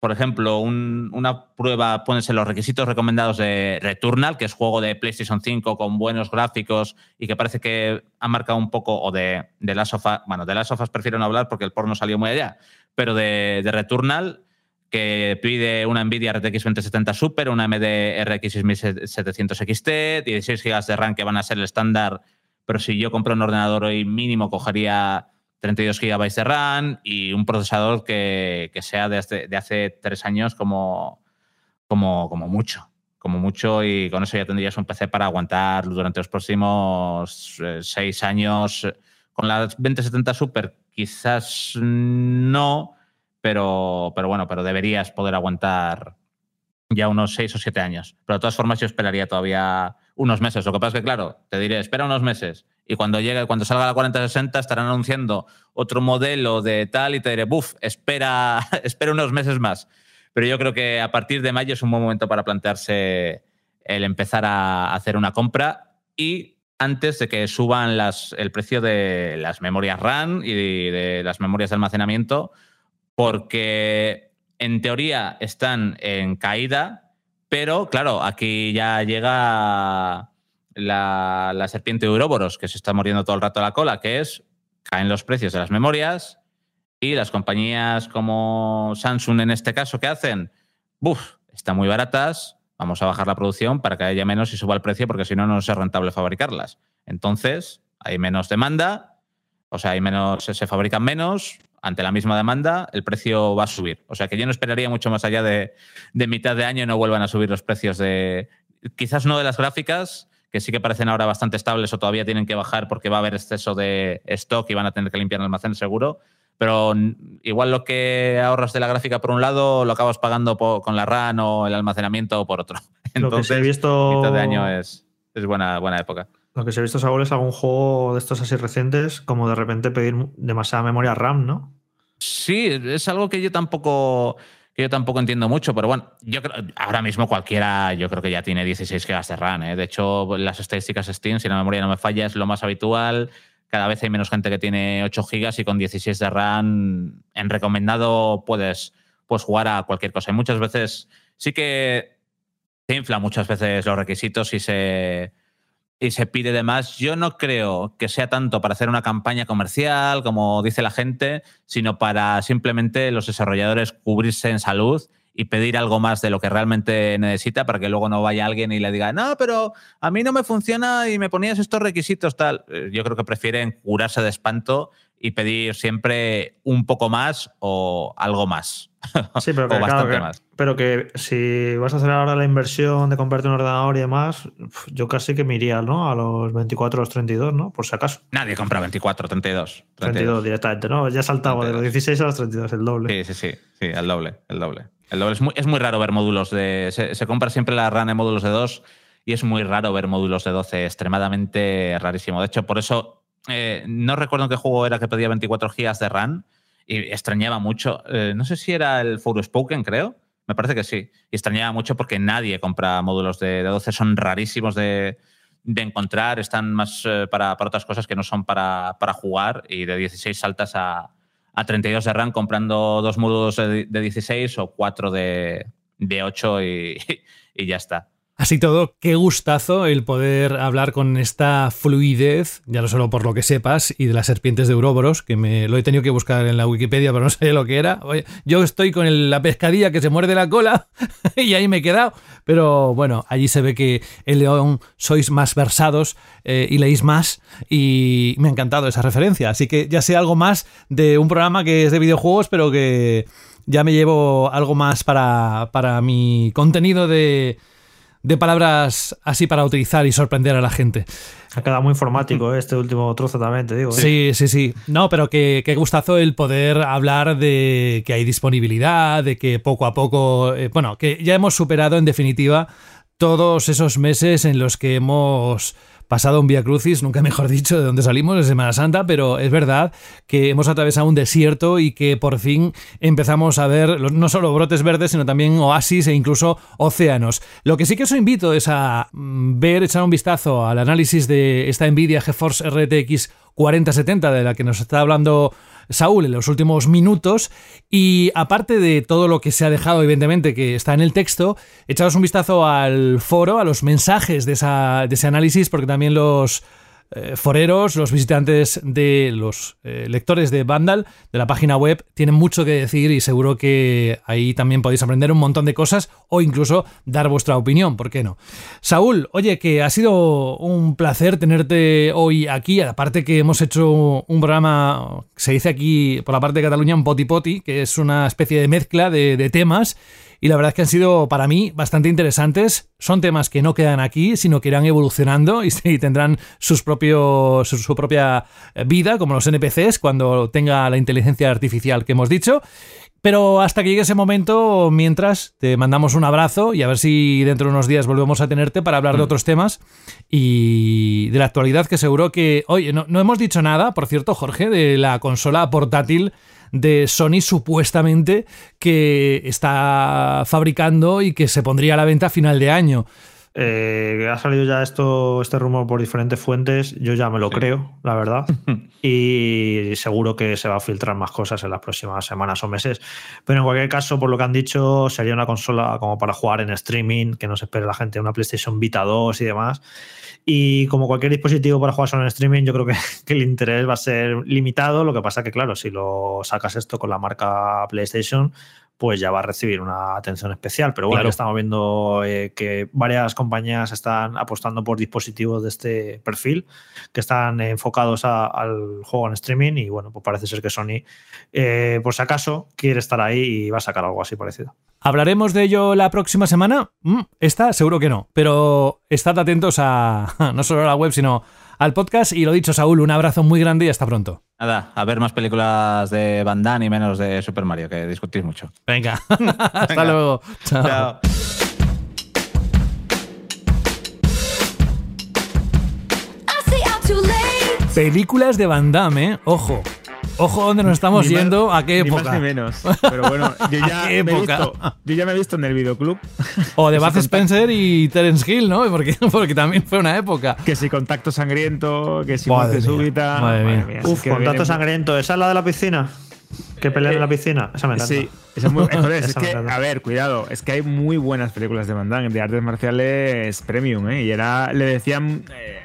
por ejemplo, una prueba, pones en los requisitos recomendados de Returnal, que es juego de PlayStation 5 con buenos gráficos y que parece que ha marcado un poco, o de, de Last of Us, bueno, de Last of Us prefiero no hablar porque el porno salió muy allá, pero de, Returnal, que pide una Nvidia RTX 2070 Super, una AMD RX 6700 XT, 16 GB de RAM que van a ser el estándar, pero si yo compro un ordenador hoy mínimo cogería 32 GB de RAM y un procesador que, sea de hace, de hace, tres años como, como, como mucho. Como mucho, y con eso ya tendrías un PC para aguantar durante los próximos eh, seis años. Con la 2070 Super, quizás no, pero, pero bueno, pero deberías poder aguantar ya unos seis o siete años. Pero de todas formas, yo esperaría todavía unos meses. Lo que pasa es que, claro, te diré, espera unos meses y cuando llegue, cuando salga la 4060 estarán anunciando otro modelo de tal y te diré, buf, espera, espera unos meses más. Pero yo creo que a partir de mayo es un buen momento para plantearse el empezar a hacer una compra y antes de que suban las, el precio de las memorias RAM y de las memorias de almacenamiento, porque en teoría están en caída, pero claro, aquí ya llega la, serpiente de Uroboros, que se está muriendo todo el rato la cola, que es caen los precios de las memorias y las compañías como Samsung en este caso, ¿qué hacen? Buf, están muy baratas, vamos a bajar la producción para que haya menos y suba el precio porque si no, no es rentable fabricarlas. Entonces, hay menos demanda, o sea, hay menos, se fabrican menos, ante la misma demanda, el precio va a subir. O sea que yo no esperaría mucho más allá de, de mitad de año y no vuelvan a subir los precios de, quizás no de las gráficas, que sí que parecen ahora bastante estables o todavía tienen que bajar porque va a haber exceso de stock y van a tener que limpiar el almacén seguro. Pero igual lo que ahorras de la gráfica por un lado lo acabas pagando con la RAM o el almacenamiento por otro. Entonces, lo que he visto mitad de año es, es buena, buena época. Lo que se ha visto, Saúl, es algún juego de estos así recientes, como de repente pedir demasiada memoria RAM, ¿no? Sí, es algo que yo tampoco que yo tampoco entiendo mucho, pero bueno, yo creo, ahora mismo cualquiera, yo creo que ya tiene 16 GB de RAM. ¿eh? De hecho, las estadísticas Steam, si la memoria no me falla, es lo más habitual. Cada vez hay menos gente que tiene 8 GB y con 16 de RAM en recomendado puedes, puedes jugar a cualquier cosa. Y muchas veces sí que se infla muchas veces los requisitos y se, y se pide de más. Yo no creo que sea tanto para hacer una campaña comercial, como dice la gente, sino para simplemente los desarrolladores cubrirse en salud y pedir algo más de lo que realmente necesita para que luego no vaya alguien y le diga, no, pero a mí no me funciona y me ponías estos requisitos tal. Eh, yo creo que prefieren curarse de espanto y pedir siempre un poco más o algo más. Sí, pero que, bastante más. Pero que si vas a hacer ahora la inversión de comprarte un ordenador y demás, yo casi que me iría ¿no? a los 24 o los 32, ¿no? Por si acaso. Nadie compra 24, 32. 32, directamente, ¿no? Ya saltaba de los 16 a los 32, el doble. Sí, sí, sí, sí, el doble, el doble. El doble. Es, muy, es muy raro ver módulos de... Se, compra siempre la RAN en módulos de 2 y es muy raro ver módulos de 12, extremadamente rarísimo. De hecho, por eso eh, no recuerdo qué juego era que pedía 24 GB de RAM y extrañaba mucho. Eh, no sé si era el Forspoken, creo. Me parece que sí. Y extrañaba mucho porque nadie compra módulos de, 12, son rarísimos de, encontrar, están más eh, para, otras cosas que no son para, jugar y de 16 saltas a, 32 de RAM comprando dos módulos de, 16 o cuatro de, 8 y ya está. Así todo, qué gustazo el poder hablar con esta fluidez, ya no solo por lo que sepas, y de las serpientes de Uroboros, que me lo he tenido que buscar en la Wikipedia, pero no sé lo que era. Yo estoy con la pescadilla que se muerde la cola y ahí me he quedado. Pero bueno, allí se ve que el León sois más versados eh, y leéis más, y me ha encantado esa referencia. Así que ya sé algo más de un programa que es de videojuegos, pero que ya me llevo algo más para, para mi contenido de de palabras así para utilizar y sorprender a la gente. Ha quedado muy informático ¿eh? este último trozo también, te digo. ¿eh? Sí, sí, sí. No, pero que, gustazo el poder hablar de que hay disponibilidad, de que poco a poco, eh, bueno, que ya hemos superado en definitiva todos esos meses en los que hemos pasado un Via Crucis, nunca mejor dicho, de donde salimos, de Semana Santa, pero es verdad que hemos atravesado un desierto y que por fin empezamos a ver no solo brotes verdes, sino también oasis e incluso océanos. Lo que sí que os invito es a mm, ver, echar un vistazo al análisis de esta Nvidia GeForce RTX 4070 de la que nos está hablando Saúl en los últimos minutos. Y aparte de todo lo que se ha dejado, evidentemente, que está en el texto, echaros un vistazo al foro, a los mensajes de, de ese análisis, porque también los eh, foreros, los visitantes de los eh, lectores de Vandal, de la página web, tienen mucho que decir y seguro que ahí también podéis aprender un montón de cosas o incluso dar vuestra opinión, ¿por qué no? Saúl, oye, que ha sido un placer tenerte hoy aquí, aparte que hemos hecho un programa, se dice aquí por la parte de Cataluña, un poti poti, que es una especie de mezcla de, de temas y la verdad es que han sido para mí bastante interesantes. Son temas que no quedan aquí, sino que irán evolucionando y, tendrán sus propios, su, propia vida, como los NPCs, cuando tenga la inteligencia artificial que hemos dicho. Pero hasta que llegue ese momento, mientras te mandamos un abrazo y a ver si dentro de unos días volvemos a tenerte para hablar de mm. otros temas y de la actualidad que seguro que... Oye, no, no hemos dicho nada, por cierto, Jorge, de la consola portátil de Sony supuestamente que está fabricando y que se pondría a la venta a final de año. Eh, ha salido ya esto, este rumor por diferentes fuentes, yo ya me lo creo, la verdad. y seguro que se va a filtrar más cosas en las próximas semanas o meses. Pero en cualquier caso, por lo que han dicho, sería una consola como para jugar en streaming, que no se espere la gente, una PlayStation Vita 2 y demás. Y como cualquier dispositivo para jugar solo en streaming, yo creo que, el interés va a ser limitado. Lo que pasa que, claro, si lo sacas esto con la marca PlayStation, pues ya va a recibir una atención especial. Pero bueno, estamos viendo eh, que varias compañías están apostando por dispositivos de este perfil, que están enfocados al juego en streaming. Y bueno, pues parece ser que Sony, eh, por si acaso, quiere estar ahí y va a sacar algo así parecido. ¿Hablaremos de ello la próxima semana? Mm, esta seguro que no, pero estad atentos a no solo a la web, sino al podcast. Y lo dicho, Saúl, un abrazo muy grande y hasta pronto. Nada, a ver más películas de Van Damme y menos de Super Mario, que discutís mucho. Venga, hasta luego. Chao. Películas de Van Damme, ¿eh? ojo. Ojo donde nos estamos yendo, a qué época. Ni más ni menos. Pero bueno, yo ya, me he visto, yo ya me he visto en el videoclub. O de Buzz Spencer y Terence Hill, ¿no? Porque, porque también fue una época. Que si contacto sangriento, que si muerte súbita. Madre mía. Uf, contacto sangriento. ¿Esa es la de la piscina? ¿Que pelean en la piscina? Esa me encanta. Sí, esa es muy. es que, a ver, cuidado, es que hay muy buenas películas de Van Damme, de artes marciales premium, ¿eh? Y era, le decían, eh,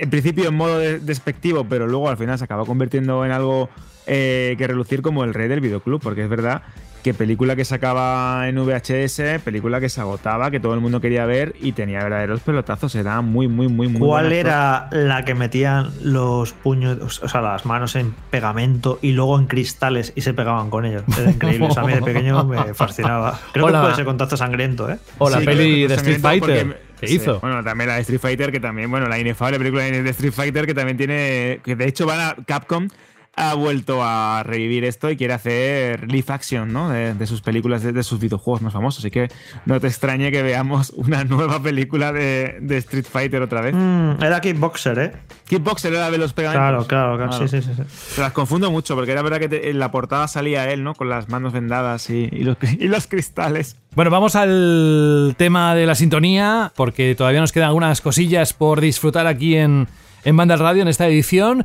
en principio en modo despectivo, pero luego al final se acaba convirtiendo en algo eh, que relucir como el rey del videoclub, porque es verdad que película que sacaba en VHS, película que se agotaba, que todo el mundo quería ver y tenía verdaderos pelotazos, era muy, muy, muy, muy. ¿Cuál era la que metían los puños, o sea, las manos en pegamento y luego en cristales y se pegaban con ellos? Era increíble, a mí de pequeño me fascinaba. Creo que puede ser contacto sangriento, ¿eh? O la peli de Street Fighter. ¿Qué hizo? Bueno, también la de Street Fighter, que también, bueno, la inefable película de Street Fighter, que también tiene. Que de hecho van a Capcom ha vuelto a revivir esto y quiere hacer live action ¿no? de, sus películas, de, sus videojuegos más famosos. Así que no te extrañe que veamos una nueva película de, Street Fighter otra vez. Mm, era Kickboxer, ¿eh? Kickboxer era de los pegamentos. Claro, claro, claro. Sí, sí, sí, Se las confundo mucho porque era verdad que en la portada salía él, ¿no? Con las manos vendadas y, los, y los cristales. Bueno, vamos al tema de la sintonía porque todavía nos quedan algunas cosillas por disfrutar aquí en, en Banda Radio en esta edición.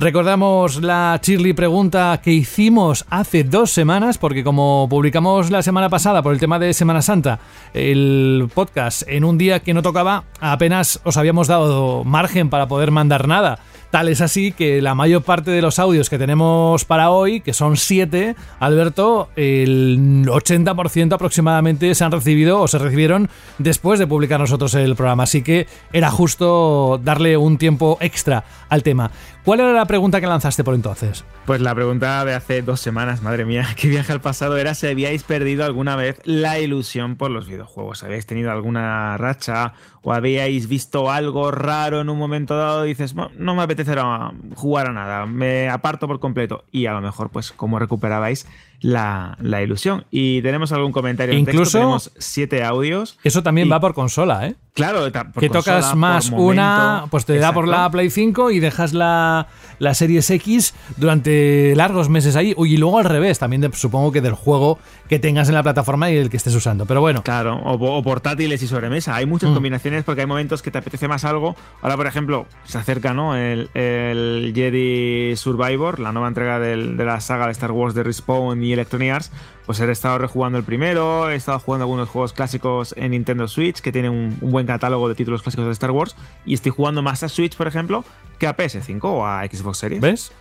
Recordamos la Chirly pregunta que hicimos hace dos semanas, porque como publicamos la semana pasada por el tema de Semana Santa, el podcast en un día que no tocaba, apenas os habíamos dado margen para poder mandar nada. Tal es así que la mayor parte de los audios que tenemos para hoy, que son siete, Alberto, el 80% aproximadamente se han recibido o se recibieron después de publicar nosotros el programa. Así que era justo darle un tiempo extra al tema. ¿Cuál era la pregunta que lanzaste por entonces? Pues la pregunta de hace dos semanas, madre mía, qué viaje al pasado era si habíais perdido alguna vez la ilusión por los videojuegos. ¿Habíais tenido alguna racha o habíais visto algo raro en un momento dado dices, no, me apetecerá jugar a nada, me aparto por completo? Y a lo mejor, pues, ¿cómo recuperabais la, ilusión? Y tenemos algún comentario. Incluso tenemos siete audios. Eso también va por consola, ¿eh? Claro, que tocas más una, pues te da por la Play 5 y dejas la, la Series X durante largos meses ahí. Y luego al revés, también supongo que del juego que tengas en la plataforma y el que estés usando. Pero bueno. Claro, o, portátiles y sobremesa. Hay muchas mm. combinaciones porque hay momentos que te apetece más algo. Ahora, por ejemplo, se acerca ¿no? el, el Jedi Survivor, la nueva entrega de la saga de Star Wars de Respawn y Electronic Arts pues he estado rejugando el primero, he estado jugando algunos juegos clásicos en Nintendo Switch, que tiene un, buen catálogo de títulos clásicos de Star Wars, y estoy jugando más a Switch, por ejemplo, que a PS5 o a Xbox Series. ¿Ves?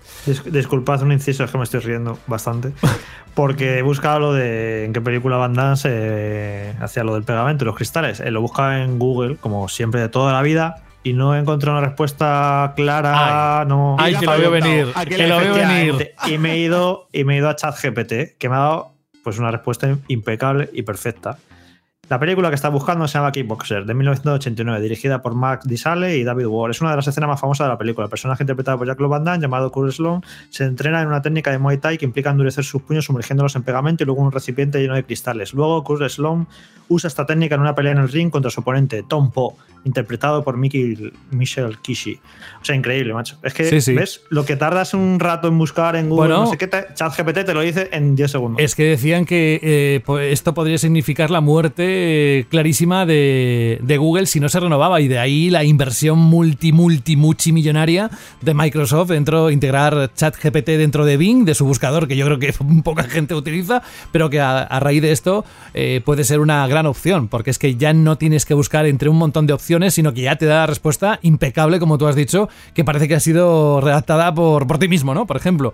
disculpad un inciso, es que me estoy riendo bastante, porque he buscado lo de en qué película Van Damme se hacía lo del pegamento y los cristales. Eh, lo buscaba en Google, como siempre de toda la vida, y no he encontrado una respuesta clara. no, ay que lo veo venir. Que lo veo venir. Y me he ido, y me he ido a ChatGPT, que me ha dado pues una respuesta impecable y perfecta. La película que está buscando se llama Kickboxer, de 1989, dirigida por Max Disale y David Ward. Es una de las escenas más famosas de la película. El personaje interpretado por Jack Van Damme, llamado Kurt Sloan, se entrena en una técnica de Muay Thai que implica endurecer sus puños sumergiéndolos en pegamento y luego en un recipiente lleno de cristales. Luego, Kurt Sloan usa esta técnica en una pelea en el ring contra su oponente, Tom Poe, interpretado por Mickey, Michelle Kishi. O sea, increíble, macho. Es que, ¿ves? Lo que tardas un rato en buscar en Google, no sé qué, ChatGPT te lo dice en 10 segundos. Es que decían que eh, esto podría significar la muerte clarísima de, Google si no se renovaba y de ahí la inversión multi, multi, multimillonaria de Microsoft dentro, integrar ChatGPT dentro de Bing, de su buscador, que yo creo que poca gente utiliza, pero que a, raíz de esto eh, puede ser una gran opción, porque es que ya no tienes que buscar entre un montón de opciones, sino que ya te da la respuesta impecable, como tú has dicho, que parece que ha sido redactada por, por ti mismo, ¿no? Por ejemplo.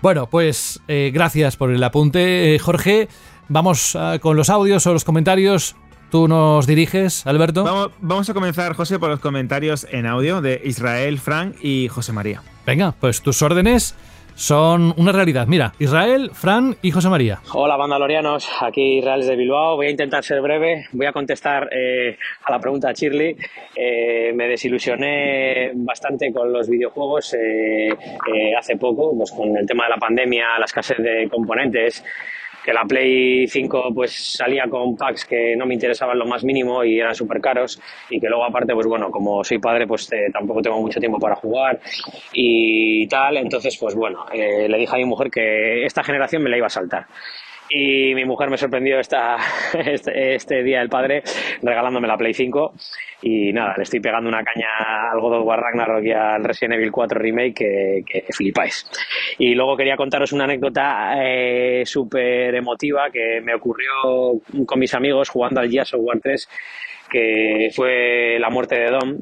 Bueno, pues eh, gracias por el apunte, eh, Jorge. Vamos ah, con los audios o los comentarios. Tú nos diriges, Alberto. Vamos, vamos, a comenzar, José, por los comentarios en audio de Israel, Frank y José María. Venga, pues tus órdenes son una realidad. Mira, Israel, Fran y José María. Hola, bandalorianos. Aquí Israel de Bilbao. Voy a intentar ser breve. Voy a contestar eh, a la pregunta de Shirley. Eh, me desilusioné bastante con los videojuegos eh, hace poco, pues con el tema de la pandemia, la escasez de componentes que la Play 5 pues salía con packs que no me interesaban lo más mínimo y eran súper caros y que luego aparte pues bueno como soy padre pues eh, tampoco tengo mucho tiempo para jugar y tal. Entonces pues bueno eh, le dije a mi mujer que esta generación me la iba a saltar y mi mujer me sorprendió esta, este, este, Día del Padre regalándome la Play 5 y nada, le estoy pegando una caña al God of War Ragnarok y al Resident Evil 4 Remake que, que flipáis. Y luego quería contaros una anécdota eh, súper emotiva que me ocurrió con mis amigos jugando al Gears of War 3 que fue la muerte de Dom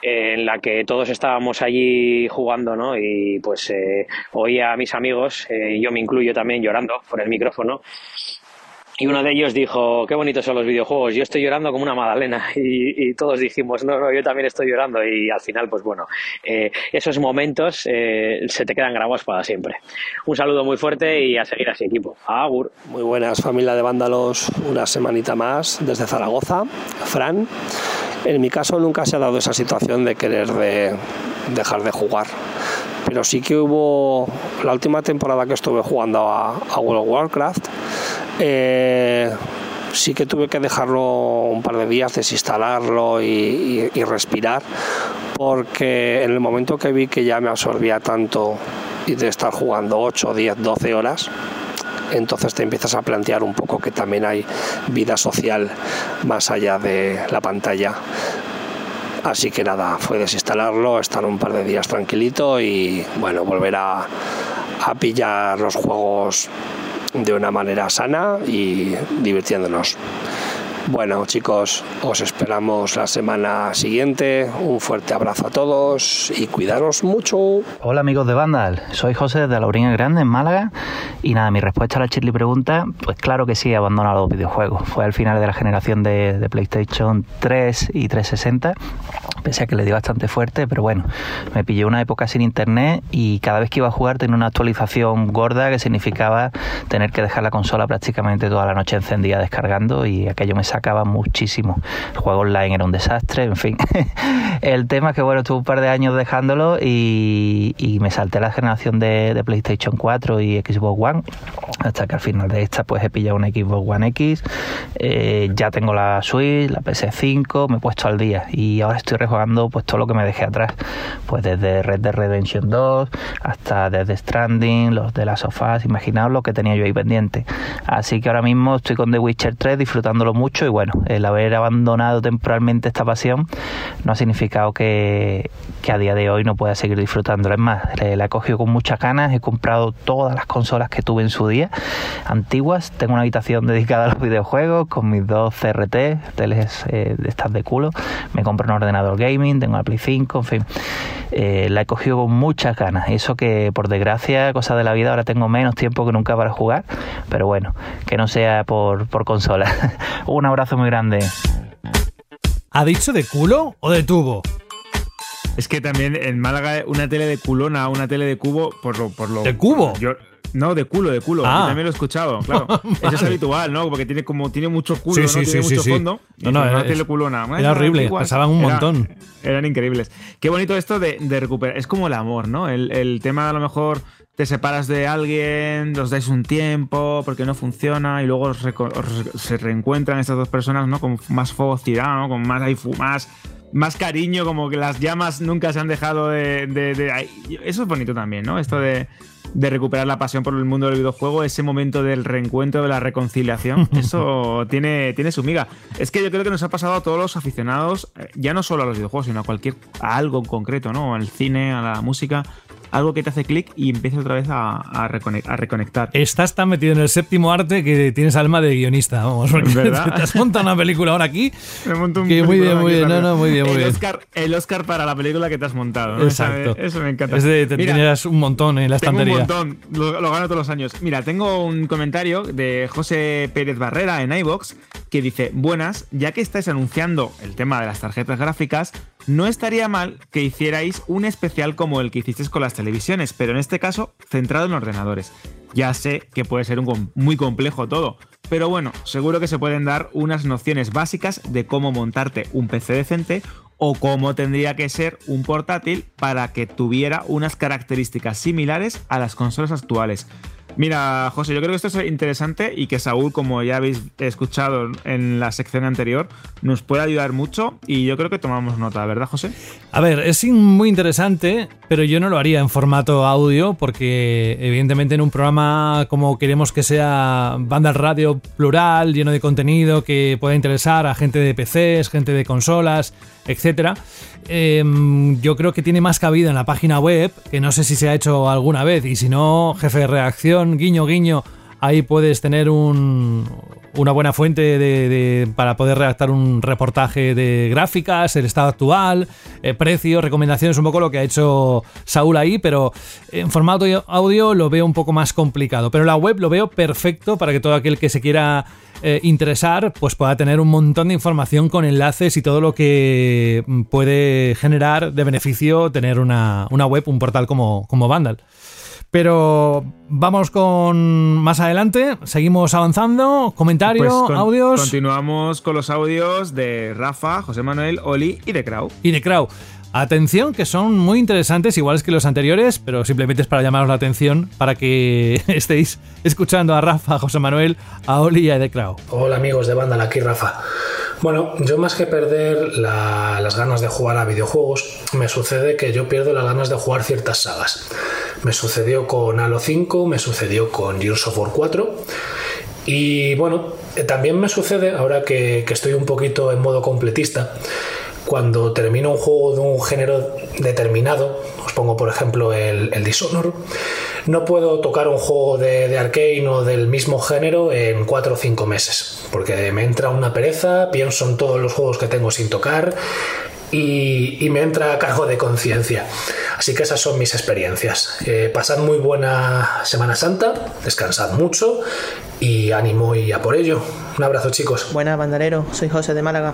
en la que todos estábamos allí jugando, ¿no? Y pues eh, oía a mis amigos, eh, yo me incluyo también llorando por el micrófono, y uno de ellos dijo, qué bonitos son los videojuegos, yo estoy llorando como una magdalena. Y, todos dijimos, no, no, yo también estoy llorando. Y al final, pues bueno, eh, esos momentos eh, se te quedan grabados para siempre. Un saludo muy fuerte y a seguir así, equipo. Agur. Muy buenas, familia de vándalos, una semanita más desde Zaragoza. Fran, en mi caso nunca se ha dado esa situación de querer de dejar de jugar. Pero sí que hubo la última temporada que estuve jugando a, World of Warcraft eh, sí que tuve que dejarlo un par de días, desinstalarlo y, respirar, porque en el momento que vi que ya me absorbía tanto y de estar jugando 8, 10, 12 horas, entonces te empiezas a plantear un poco que también hay vida social más allá de la pantalla. Así que nada, fue desinstalarlo, estar un par de días tranquilito y bueno, volver a, a pillar los juegos de una manera sana y divirtiéndonos. Bueno chicos, os esperamos la semana siguiente. Un fuerte abrazo a todos y cuidaros mucho. Hola amigos de Vandal, soy José de Laurín Grande en Málaga y nada, mi respuesta a la Chirly pregunta, pues claro que sí, he abandonado los videojuegos. Fue al final de la generación de, de PlayStation 3 y 360 pese a que le di bastante fuerte, pero bueno, me pillé una época sin internet y cada vez que iba a jugar tenía una actualización gorda que significaba tener que dejar la consola prácticamente toda la noche encendida descargando y aquello me sacaba muchísimo. El juego online era un desastre, en fin. El tema es que bueno, estuve un par de años dejándolo y, me salté la generación de, PlayStation 4 y Xbox One hasta que al final de esta pues he pillado una Xbox One X, eh, ya tengo la Switch, la PS5, me he puesto al día y ahora estoy jugando pues todo lo que me dejé atrás, pues desde Red Dead Redemption 2 hasta desde Stranding, los de las sofás, imaginaos lo que tenía yo ahí pendiente. Así que ahora mismo estoy con The Witcher 3 disfrutándolo mucho y bueno, el haber abandonado temporalmente esta pasión no ha significado que, que a día de hoy no pueda seguir disfrutándolo. Es más, la he cogido con muchas ganas, he comprado todas las consolas que tuve en su día, antiguas, tengo una habitación dedicada a los videojuegos con mis dos CRT, teles eh, de estas de culo, me compro un ordenador gaming, tengo la Play 5, en fin. Eh, la he cogido con muchas ganas. Eso que por desgracia, cosa de la vida, ahora tengo menos tiempo que nunca para jugar. Pero bueno, que no sea por, por consola. Un abrazo muy grande. ¿Ha dicho de culo o de tubo? Es que también en Málaga una tele de culona, una tele de cubo, por lo... Por lo ¿De cubo? No, de culo, de culo. Ah. también lo he escuchado, claro. Eso es habitual, ¿no? Porque tiene como tiene mucho culo, sí, ¿no? tiene mucho fondo. No, no, era, tele culona. Era horrible, pasaban un montón. Eran increíbles. Qué bonito esto de, recuperar. Es como el amor, ¿no? El, el tema a lo mejor te separas de alguien, os dais un tiempo porque no funciona y luego se reencuentran estas dos personas, ¿no? Con más fogosidad, ¿no? Con más, más, más cariño, como que las llamas nunca se han dejado de, de, Eso es bonito también, ¿no? Esto de, de recuperar la pasión por el mundo del videojuego, ese momento del reencuentro, de la reconciliación, eso tiene, tiene su miga. Es que yo creo que nos ha pasado a todos los aficionados, eh, ya no solo a los videojuegos, sino a cualquier, a algo en concreto, ¿no? Al cine, a la música algo que te hace clic y empiezas otra vez a, reconectar. Estás tan metido en el séptimo arte que tienes alma de guionista, vamos. ¿Verdad? Te has montado una película ahora aquí. Me monto un que muy bien, muy bien. No, no, muy bien, muy el bien. Oscar, el Oscar para la película que te has montado. Exacto. Eso, me encanta. Es de, tenías un montón en la estantería. un montón, lo, gano todos los años. Mira, tengo un comentario de José Pérez Barrera en iBox que dice: Buenas, ya que estáis anunciando el tema de las tarjetas gráficas, no estaría mal que hicierais un especial como el que hicisteis con las televisiones, pero en este caso centrado en ordenadores. Ya sé que puede ser un, muy complejo todo, pero bueno, seguro que se pueden dar unas nociones básicas de cómo montarte un PC decente o cómo tendría que ser un portátil para que tuviera unas características similares a las consolas actuales. Mira, José, yo creo que esto es interesante y que Saúl, como ya habéis escuchado en la sección anterior, nos puede ayudar mucho y yo creo que tomamos nota, ¿verdad, José? A ver, es muy interesante, pero yo no lo haría en formato audio porque evidentemente en un programa como queremos que sea banda radio plural, lleno de contenido que pueda interesar a gente de PCs, gente de consolas, etcétera, em, yo creo que tiene más cabida en la página web, que no sé si se ha hecho alguna vez, y si no, jefe de reacción, guiño, guiño, ahí puedes tener un, una buena fuente de, para poder redactar un reportaje de gráficas, el estado actual, eh, precios, recomendaciones, un poco lo que ha hecho Saúl ahí, pero en formato audio lo veo un poco más complicado. Pero la web lo veo perfecto para que todo aquel que se quiera eh, interesar, pues pueda tener un montón de información con enlaces y todo lo que puede generar de beneficio tener una, web, un portal como, como Vandal. Pero vamos con más adelante, seguimos avanzando, comentarios, pues audios. Continuamos con los audios de Rafa, José Manuel, Oli y de Krau. Y de Krau. Atención, que son muy interesantes, iguales que los anteriores, pero simplemente es para llamaros la atención para que estéis escuchando a Rafa, a José Manuel, a Oli y a Krau. Hola amigos de banda, aquí Rafa. Bueno, yo más que perder las ganas de jugar a videojuegos, me sucede que yo pierdo las ganas de jugar ciertas sagas. Me sucedió con Halo 5, me sucedió con Gears of War 4 y bueno, también me sucede, ahora que, estoy un poquito en modo completista, cuando termino un juego de un género determinado, os pongo por ejemplo el, el Dishonor, no puedo tocar un juego de, de Arkane o del mismo género en 4 o 5 meses, porque me entra una pereza, pienso en todos los juegos que tengo sin tocar y, me entra a cargo de conciencia. Así que esas son mis experiencias. Eh, pasad muy buena Semana Santa, descansad mucho y ánimo y a por ello. Un abrazo chicos. Buenas bandalero, soy José de Málaga.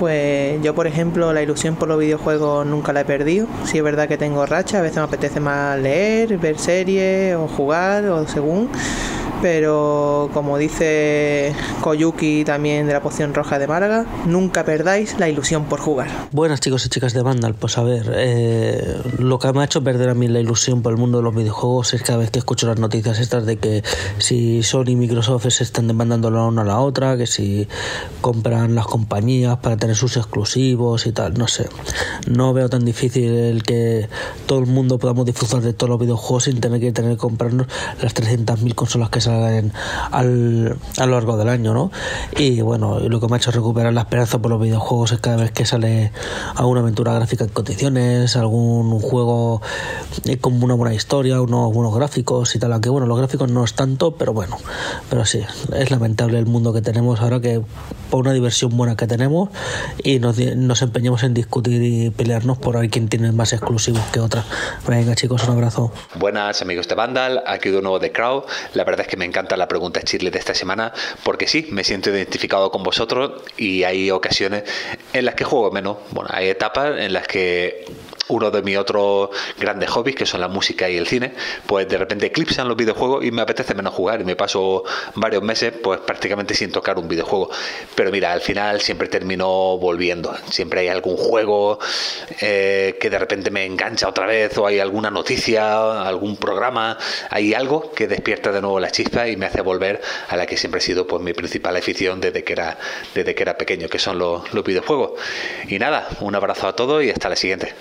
Pues yo por ejemplo la ilusión por los videojuegos nunca la he perdido. Si es verdad que tengo racha, a veces me apetece más leer, ver series o jugar o según pero como dice Koyuki también de la poción roja de Málaga, nunca perdáis la ilusión por jugar. Buenas chicos y chicas de Vandal, pues a ver, eh, lo que me ha hecho perder a mí la ilusión por el mundo de los videojuegos es cada vez que escucho las noticias estas de que si Sony y Microsoft se están demandando la una a la otra, que si compran las compañías para tener sus exclusivos y tal, no sé. No veo tan difícil el que todo el mundo podamos disfrutar de todos los videojuegos sin tener que tener que comprarnos las 300.000 consolas que al, a lo largo del año, ¿no? Y bueno, lo que me ha hecho recuperar la esperanza por los videojuegos es cada vez que sale alguna aventura gráfica en condiciones, algún juego eh, con una buena historia, unos buenos gráficos y tal, aunque bueno, los gráficos no es tanto, pero bueno, pero sí, es lamentable el mundo que tenemos ahora que por una diversión buena que tenemos y nos, nos empeñamos en discutir y pelearnos por ver quién tiene más exclusivos que otra. Venga chicos, un abrazo. Buenas amigos de Vandal, aquí de nuevo de Crowd. La verdad es que me encanta la pregunta Chile de esta semana porque sí, me siento identificado con vosotros y hay ocasiones en las que juego menos. Bueno, hay etapas en las que uno de mis otros grandes hobbies, que son la música y el cine, pues de repente eclipsan los videojuegos y me apetece menos jugar y me paso varios meses pues prácticamente sin tocar un videojuego. Pero mira, al final siempre termino volviendo. Siempre hay algún juego eh, que de repente me engancha otra vez o hay alguna noticia, algún programa, hay algo que despierta de nuevo la chispa y me hace volver a la que siempre ha sido pues mi principal afición desde que era, desde que era pequeño, que son los, los videojuegos. Y nada, un abrazo a todos y hasta la siguiente.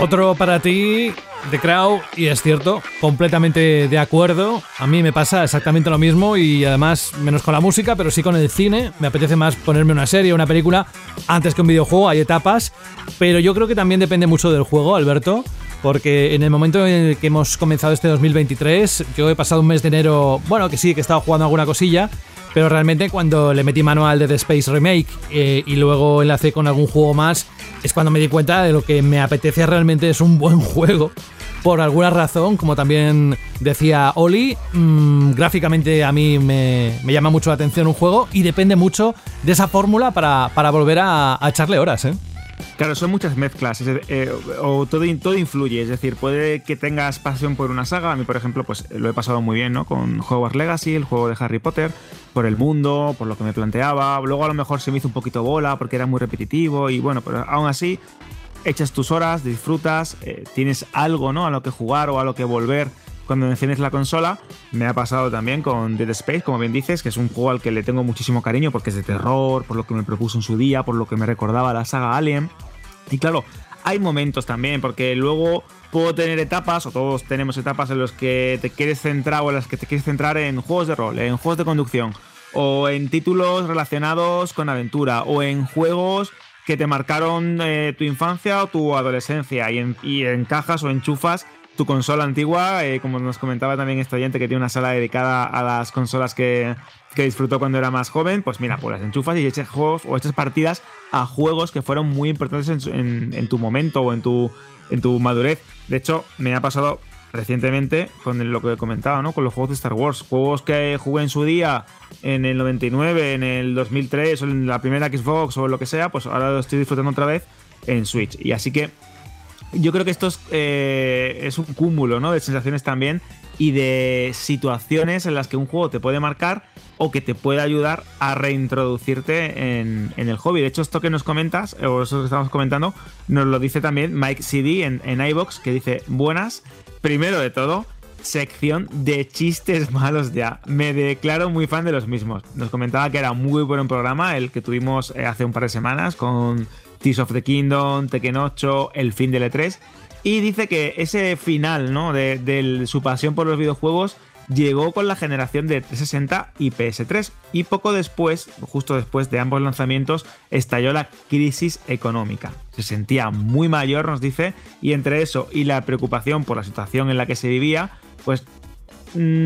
Otro para ti, The Crow, y es cierto, completamente de acuerdo. A mí me pasa exactamente lo mismo y además, menos con la música, pero sí con el cine. Me apetece más ponerme una serie una película antes que un videojuego, hay etapas, pero yo creo que también depende mucho del juego, Alberto. Porque en el momento en el que hemos comenzado este 2023, yo he pasado un mes de enero, bueno, que sí, que he estado jugando alguna cosilla, pero realmente cuando le metí manual de The Space Remake eh, y luego enlacé con algún juego más, es cuando me di cuenta de lo que me apetece realmente es un buen juego. Por alguna razón, como también decía Oli, mm, gráficamente a mí me, llama mucho la atención un juego y depende mucho de esa fórmula para, volver a, a echarle horas. ¿eh? Claro, son muchas mezclas, eh, o todo, todo influye, es decir, puede que tengas pasión por una saga, a mí por ejemplo, pues lo he pasado muy bien, ¿no? Con Hogwarts Legacy, el juego de Harry Potter, por el mundo, por lo que me planteaba, luego a lo mejor se me hizo un poquito bola porque era muy repetitivo y bueno, pero aún así echas tus horas, disfrutas, eh, tienes algo, ¿no? A lo que jugar o a lo que volver cuando enciendes la consola. Me ha pasado también con Dead Space, como bien dices, que es un juego al que le tengo muchísimo cariño porque es de terror, por lo que me propuso en su día, por lo que me recordaba la saga Alien. Y claro, hay momentos también, porque luego puedo tener etapas, o todos tenemos etapas en las que te quieres centrar o en las que te quieres centrar en juegos de rol, en juegos de conducción, o en títulos relacionados con aventura, o en juegos que te marcaron eh, tu infancia o tu adolescencia y, en, encajas o enchufas tu consola antigua, eh, como nos comentaba también este oyente que tiene una sala dedicada a las consolas que, que disfrutó cuando era más joven, pues mira, pues las enchufas y echas juegos o echas partidas a juegos que fueron muy importantes en, tu momento o en tu, en tu madurez. De hecho, me ha pasado recientemente con lo que he comentado, ¿no? Con los juegos de Star Wars. Juegos que jugué en su día, en el 99, en el 2003, o en la primera Xbox o lo que sea, pues ahora lo estoy disfrutando otra vez en Switch. Y así que yo creo que esto es, eh, es un cúmulo, ¿no? De sensaciones también y de situaciones en las que un juego te puede marcar o que te puede ayudar a reintroducirte en, el hobby. De hecho, esto que nos comentas, o eso que estamos comentando, nos lo dice también Mike CD en, en iBox, que dice: Buenas, primero de todo, sección de chistes malos ya. Me declaro muy fan de los mismos. Nos comentaba que era muy buen programa el que tuvimos eh, hace un par de semanas con Tears of the Kingdom, Tekken 8, El fin del E3. Y dice que ese final, ¿no? De, su pasión por los videojuegos llegó con la generación de 360 y PS3 y poco después, justo después de ambos lanzamientos, estalló la crisis económica. Se sentía muy mayor, nos dice, y entre eso y la preocupación por la situación en la que se vivía, pues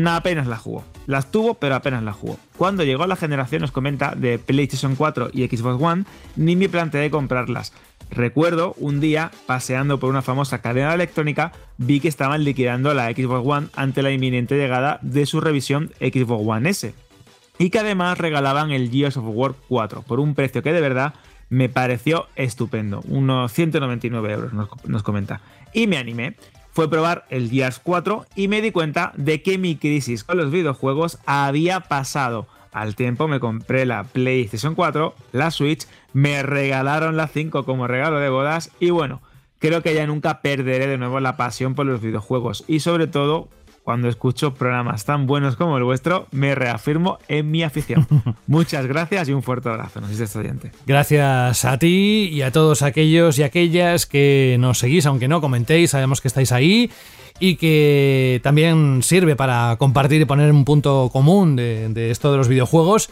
apenas la jugó. Las tuvo, pero apenas la jugó. Cuando llegó la generación, nos comenta, de PlayStation 4 y Xbox One, ni me planteé comprarlas. Recuerdo un día, paseando por una famosa cadena electrónica, vi que estaban liquidando la Xbox One ante la inminente llegada de su revisión Xbox One S. Y que además regalaban el Gears of War 4 por un precio que de verdad me pareció estupendo. Unos 199 euros, nos comenta. Y me animé fue probar el Gears 4 y me di cuenta de que mi crisis con los videojuegos había pasado. Al tiempo me compré la PlayStation 4, la Switch, me regalaron la 5 como regalo de bodas y bueno, creo que ya nunca perderé de nuevo la pasión por los videojuegos y sobre todo cuando escucho programas tan buenos como el vuestro, me reafirmo en mi afición. Muchas gracias y un fuerte abrazo, nos dice estudiante. Gracias a ti y a todos aquellos y aquellas que nos seguís, aunque no comentéis, sabemos que estáis ahí y que también sirve para compartir y poner un punto común de, de, esto de los videojuegos.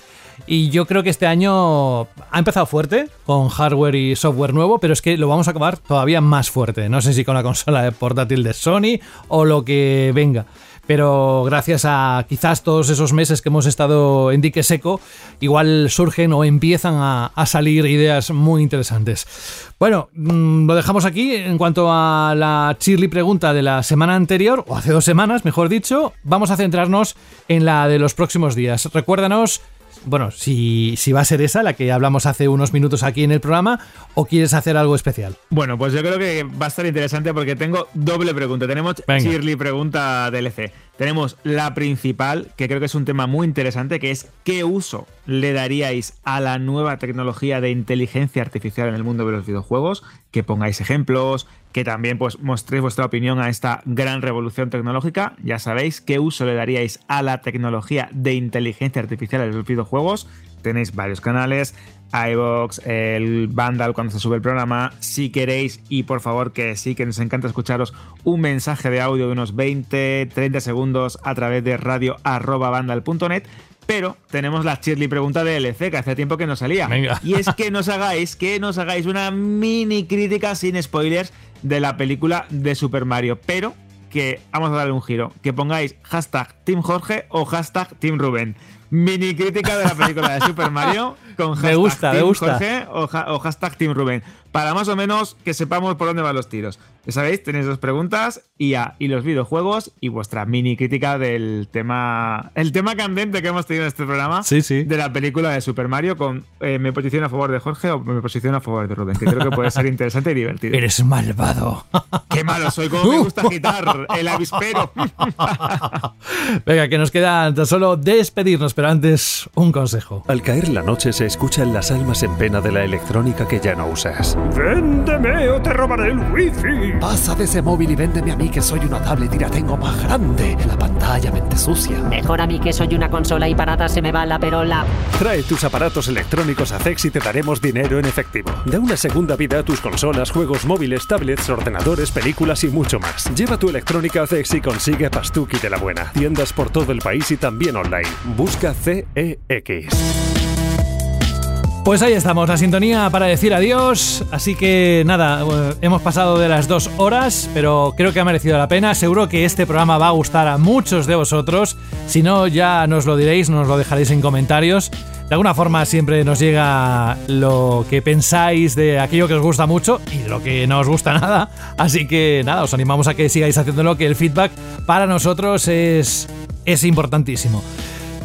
Y yo creo que este año ha empezado fuerte con hardware y software nuevo, pero es que lo vamos a acabar todavía más fuerte. No sé si con la consola portátil de Sony o lo que venga pero gracias a quizás todos esos meses que hemos estado en dique seco, igual surgen o empiezan a, salir ideas muy interesantes. Bueno, mm, lo dejamos aquí. En cuanto a la Chirly pregunta de la semana anterior, o hace dos semanas, mejor dicho, vamos a centrarnos en la de los próximos días. Recuérdanos bueno, si, si, va a ser esa la que hablamos hace unos minutos aquí en el programa o quieres hacer algo especial. Bueno, pues yo creo que va a estar interesante porque tengo doble pregunta. Tenemos Shirley pregunta DLC. Tenemos la principal, que creo que es un tema muy interesante, que es ¿qué uso le daríais a la nueva tecnología de inteligencia artificial en el mundo de los videojuegos? Que pongáis ejemplos, que también pues mostréis vuestra opinión a esta gran revolución tecnológica. Ya sabéis qué uso le daríais a la tecnología de inteligencia artificial en los videojuegos. Tenéis varios canales, iVox, el Vandal cuando se sube el programa. Si queréis, y por favor que sí, que nos encanta escucharos, un mensaje de audio de unos 20, 30 segundos a través de radio.vandal.net. Pero tenemos la Shirley pregunta de LC, que hace tiempo que no salía. Y es que nos hagáis, que nos hagáis una mini crítica sin spoilers de la película de Super Mario. Pero que vamos a darle un giro. Que pongáis hashtag Team Jorge o hashtag Team Rubén mini crítica de la película de Super Mario con hashtag me gusta, Team me gusta. Jorge o, hashtag Team Rubén. Para más o menos que sepamos por dónde van los tiros. Ya sabéis, tenéis dos preguntas, IA y los videojuegos y vuestra mini crítica del tema. El tema candente que hemos tenido en este programa. Sí, sí. De la película de Super Mario con eh, me posiciono a favor de Jorge o me posiciono a favor de Rubén. Que creo que puede ser interesante y divertido. Eres malvado. Qué malo soy, como me gusta agitar el avispero. Venga, que nos queda tan solo despedirnos, pero antes un consejo. Al caer la noche se escuchan las almas en pena de la electrónica que ya no usas. Véndeme o te robaré el wifi. Pasa de ese móvil y véndeme a mí que soy una tablet y la tengo más grande. La pantalla mente sucia. Mejor a mí que soy una consola y para nada se me va la perola. Trae tus aparatos electrónicos a CEX y te daremos dinero en efectivo. Da una segunda vida a tus consolas, juegos móviles, tablets, ordenadores, películas y mucho más. Lleva tu electrónica a CEX y consigue Pastuki de la buena. Tiendas por todo el país y también online. Busca CEX. Pues ahí estamos, la sintonía para decir adiós. Así que nada, eh, hemos pasado de las dos horas, pero creo que ha merecido la pena. Seguro que este programa va a gustar a muchos de vosotros. Si no, ya nos lo diréis, nos lo dejaréis en comentarios. De alguna forma siempre nos llega lo que pensáis de aquello que os gusta mucho y de lo que no os gusta nada. Así que nada, os animamos a que sigáis haciéndolo, que el feedback para nosotros es, es importantísimo.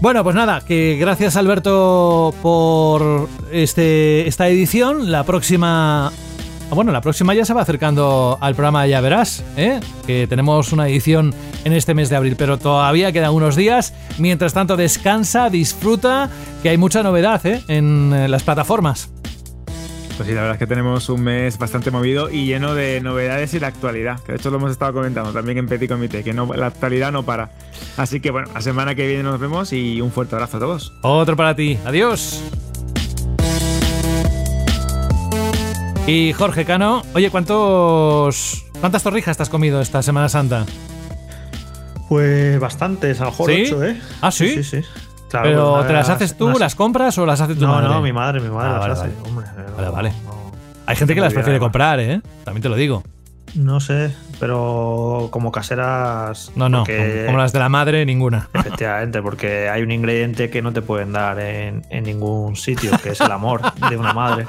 Bueno, pues nada, que gracias Alberto por este, esta edición. La próxima. Bueno, la próxima ya se va acercando al programa Ya Verás, ¿eh? que tenemos una edición en este mes de abril, pero todavía quedan unos días. Mientras tanto, descansa, disfruta, que hay mucha novedad ¿eh? en eh, las plataformas. Pues sí, la verdad es que tenemos un mes bastante movido y lleno de novedades y de actualidad, que de hecho lo hemos estado comentando también en Petit Comité, que no, la actualidad no para. Así que bueno, la semana que viene nos vemos y un fuerte abrazo a todos. Otro para ti, adiós. Y Jorge Cano, oye, ¿cuántos, ¿cuántas torrijas te has comido esta Semana Santa? Pues bastantes, a lo mejor ocho, ¿eh? ¿Ah, sí? Sí, sí. ¿Pero pues, te las haces tú, las compras o las hace tu no, madre? No, mi madre, mi madre Ah, las vale, hace. vale. Hombre, Vale, vale. Hay gente que las prefiere comprar, ¿eh? También te lo digo. No sé, pero como caseras. No, no, porque- como, las de la madre, ninguna. Efectivamente, porque hay un ingrediente que no te pueden dar en, en ningún sitio, que es el amor de una madre.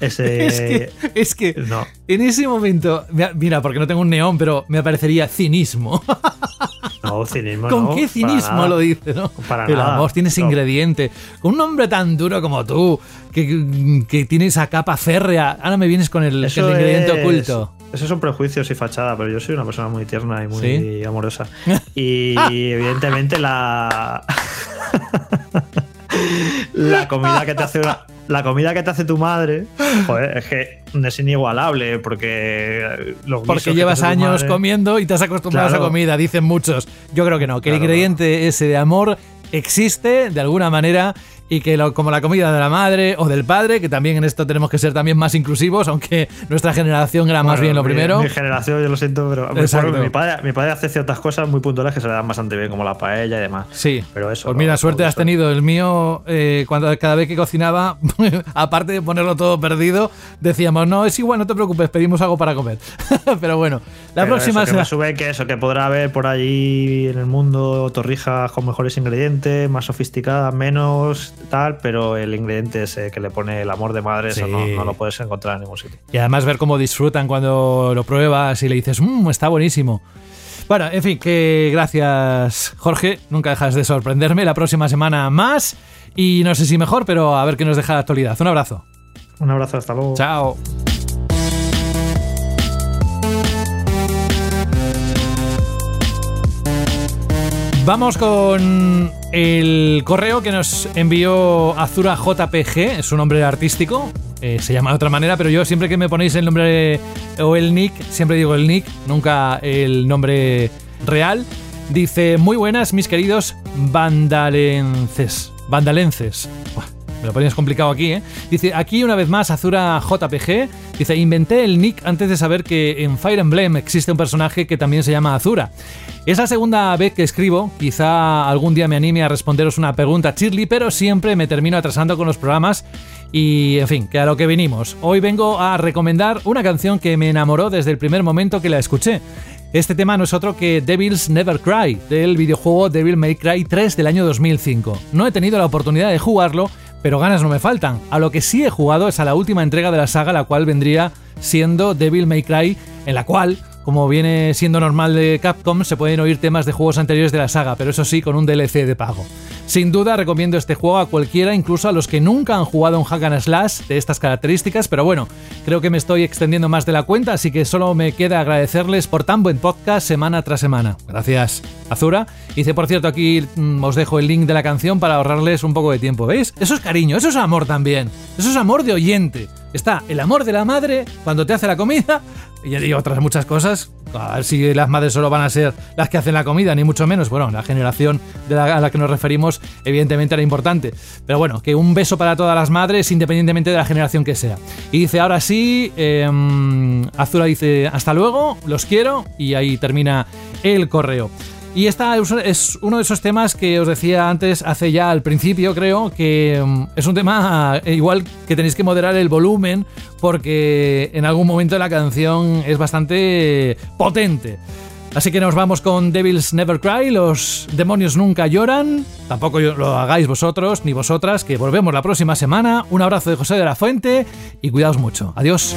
Ese. Es que, es que No. en ese momento, mira, mira, porque no tengo un neón, pero me aparecería cinismo. No, cinismo. ¿Con no, qué cinismo lo dice, no? Para el nada. amor tiene ese No. ingrediente. Con un hombre tan duro como tú, que, que tiene esa capa férrea, ahora me vienes con el, Eso el ingrediente es- oculto. Esos son prejuicios y fachada, pero yo soy una persona muy tierna y muy ¿Sí? amorosa. Y evidentemente la. la comida que te hace una- La comida que te hace tu madre, joder, es que es inigualable, porque los Porque llevas años madre- comiendo y te has acostumbrado a esa comida, dicen muchos. Yo creo que no, que el Claro, ingrediente ese de amor existe de alguna manera y que lo- como la comida de la madre o del padre, que también en esto tenemos que ser también más inclusivos, aunque nuestra generación era más Bueno, bien lo mi- primero. Mi, generación, yo lo siento, pero mi, Exacto. mi padre, mi padre hace ciertas cosas muy puntuales que se le dan bastante bien, como la paella y demás. Sí. Pero eso. Pues mira, no suerte has tenido. El mío, eh, cuando cada vez que cocinaba, aparte de ponerlo todo perdido, decíamos, no, es igual, no te preocupes, pedimos algo para comer. Pero bueno, la Pero próxima eso, que será... me sube que eso, que podrá haber por allí en el mundo torrijas con mejores ingredientes, más sofisticadas, menos tal, pero el ingrediente ese que le pone el amor de madre, eso no, no lo puedes encontrar en ningún sitio. Y además ver cómo disfrutan cuando lo pruebas y le dices, mmm, está buenísimo. Bueno, en fin, que gracias Jorge, nunca dejas de sorprenderme. La próxima semana más y no sé si mejor, pero a ver qué nos deja la actualidad. Un abrazo. Un abrazo, hasta luego. Chao. Vamos con el correo que nos envió Azura JPG, es un nombre artístico, eh, se llama de otra manera, pero yo siempre que me ponéis el nombre o el nick, siempre digo el nick, nunca el nombre real. Dice, muy buenas mis queridos vandalenses. Vandalenses. Me lo ponías complicado aquí, ¿eh? Dice, aquí una vez más Azura JPG. Dice, inventé el nick antes de saber que en Fire Emblem existe un personaje que también se llama Azura. Es la segunda vez que escribo, quizá algún día me anime a responderos una pregunta Shirley, pero siempre me termino atrasando con los programas y, en fin, que a lo que venimos. Hoy vengo a recomendar una canción que me enamoró desde el primer momento que la escuché. Este tema no es otro que Devil's Never Cry, del videojuego Devil May Cry 3 del año 2005. No he tenido la oportunidad de jugarlo, pero ganas no me faltan. A lo que sí he jugado es a la última entrega de la saga, la cual vendría siendo Devil May Cry, en la cual, como viene siendo normal de Capcom, se pueden oír temas de juegos anteriores de la saga, pero eso sí, con un DLC de pago. Sin duda recomiendo este juego a cualquiera, incluso a los que nunca han jugado un hack and slash de estas características, pero bueno, creo que me estoy extendiendo más de la cuenta, así que solo me queda agradecerles por tan buen podcast semana tras semana. Gracias, Azura. Dice, por cierto, aquí mm, os dejo el link de la canción para ahorrarles un poco de tiempo, ¿veis? Eso es cariño, eso es amor también. Eso es amor de oyente. Está el amor de la madre cuando te hace la comida y otras muchas cosas. A ver si las madres solo van a ser las que hacen la comida, ni mucho menos. Bueno, la generación a la que nos referimos, evidentemente, era importante. Pero bueno, que un beso para todas las madres, independientemente de la generación que sea. Y dice, ahora sí, eh, dice, hasta luego, los quiero. Y ahí termina el correo. Y esta es uno de esos temas que os decía antes, hace ya al principio creo, que mm, es un tema eh, igual que tenéis que moderar el volumen porque en algún momento la canción es bastante potente. Así que nos vamos con Devils Never Cry, los demonios nunca lloran, tampoco lo hagáis vosotros ni vosotras, que volvemos la próxima semana. Un abrazo de José de la Fuente y cuidaos mucho. Adiós.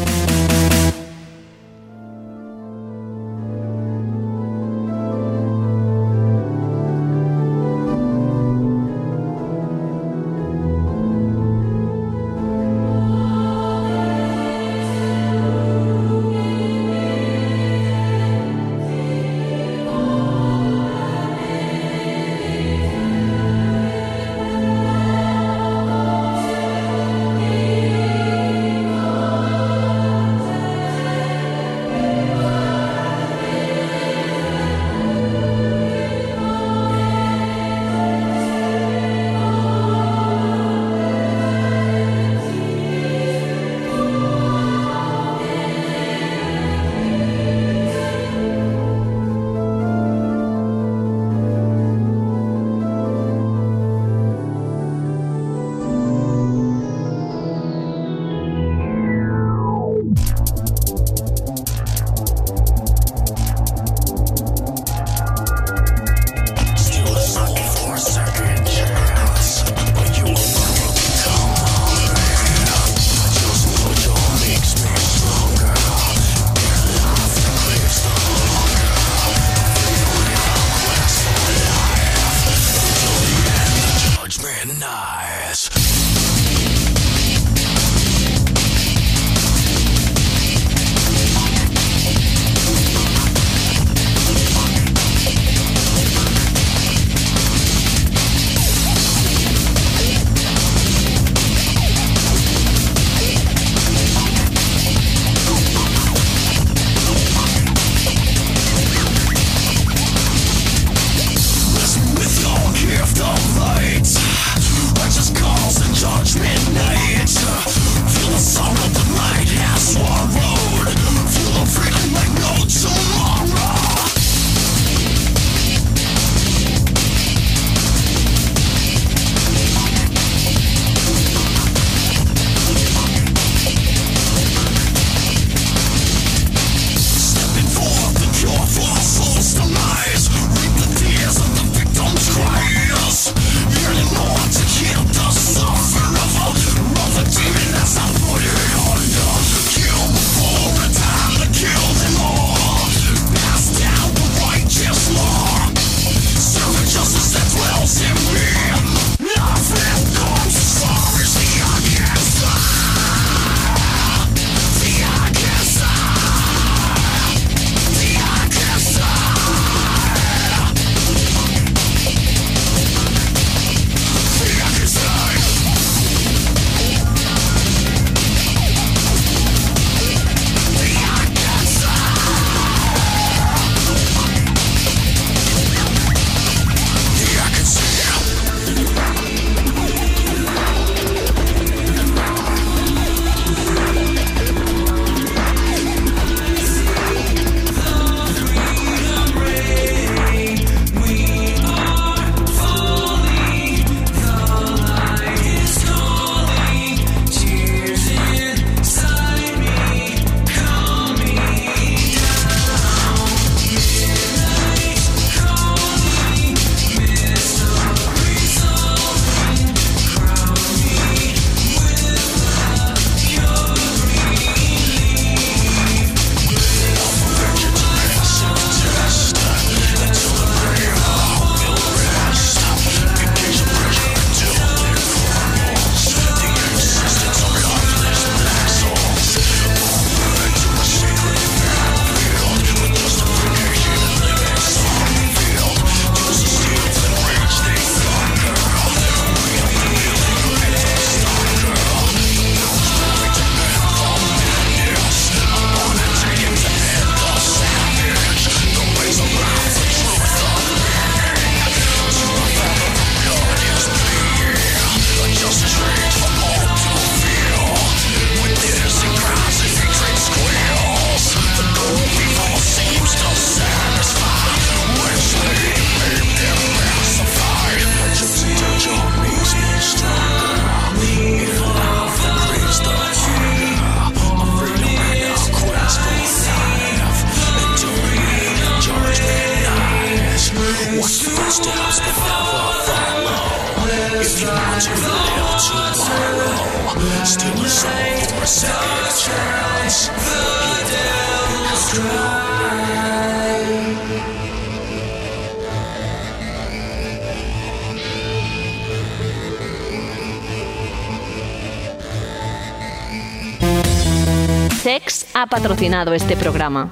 Este programa.